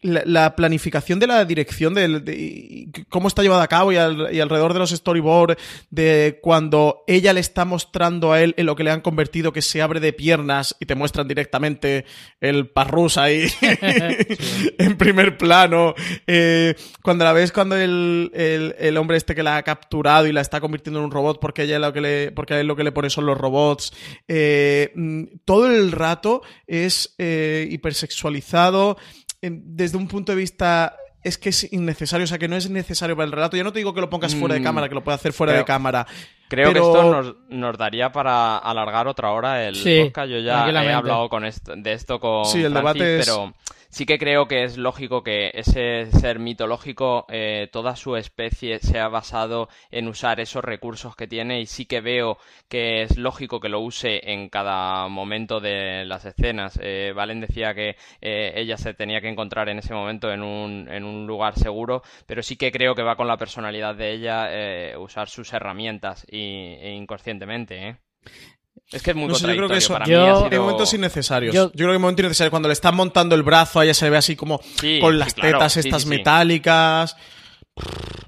la, la planificación de la dirección de, cómo está llevada a cabo y, al- y alrededor de los storyboards de cuando ella le está mostrando a él en lo que le han convertido que se abre de piernas y te muestran directamente el parrus ahí <laughs> <laughs> en primer plano eh, cuando la ves cuando el, el- el hombre este que la ha capturado y la está convirtiendo en un robot porque ella lo que le porque a él lo que le pone son los robots eh, mm, todo el rato es eh, hipersexualizado desde un punto de vista es que es innecesario, o sea, que no es necesario para el relato. Yo no te digo que lo pongas fuera de Mm, cámara, que lo puedas hacer fuera creo- de cámara. Creo pero- que esto nos, nos daría para alargar otra hora el Sí, podcast. Yo ya he hablado con esto, de esto con Sí, el Francis, debate es- pero sí que creo que es lógico que ese ser mitológico, eh, toda su especie se ha basado en usar esos recursos que tiene y sí que veo que es lógico que lo use en cada momento de las escenas. Eh, Valen decía que eh, ella se tenía que encontrar en ese momento en un, en un lugar seguro, pero sí que creo que va con la personalidad de ella eh, usar sus herramientas y, e inconscientemente, ¿eh? Es que es muy No sé, yo creo que eso Para Yo- mí ha momentos innecesarios. Yo- Yo, creo que hay momentos innecesarios. Cuando le están montando el brazo, a ella se le ve así como Sí, con sí, las claro, tetas sí, estas sí, sí. metálicas.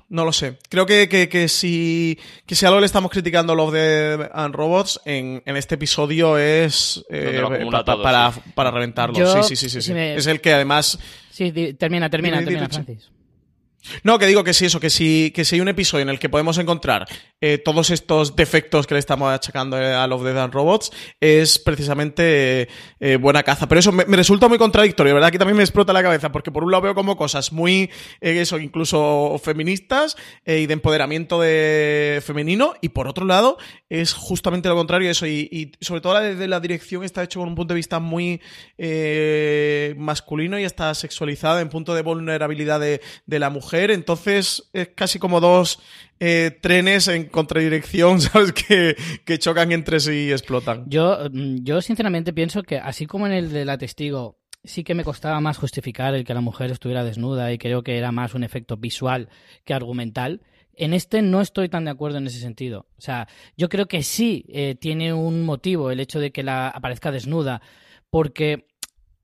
No lo sé. Creo que, que, que si, que si algo le estamos criticando a Love Death and Robots en, en este episodio es eh, lo acumula pa- pa- todo, para, sí. para reventarlo. Yo- sí, sí, sí, sí, sí. si me- Es el que además Sí, termina, termina, termina. Francis. No, que digo que sí, eso, que si, que si hay un episodio en el que podemos encontrar eh, todos estos defectos que le estamos achacando eh, a Love, Death and Robots, es precisamente eh, buena caza. Pero eso me, resulta muy contradictorio, ¿verdad? Que también me explota la cabeza, porque por un lado veo como cosas muy, eso, incluso feministas y de empoderamiento de femenino, y por otro lado es justamente lo contrario, eso, y, sobre todo la de la dirección está hecho con un punto de vista muy masculino y está sexualizado en punto de vulnerabilidad de, de la mujer, entonces es casi como dos eh, trenes en contradirección, <laughs> ¿sabes? Que, chocan entre sí y explotan. Yo, mm, yo sinceramente pienso que así como en el de la testigo sí que me costaba más justificar el que la mujer estuviera desnuda y creo que era más un efecto visual que argumental, En este no estoy tan de acuerdo en ese sentido. O sea, yo creo que sí eh, tiene un motivo el hecho de que la aparezca desnuda, porque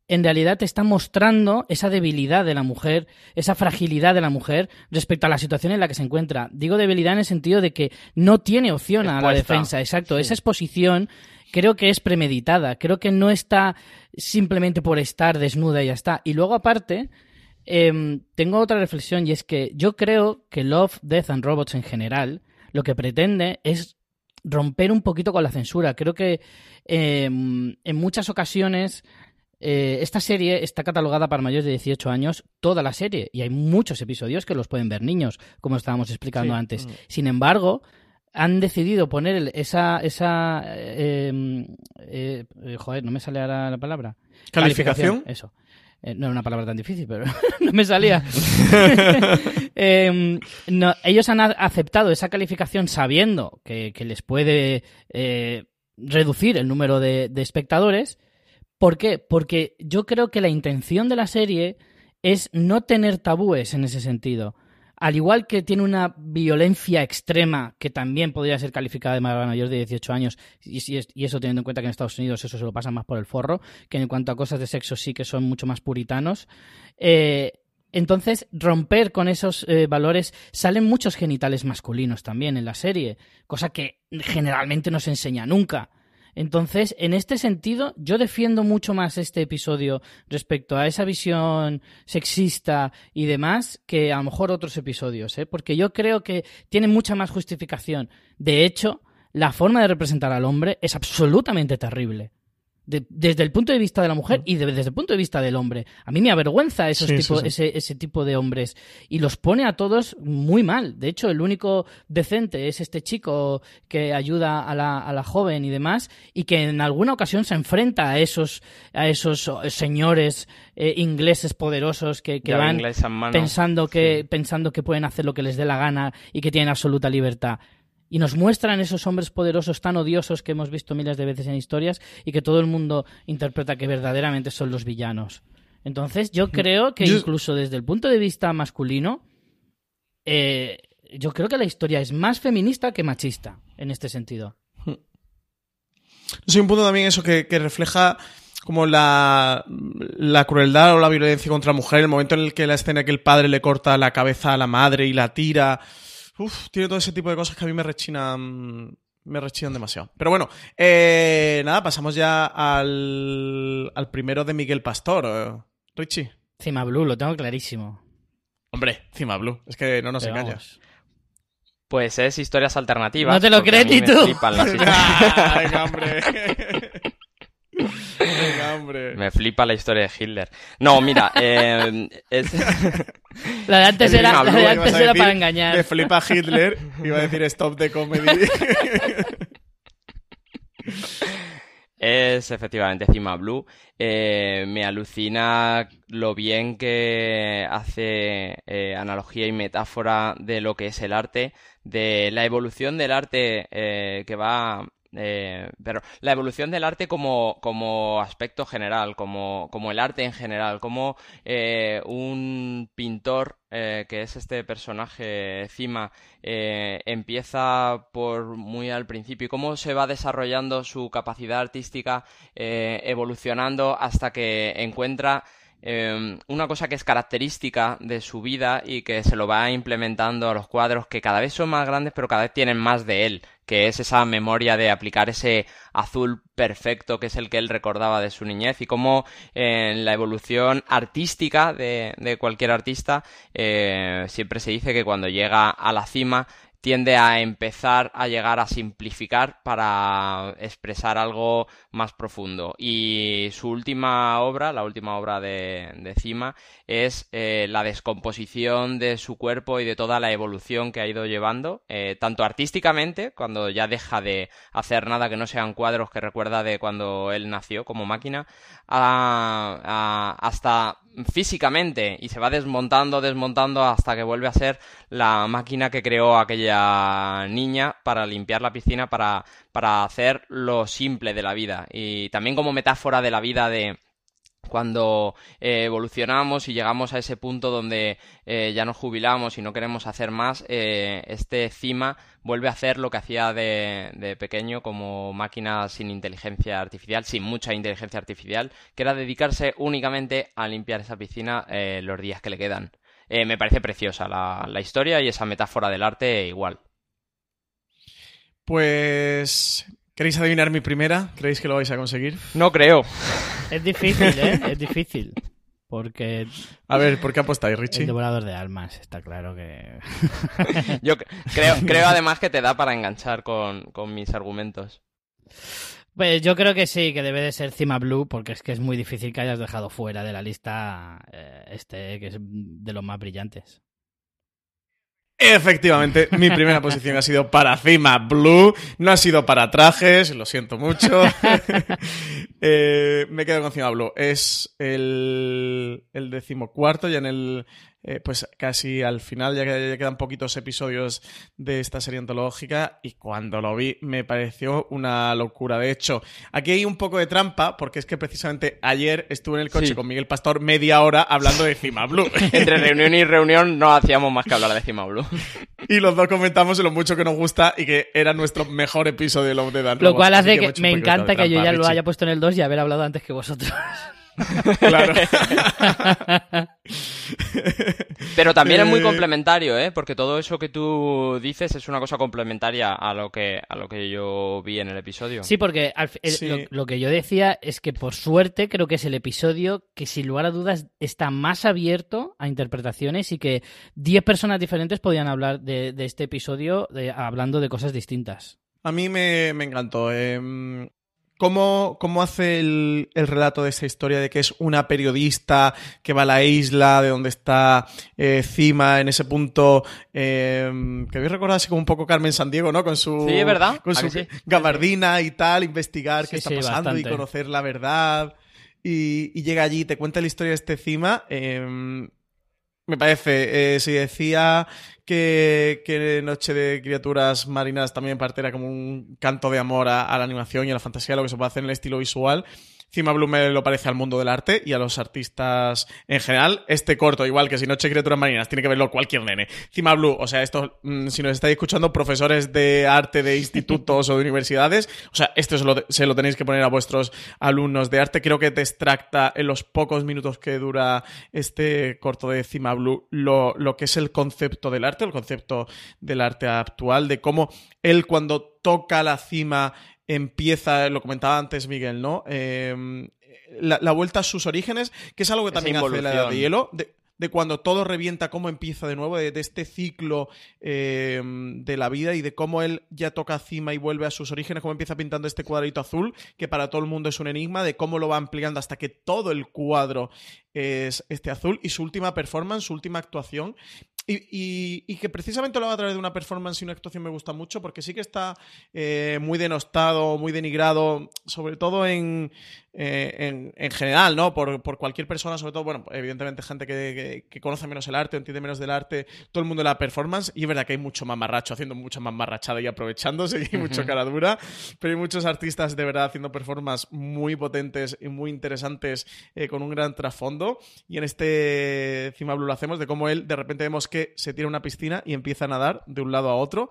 en realidad te está mostrando esa debilidad de la mujer, esa fragilidad de la mujer respecto a la situación en la que se encuentra. Digo debilidad en el sentido de que no tiene opción a la defensa, exacto. Esa exposición creo que es premeditada, creo que no está simplemente por estar desnuda y ya está. Y luego aparte, em, tengo otra reflexión y es que yo creo que Love, Death and Robots en general lo que pretende es romper un poquito con la censura. Creo que em, en muchas ocasiones eh, esta serie está catalogada para mayores de 18 años, toda la serie, y hay muchos episodios que los pueden ver niños, como estábamos explicando antes. Mm. Sin embargo, han decidido poner esa... esa em, eh, eh, joder, no me sale ahora la palabra. ¿Calificación? Eso. no era una palabra tan difícil, pero <laughs> no me salía. <laughs> <laughs> Em, ellos han aceptado esa calificación sabiendo que, les puede reducir el número de espectadores ¿Por qué? Porque yo creo que la intención de la serie es no tener tabúes en ese sentido. Al igual que tiene una violencia extrema que también podría ser calificada de mayor de 18 años, y, eso teniendo en cuenta que en Estados Unidos eso se lo pasa más por el forro, que en cuanto a cosas de sexo sí que son mucho más puritanos. Eh, entonces, romper con esos eh, valores salen muchos genitales masculinos también en la serie, cosa que generalmente no se enseña nunca. Entonces, en este sentido, yo defiendo mucho más este episodio respecto a esa visión sexista y demás que a lo mejor otros episodios, ¿eh? porque yo creo que tiene mucha más justificación. De hecho, la forma de representar al hombre es absolutamente terrible desde el punto de vista de la mujer y desde el punto de vista del hombre. A mí me avergüenza esos Ese, ese, tipo de hombres. Y los pone a todos muy mal. De hecho, el único decente es este chico que ayuda a la, a la joven y demás y que en alguna ocasión se enfrenta a esos, a esos señores eh, ingleses poderosos que, que van pensando que, pensando que pueden hacer lo que les dé la gana y que tienen absoluta libertad y nos muestran esos hombres poderosos tan odiosos que hemos visto miles de veces en historias y que todo el mundo interpreta que verdaderamente son los villanos. Entonces, yo creo que incluso desde el punto de vista masculino, eh, yo creo que la historia es más feminista que machista en este sentido. Sí, un punto también eso que, refleja como la, la, crueldad o la violencia contra la mujer, el momento en el que la escena que el padre le corta la cabeza a la madre y la tira. Uf, tiene todo ese tipo de cosas que a mí me rechinan. Me rechinan demasiado. Pero bueno, eh, nada, pasamos ya al, al primero de Miguel Pastor. Eh, Richie. Cima Blue, lo tengo clarísimo. Hombre, Cima Blue. Es que no nos engañas. Pues es historias alternativas. No te lo crees ni tú. Venga, <laughs> hombre. Me flipa la historia de Hitler. No, mira, <laughs> eh, la de antes era, la de antes era para engañar. Me flipa Hitler, iba a decir stop de comedy. <laughs> Es efectivamente Cima Blue. Eh, me alucina lo bien que hace eh, analogía y metáfora de lo que es el arte, de la evolución del arte que va eh, pero la evolución del arte como, como aspecto general, como, como, el arte en general, como eh, un pintor, eh, que es este personaje Cima, empieza por muy al principio y cómo se va desarrollando su capacidad artística, evolucionando hasta que encuentra una cosa que es característica de su vida y que se lo va implementando a los cuadros que cada vez son más grandes pero cada vez tienen más de él que es esa memoria de aplicar ese azul perfecto que es el que él recordaba de su niñez y cómo en la evolución artística de, cualquier artista eh, siempre se dice que cuando llega a la cima tiende a empezar a llegar a simplificar para expresar algo más profundo. Y su última obra, la última obra de, Cima, es eh, la descomposición de su cuerpo y de toda la evolución que ha ido llevando, eh, tanto artísticamente, cuando ya deja de hacer nada que no sean cuadros que recuerda de cuando él nació como máquina, hasta físicamente y se va desmontando, desmontando hasta que vuelve a ser la máquina que creó aquella niña para limpiar la piscina, para, para hacer lo simple de la vida. Y también como metáfora de la vida de cuando eh, evolucionamos y llegamos a ese punto donde eh, ya nos jubilamos y no queremos hacer más, eh, este Cima vuelve a hacer lo que hacía de, de, pequeño como máquina sin inteligencia artificial, sin mucha inteligencia artificial, que era dedicarse únicamente a limpiar esa piscina los días que le quedan. me parece preciosa la, la historia y esa metáfora del arte igual. Pues ¿Queréis adivinar mi primera? ¿Creéis que lo vais a conseguir? No creo. Es difícil, ¿eh? Es difícil. Porque. A ver, ¿por qué apostáis, Richie? El devorador de almas, está claro que. <laughs> Yo creo, creo además que te da para enganchar con, con, mis argumentos. Pues yo creo que sí, que debe de ser Cima Blue, porque es que es muy difícil que hayas dejado fuera de la lista eh, este, que es de los más brillantes. Efectivamente, mi primera posición ha sido para Cima Blue, no ha sido para trajes, lo siento mucho. <laughs> eh, me quedo con Cima Blue. Es el, el decimocuarto, ya en el eh, pues casi al final, ya, que, ya quedan poquitos episodios de esta serie antológica, y cuando lo vi me pareció una locura. De hecho, aquí hay un poco de trampa, porque es que precisamente ayer estuve en el coche con Miguel Pastor media hora hablando de Cima Blue. <laughs> Entre reunión y reunión no hacíamos más que hablar de Cima Blue. <laughs> y los dos comentamos lo mucho que nos gusta y que era nuestro mejor episodio de Love the Lo cual hace que, me encanta que yo ya lo haya puesto en el 2 y haber hablado antes que vosotros. Claro. Pero también es muy eh, complementario, ¿eh? Porque todo eso que tú dices es una cosa complementaria a lo que, a lo que yo vi en el episodio. Sí, porque lo, que yo decía es que por suerte creo que es el episodio que sin lugar a dudas está más abierto a interpretaciones y que 10 personas diferentes podían hablar de, este episodio hablando de cosas distintas. A mí me, me encantó. Eh, ¿Cómo, ¿Cómo, hace el, el, relato de esta historia de que es una periodista que va a la isla de donde está eh, Cima en ese punto eh, que habéis recordado así como un poco Carmen Sandiego, ¿no? Con su, sí, ¿verdad? Con su gabardina y tal, investigar qué está pasando y conocer la verdad. Y, y, llega allí y te cuenta la historia de este Cima. Eh, me parece, eh, si decía que, que, Noche de Criaturas Marinas también parte era como un canto de amor a, a, la animación y a la fantasía, lo que se puede hacer en el estilo visual. Cima Blue me lo parece al mundo del arte y a los artistas en general. Este corto, igual que si Noche Criaturas Marinas, tiene que verlo cualquier nene. Cima Blue, o sea, esto, mm, si nos estáis escuchando, profesores de arte de institutos <laughs> o de universidades, o sea, esto se lo, se lo, tenéis que poner a vuestros alumnos de arte. Creo que te extracta en los pocos minutos que dura este corto de Cima Blue lo, lo que es el concepto del arte, el concepto del arte actual, de cómo él cuando toca la cima empieza, lo comentaba antes Miguel, ¿no? Em, la, vuelta a sus orígenes, que es algo que también hace la edad de hielo. De, cuando todo revienta, cómo empieza de nuevo, de, este ciclo em, de la vida y de cómo él ya toca cima y vuelve a sus orígenes, cómo empieza pintando este cuadrito azul, que para todo el mundo es un enigma, de cómo lo va ampliando hasta que todo el cuadro es este azul y su última performance, su última actuación y, que precisamente lo haga a través de una performance y una actuación me gusta mucho porque sí que está eh, muy denostado, muy denigrado, sobre todo en, eh, en, general, ¿no? Por, cualquier persona, sobre todo, bueno, evidentemente gente que, conoce menos el arte, entiende menos del arte, todo el mundo de la performance, y es verdad que hay mucho más marracho haciendo mucho más marrachada y aprovechándose, y hay mucho cara dura, pero hay muchos artistas de verdad haciendo performances muy potentes y muy interesantes eh, con un gran trasfondo, y en este Cima Blue lo hacemos de cómo él de repente vemos que se tira una piscina y empieza a nadar de un lado a otro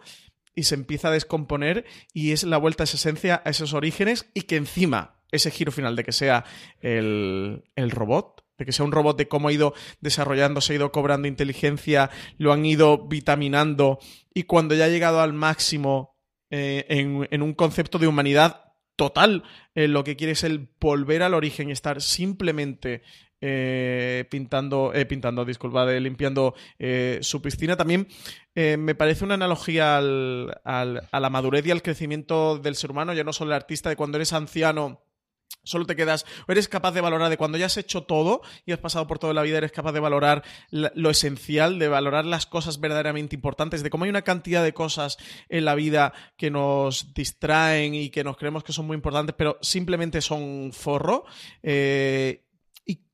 y se empieza a descomponer y es la vuelta a esa esencia, a esos orígenes y que encima ese giro final de que sea el, robot, de que sea un robot de cómo ha ido desarrollándose, ha ido cobrando inteligencia, lo han ido vitaminando y cuando ya ha llegado al máximo eh, en, un concepto de humanidad total, eh, lo que quiere es el volver al origen y estar simplemente eh, pintando, eh, pintando, disculpa, limpiando eh, su piscina. También me parece una analogía al, a la madurez y al crecimiento del ser humano, ya no solo el artista, de cuando eres anciano. Solo te quedas, o eres capaz de valorar de cuando ya has hecho todo y has pasado por toda la vida, eres capaz de valorar lo esencial, de valorar las cosas verdaderamente importantes, de cómo hay una cantidad de cosas en la vida que nos distraen y que nos creemos que son muy importantes, pero simplemente son forro.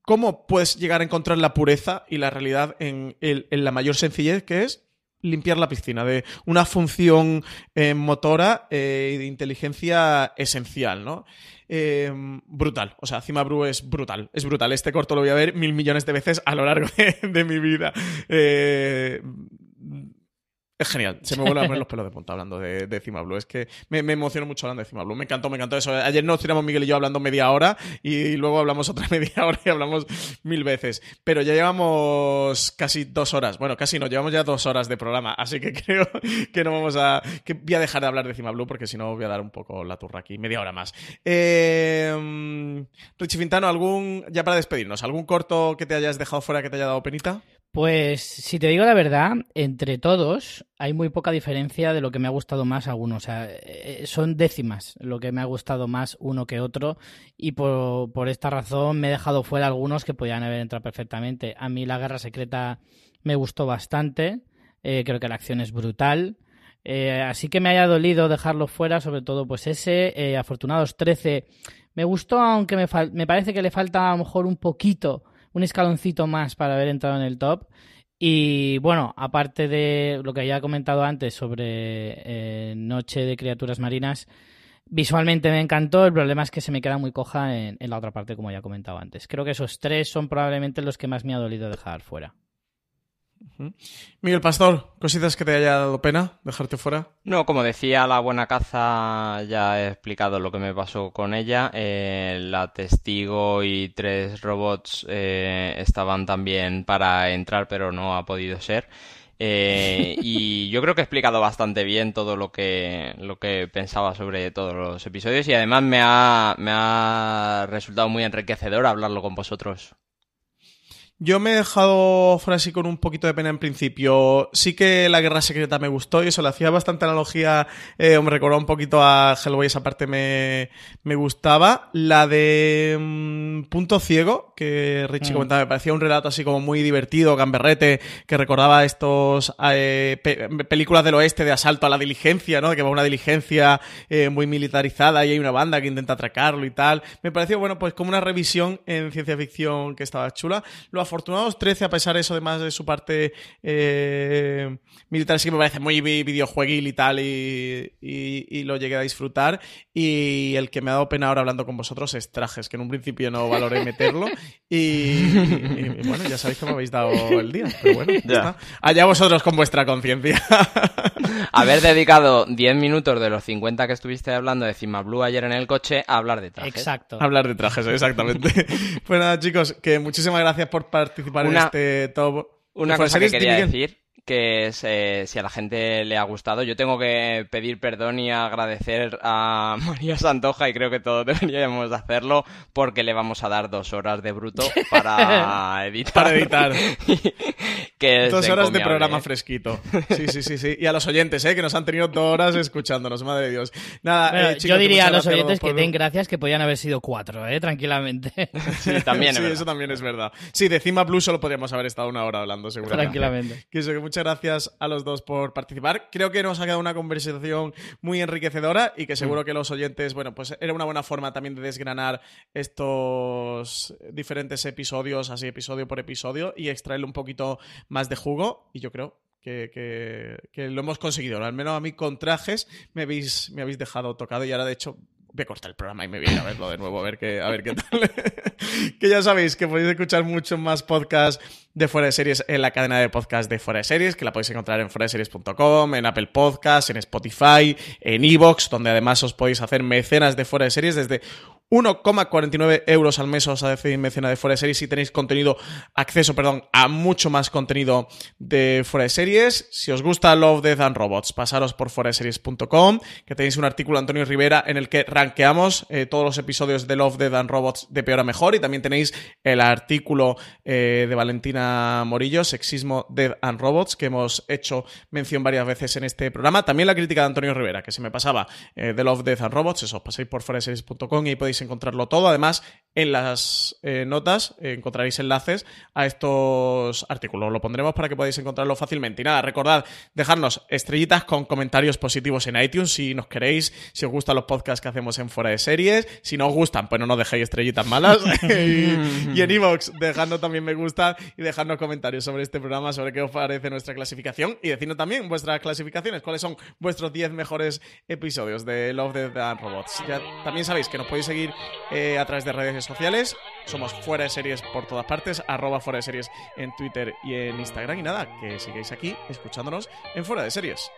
Cómo puedes llegar a encontrar la pureza y la realidad en, la mayor sencillez que es limpiar la piscina, de una función eh, motora eh, de inteligencia esencial, ¿no? Eh, brutal, o sea, Cima Bru es brutal, es brutal. Este corto lo voy a ver mil millones de veces a lo largo <laughs> de, de mi vida. Es genial, se me vuelven a poner los pelos de punta hablando de, de Blue. Es que me, me emociono mucho hablando de Cima Blue. Me encantó, me encantó eso. Ayer nos tiramos Miguel y yo hablando media hora y luego hablamos otra <laughs> media hora y hablamos mil veces. Pero ya llevamos casi dos horas. Bueno, casi no, llevamos ya dos horas de programa. Así que <laughs> creo que no vamos a. que voy a dejar de hablar de Cima Blue porque si no voy a dar un poco la turra aquí. Media hora más. Eh, Richie Fintano, ¿algún. ya para despedirnos, ¿algún corto que te hayas dejado fuera que te haya dado penita? Pues si te digo la verdad, entre todos hay muy poca diferencia de lo que me ha gustado más a uno. O sea, eh, son décimas lo que me ha gustado más uno que otro y por, esta razón me he dejado fuera algunos que podían haber entrado perfectamente. A mí la Guerra Secreta me gustó bastante, eh, creo que la acción es brutal. Eh, así que me haya dolido dejarlo fuera, sobre todo pues ese, Afortunados 13, me gustó aunque me, me parece que le falta a lo mejor un poquito un escaloncito más para haber entrado en el top. Y bueno, aparte de lo que ya he comentado antes sobre eh, Noche de Criaturas Marinas, visualmente me encantó. El problema es que se me queda muy coja en, en la otra parte, como ya he comentado antes. Creo que esos tres son probablemente los que más me ha dolido dejar fuera. Miguel Pastor, cositas que te haya dado pena dejarte fuera. No, como decía la buena caza, ya he explicado lo que me pasó con ella. Eh, la testigo y tres robots eh, estaban también para entrar, pero no ha podido ser. Eh, y <laughs> yo creo que he explicado bastante bien todo lo que, lo que pensaba sobre todos los episodios y además me ha, me ha resultado muy enriquecedor hablarlo con vosotros. Yo me he dejado fuera así con un poquito de pena en principio. Sí que la guerra secreta me gustó y eso le hacía bastante analogía. Eh, me recordó un poquito a Hellboy, esa parte me, me gustaba. La de mm, Punto Ciego, que Richie Mm. comentaba, me parecía un relato así como muy divertido, gamberrete, que recordaba estos eh, pe- películas del oeste de asalto a la diligencia, ¿no? De que va una diligencia eh, muy militarizada y hay una banda que intenta atracarlo y tal. Me pareció, bueno, pues como una revisión en ciencia ficción que estaba chula. Lo Afortunados 13, a pesar de eso, además de su parte eh, militar, sí que me parece muy vi- videojueguil y tal, y, y- y lo llegué a disfrutar. Y el que me ha dado pena ahora hablando con vosotros es Trajes, que en un principio no valoré meterlo. Y, y- bueno, ya sabéis que me habéis dado el día, pero bueno, Ya. está. Allá vosotros con vuestra conciencia. <laughs> <laughs> Haber dedicado 10 minutos de los 50 que estuviste hablando de Cima Blue ayer en el coche a hablar de trajes. Exacto. Hablar de trajes, exactamente. <laughs> pues nada, chicos, que muchísimas gracias por participar Una- en este top. Una Fuera cosa que quería Miguel. decir, que es eh, si a la gente le ha gustado, yo tengo que pedir perdón y agradecer a <laughs> María Santoja y creo que todos <laughs> deberíamos de hacerlo porque le vamos a dar dos horas de bruto <laughs> para editar. Para editar. que Dos horas de programa ¿eh? fresquito. Sí, sí, sí, sí. Y a los oyentes, ¿eh? Que nos han tenido dos horas escuchándonos, madre de Dios. Nada, Bueno, eh, chicos, yo diría a los oyentes que den gracias que podían haber sido cuatro, ¿eh? tranquilamente. Sí, también es sí, verdad. eso también es verdad. Sí, de Cima Plus solo podríamos haber estado una hora hablando, seguramente. Tranquilamente. Que eso, que muchas gracias a los dos por participar. Creo que nos ha quedado una conversación muy enriquecedora y que seguro que los oyentes, bueno, pues era una buena forma también de desgranar estos diferentes episodios, así episodio por episodio, y extraerle un poquito más de jugo. Y yo creo que, que- que lo hemos conseguido. Al menos a mí con trajes me habéis, me habéis dejado tocado y ahora de hecho voy a cortar el programa y me voy a verlo de nuevo a ver qué, a ver qué tal. <laughs> que ya sabéis que podéis escuchar muchos más podcasts de Fuera de Series en la cadena de podcast de Fuera de Series, que la podéis encontrar en fueradeseries.com, en Apple Podcasts, en Spotify, en Evox, donde además os podéis hacer mecenas de Fuera de Series desde 1,49 euros al mes os hacéis mecena de Fuera de Series y tenéis contenido, acceso, perdón, a mucho más contenido de Fuera de Series. Si os gusta Love, Death and Robots, pasaros por fueradeseries.com, que tenéis un artículo de Antonio Rivera en el que rankeamos eh, todos los episodios de Love, Death and Robots de peor a mejor y también tenéis el artículo eh, de Valentina Morillo, Sexismo, Death and Robots, que hemos hecho mención varias veces en este programa. También la crítica de Antonio Rivera, que se me pasaba eh, de Love, Death and Robots, eso, pasáis por fueradeseries.com y ahí podéis encontrarlo todo. Además, en las eh, notas encontraréis enlaces a estos artículos. Lo pondremos para que podáis encontrarlo fácilmente. Y nada, recordad dejarnos estrellitas con comentarios positivos en iTunes si nos queréis, si os gustan los podcasts que hacemos en fuera de series. Si no os gustan, pues no nos dejéis estrellitas malas. <laughs> y, y, en iVoox, dejadnos también me gusta y dejadnos comentarios sobre este programa, sobre qué os parece nuestra clasificación y decidnos también vuestras clasificaciones, cuáles son vuestros 10 mejores episodios de Love, Death and Robots. Ya también sabéis que nos podéis seguir eh, a través de redes sociales. Somos fuera de series por todas partes, arroba fuera de series en Twitter y en Instagram. Y nada, que sigáis aquí escuchándonos en fuera de series.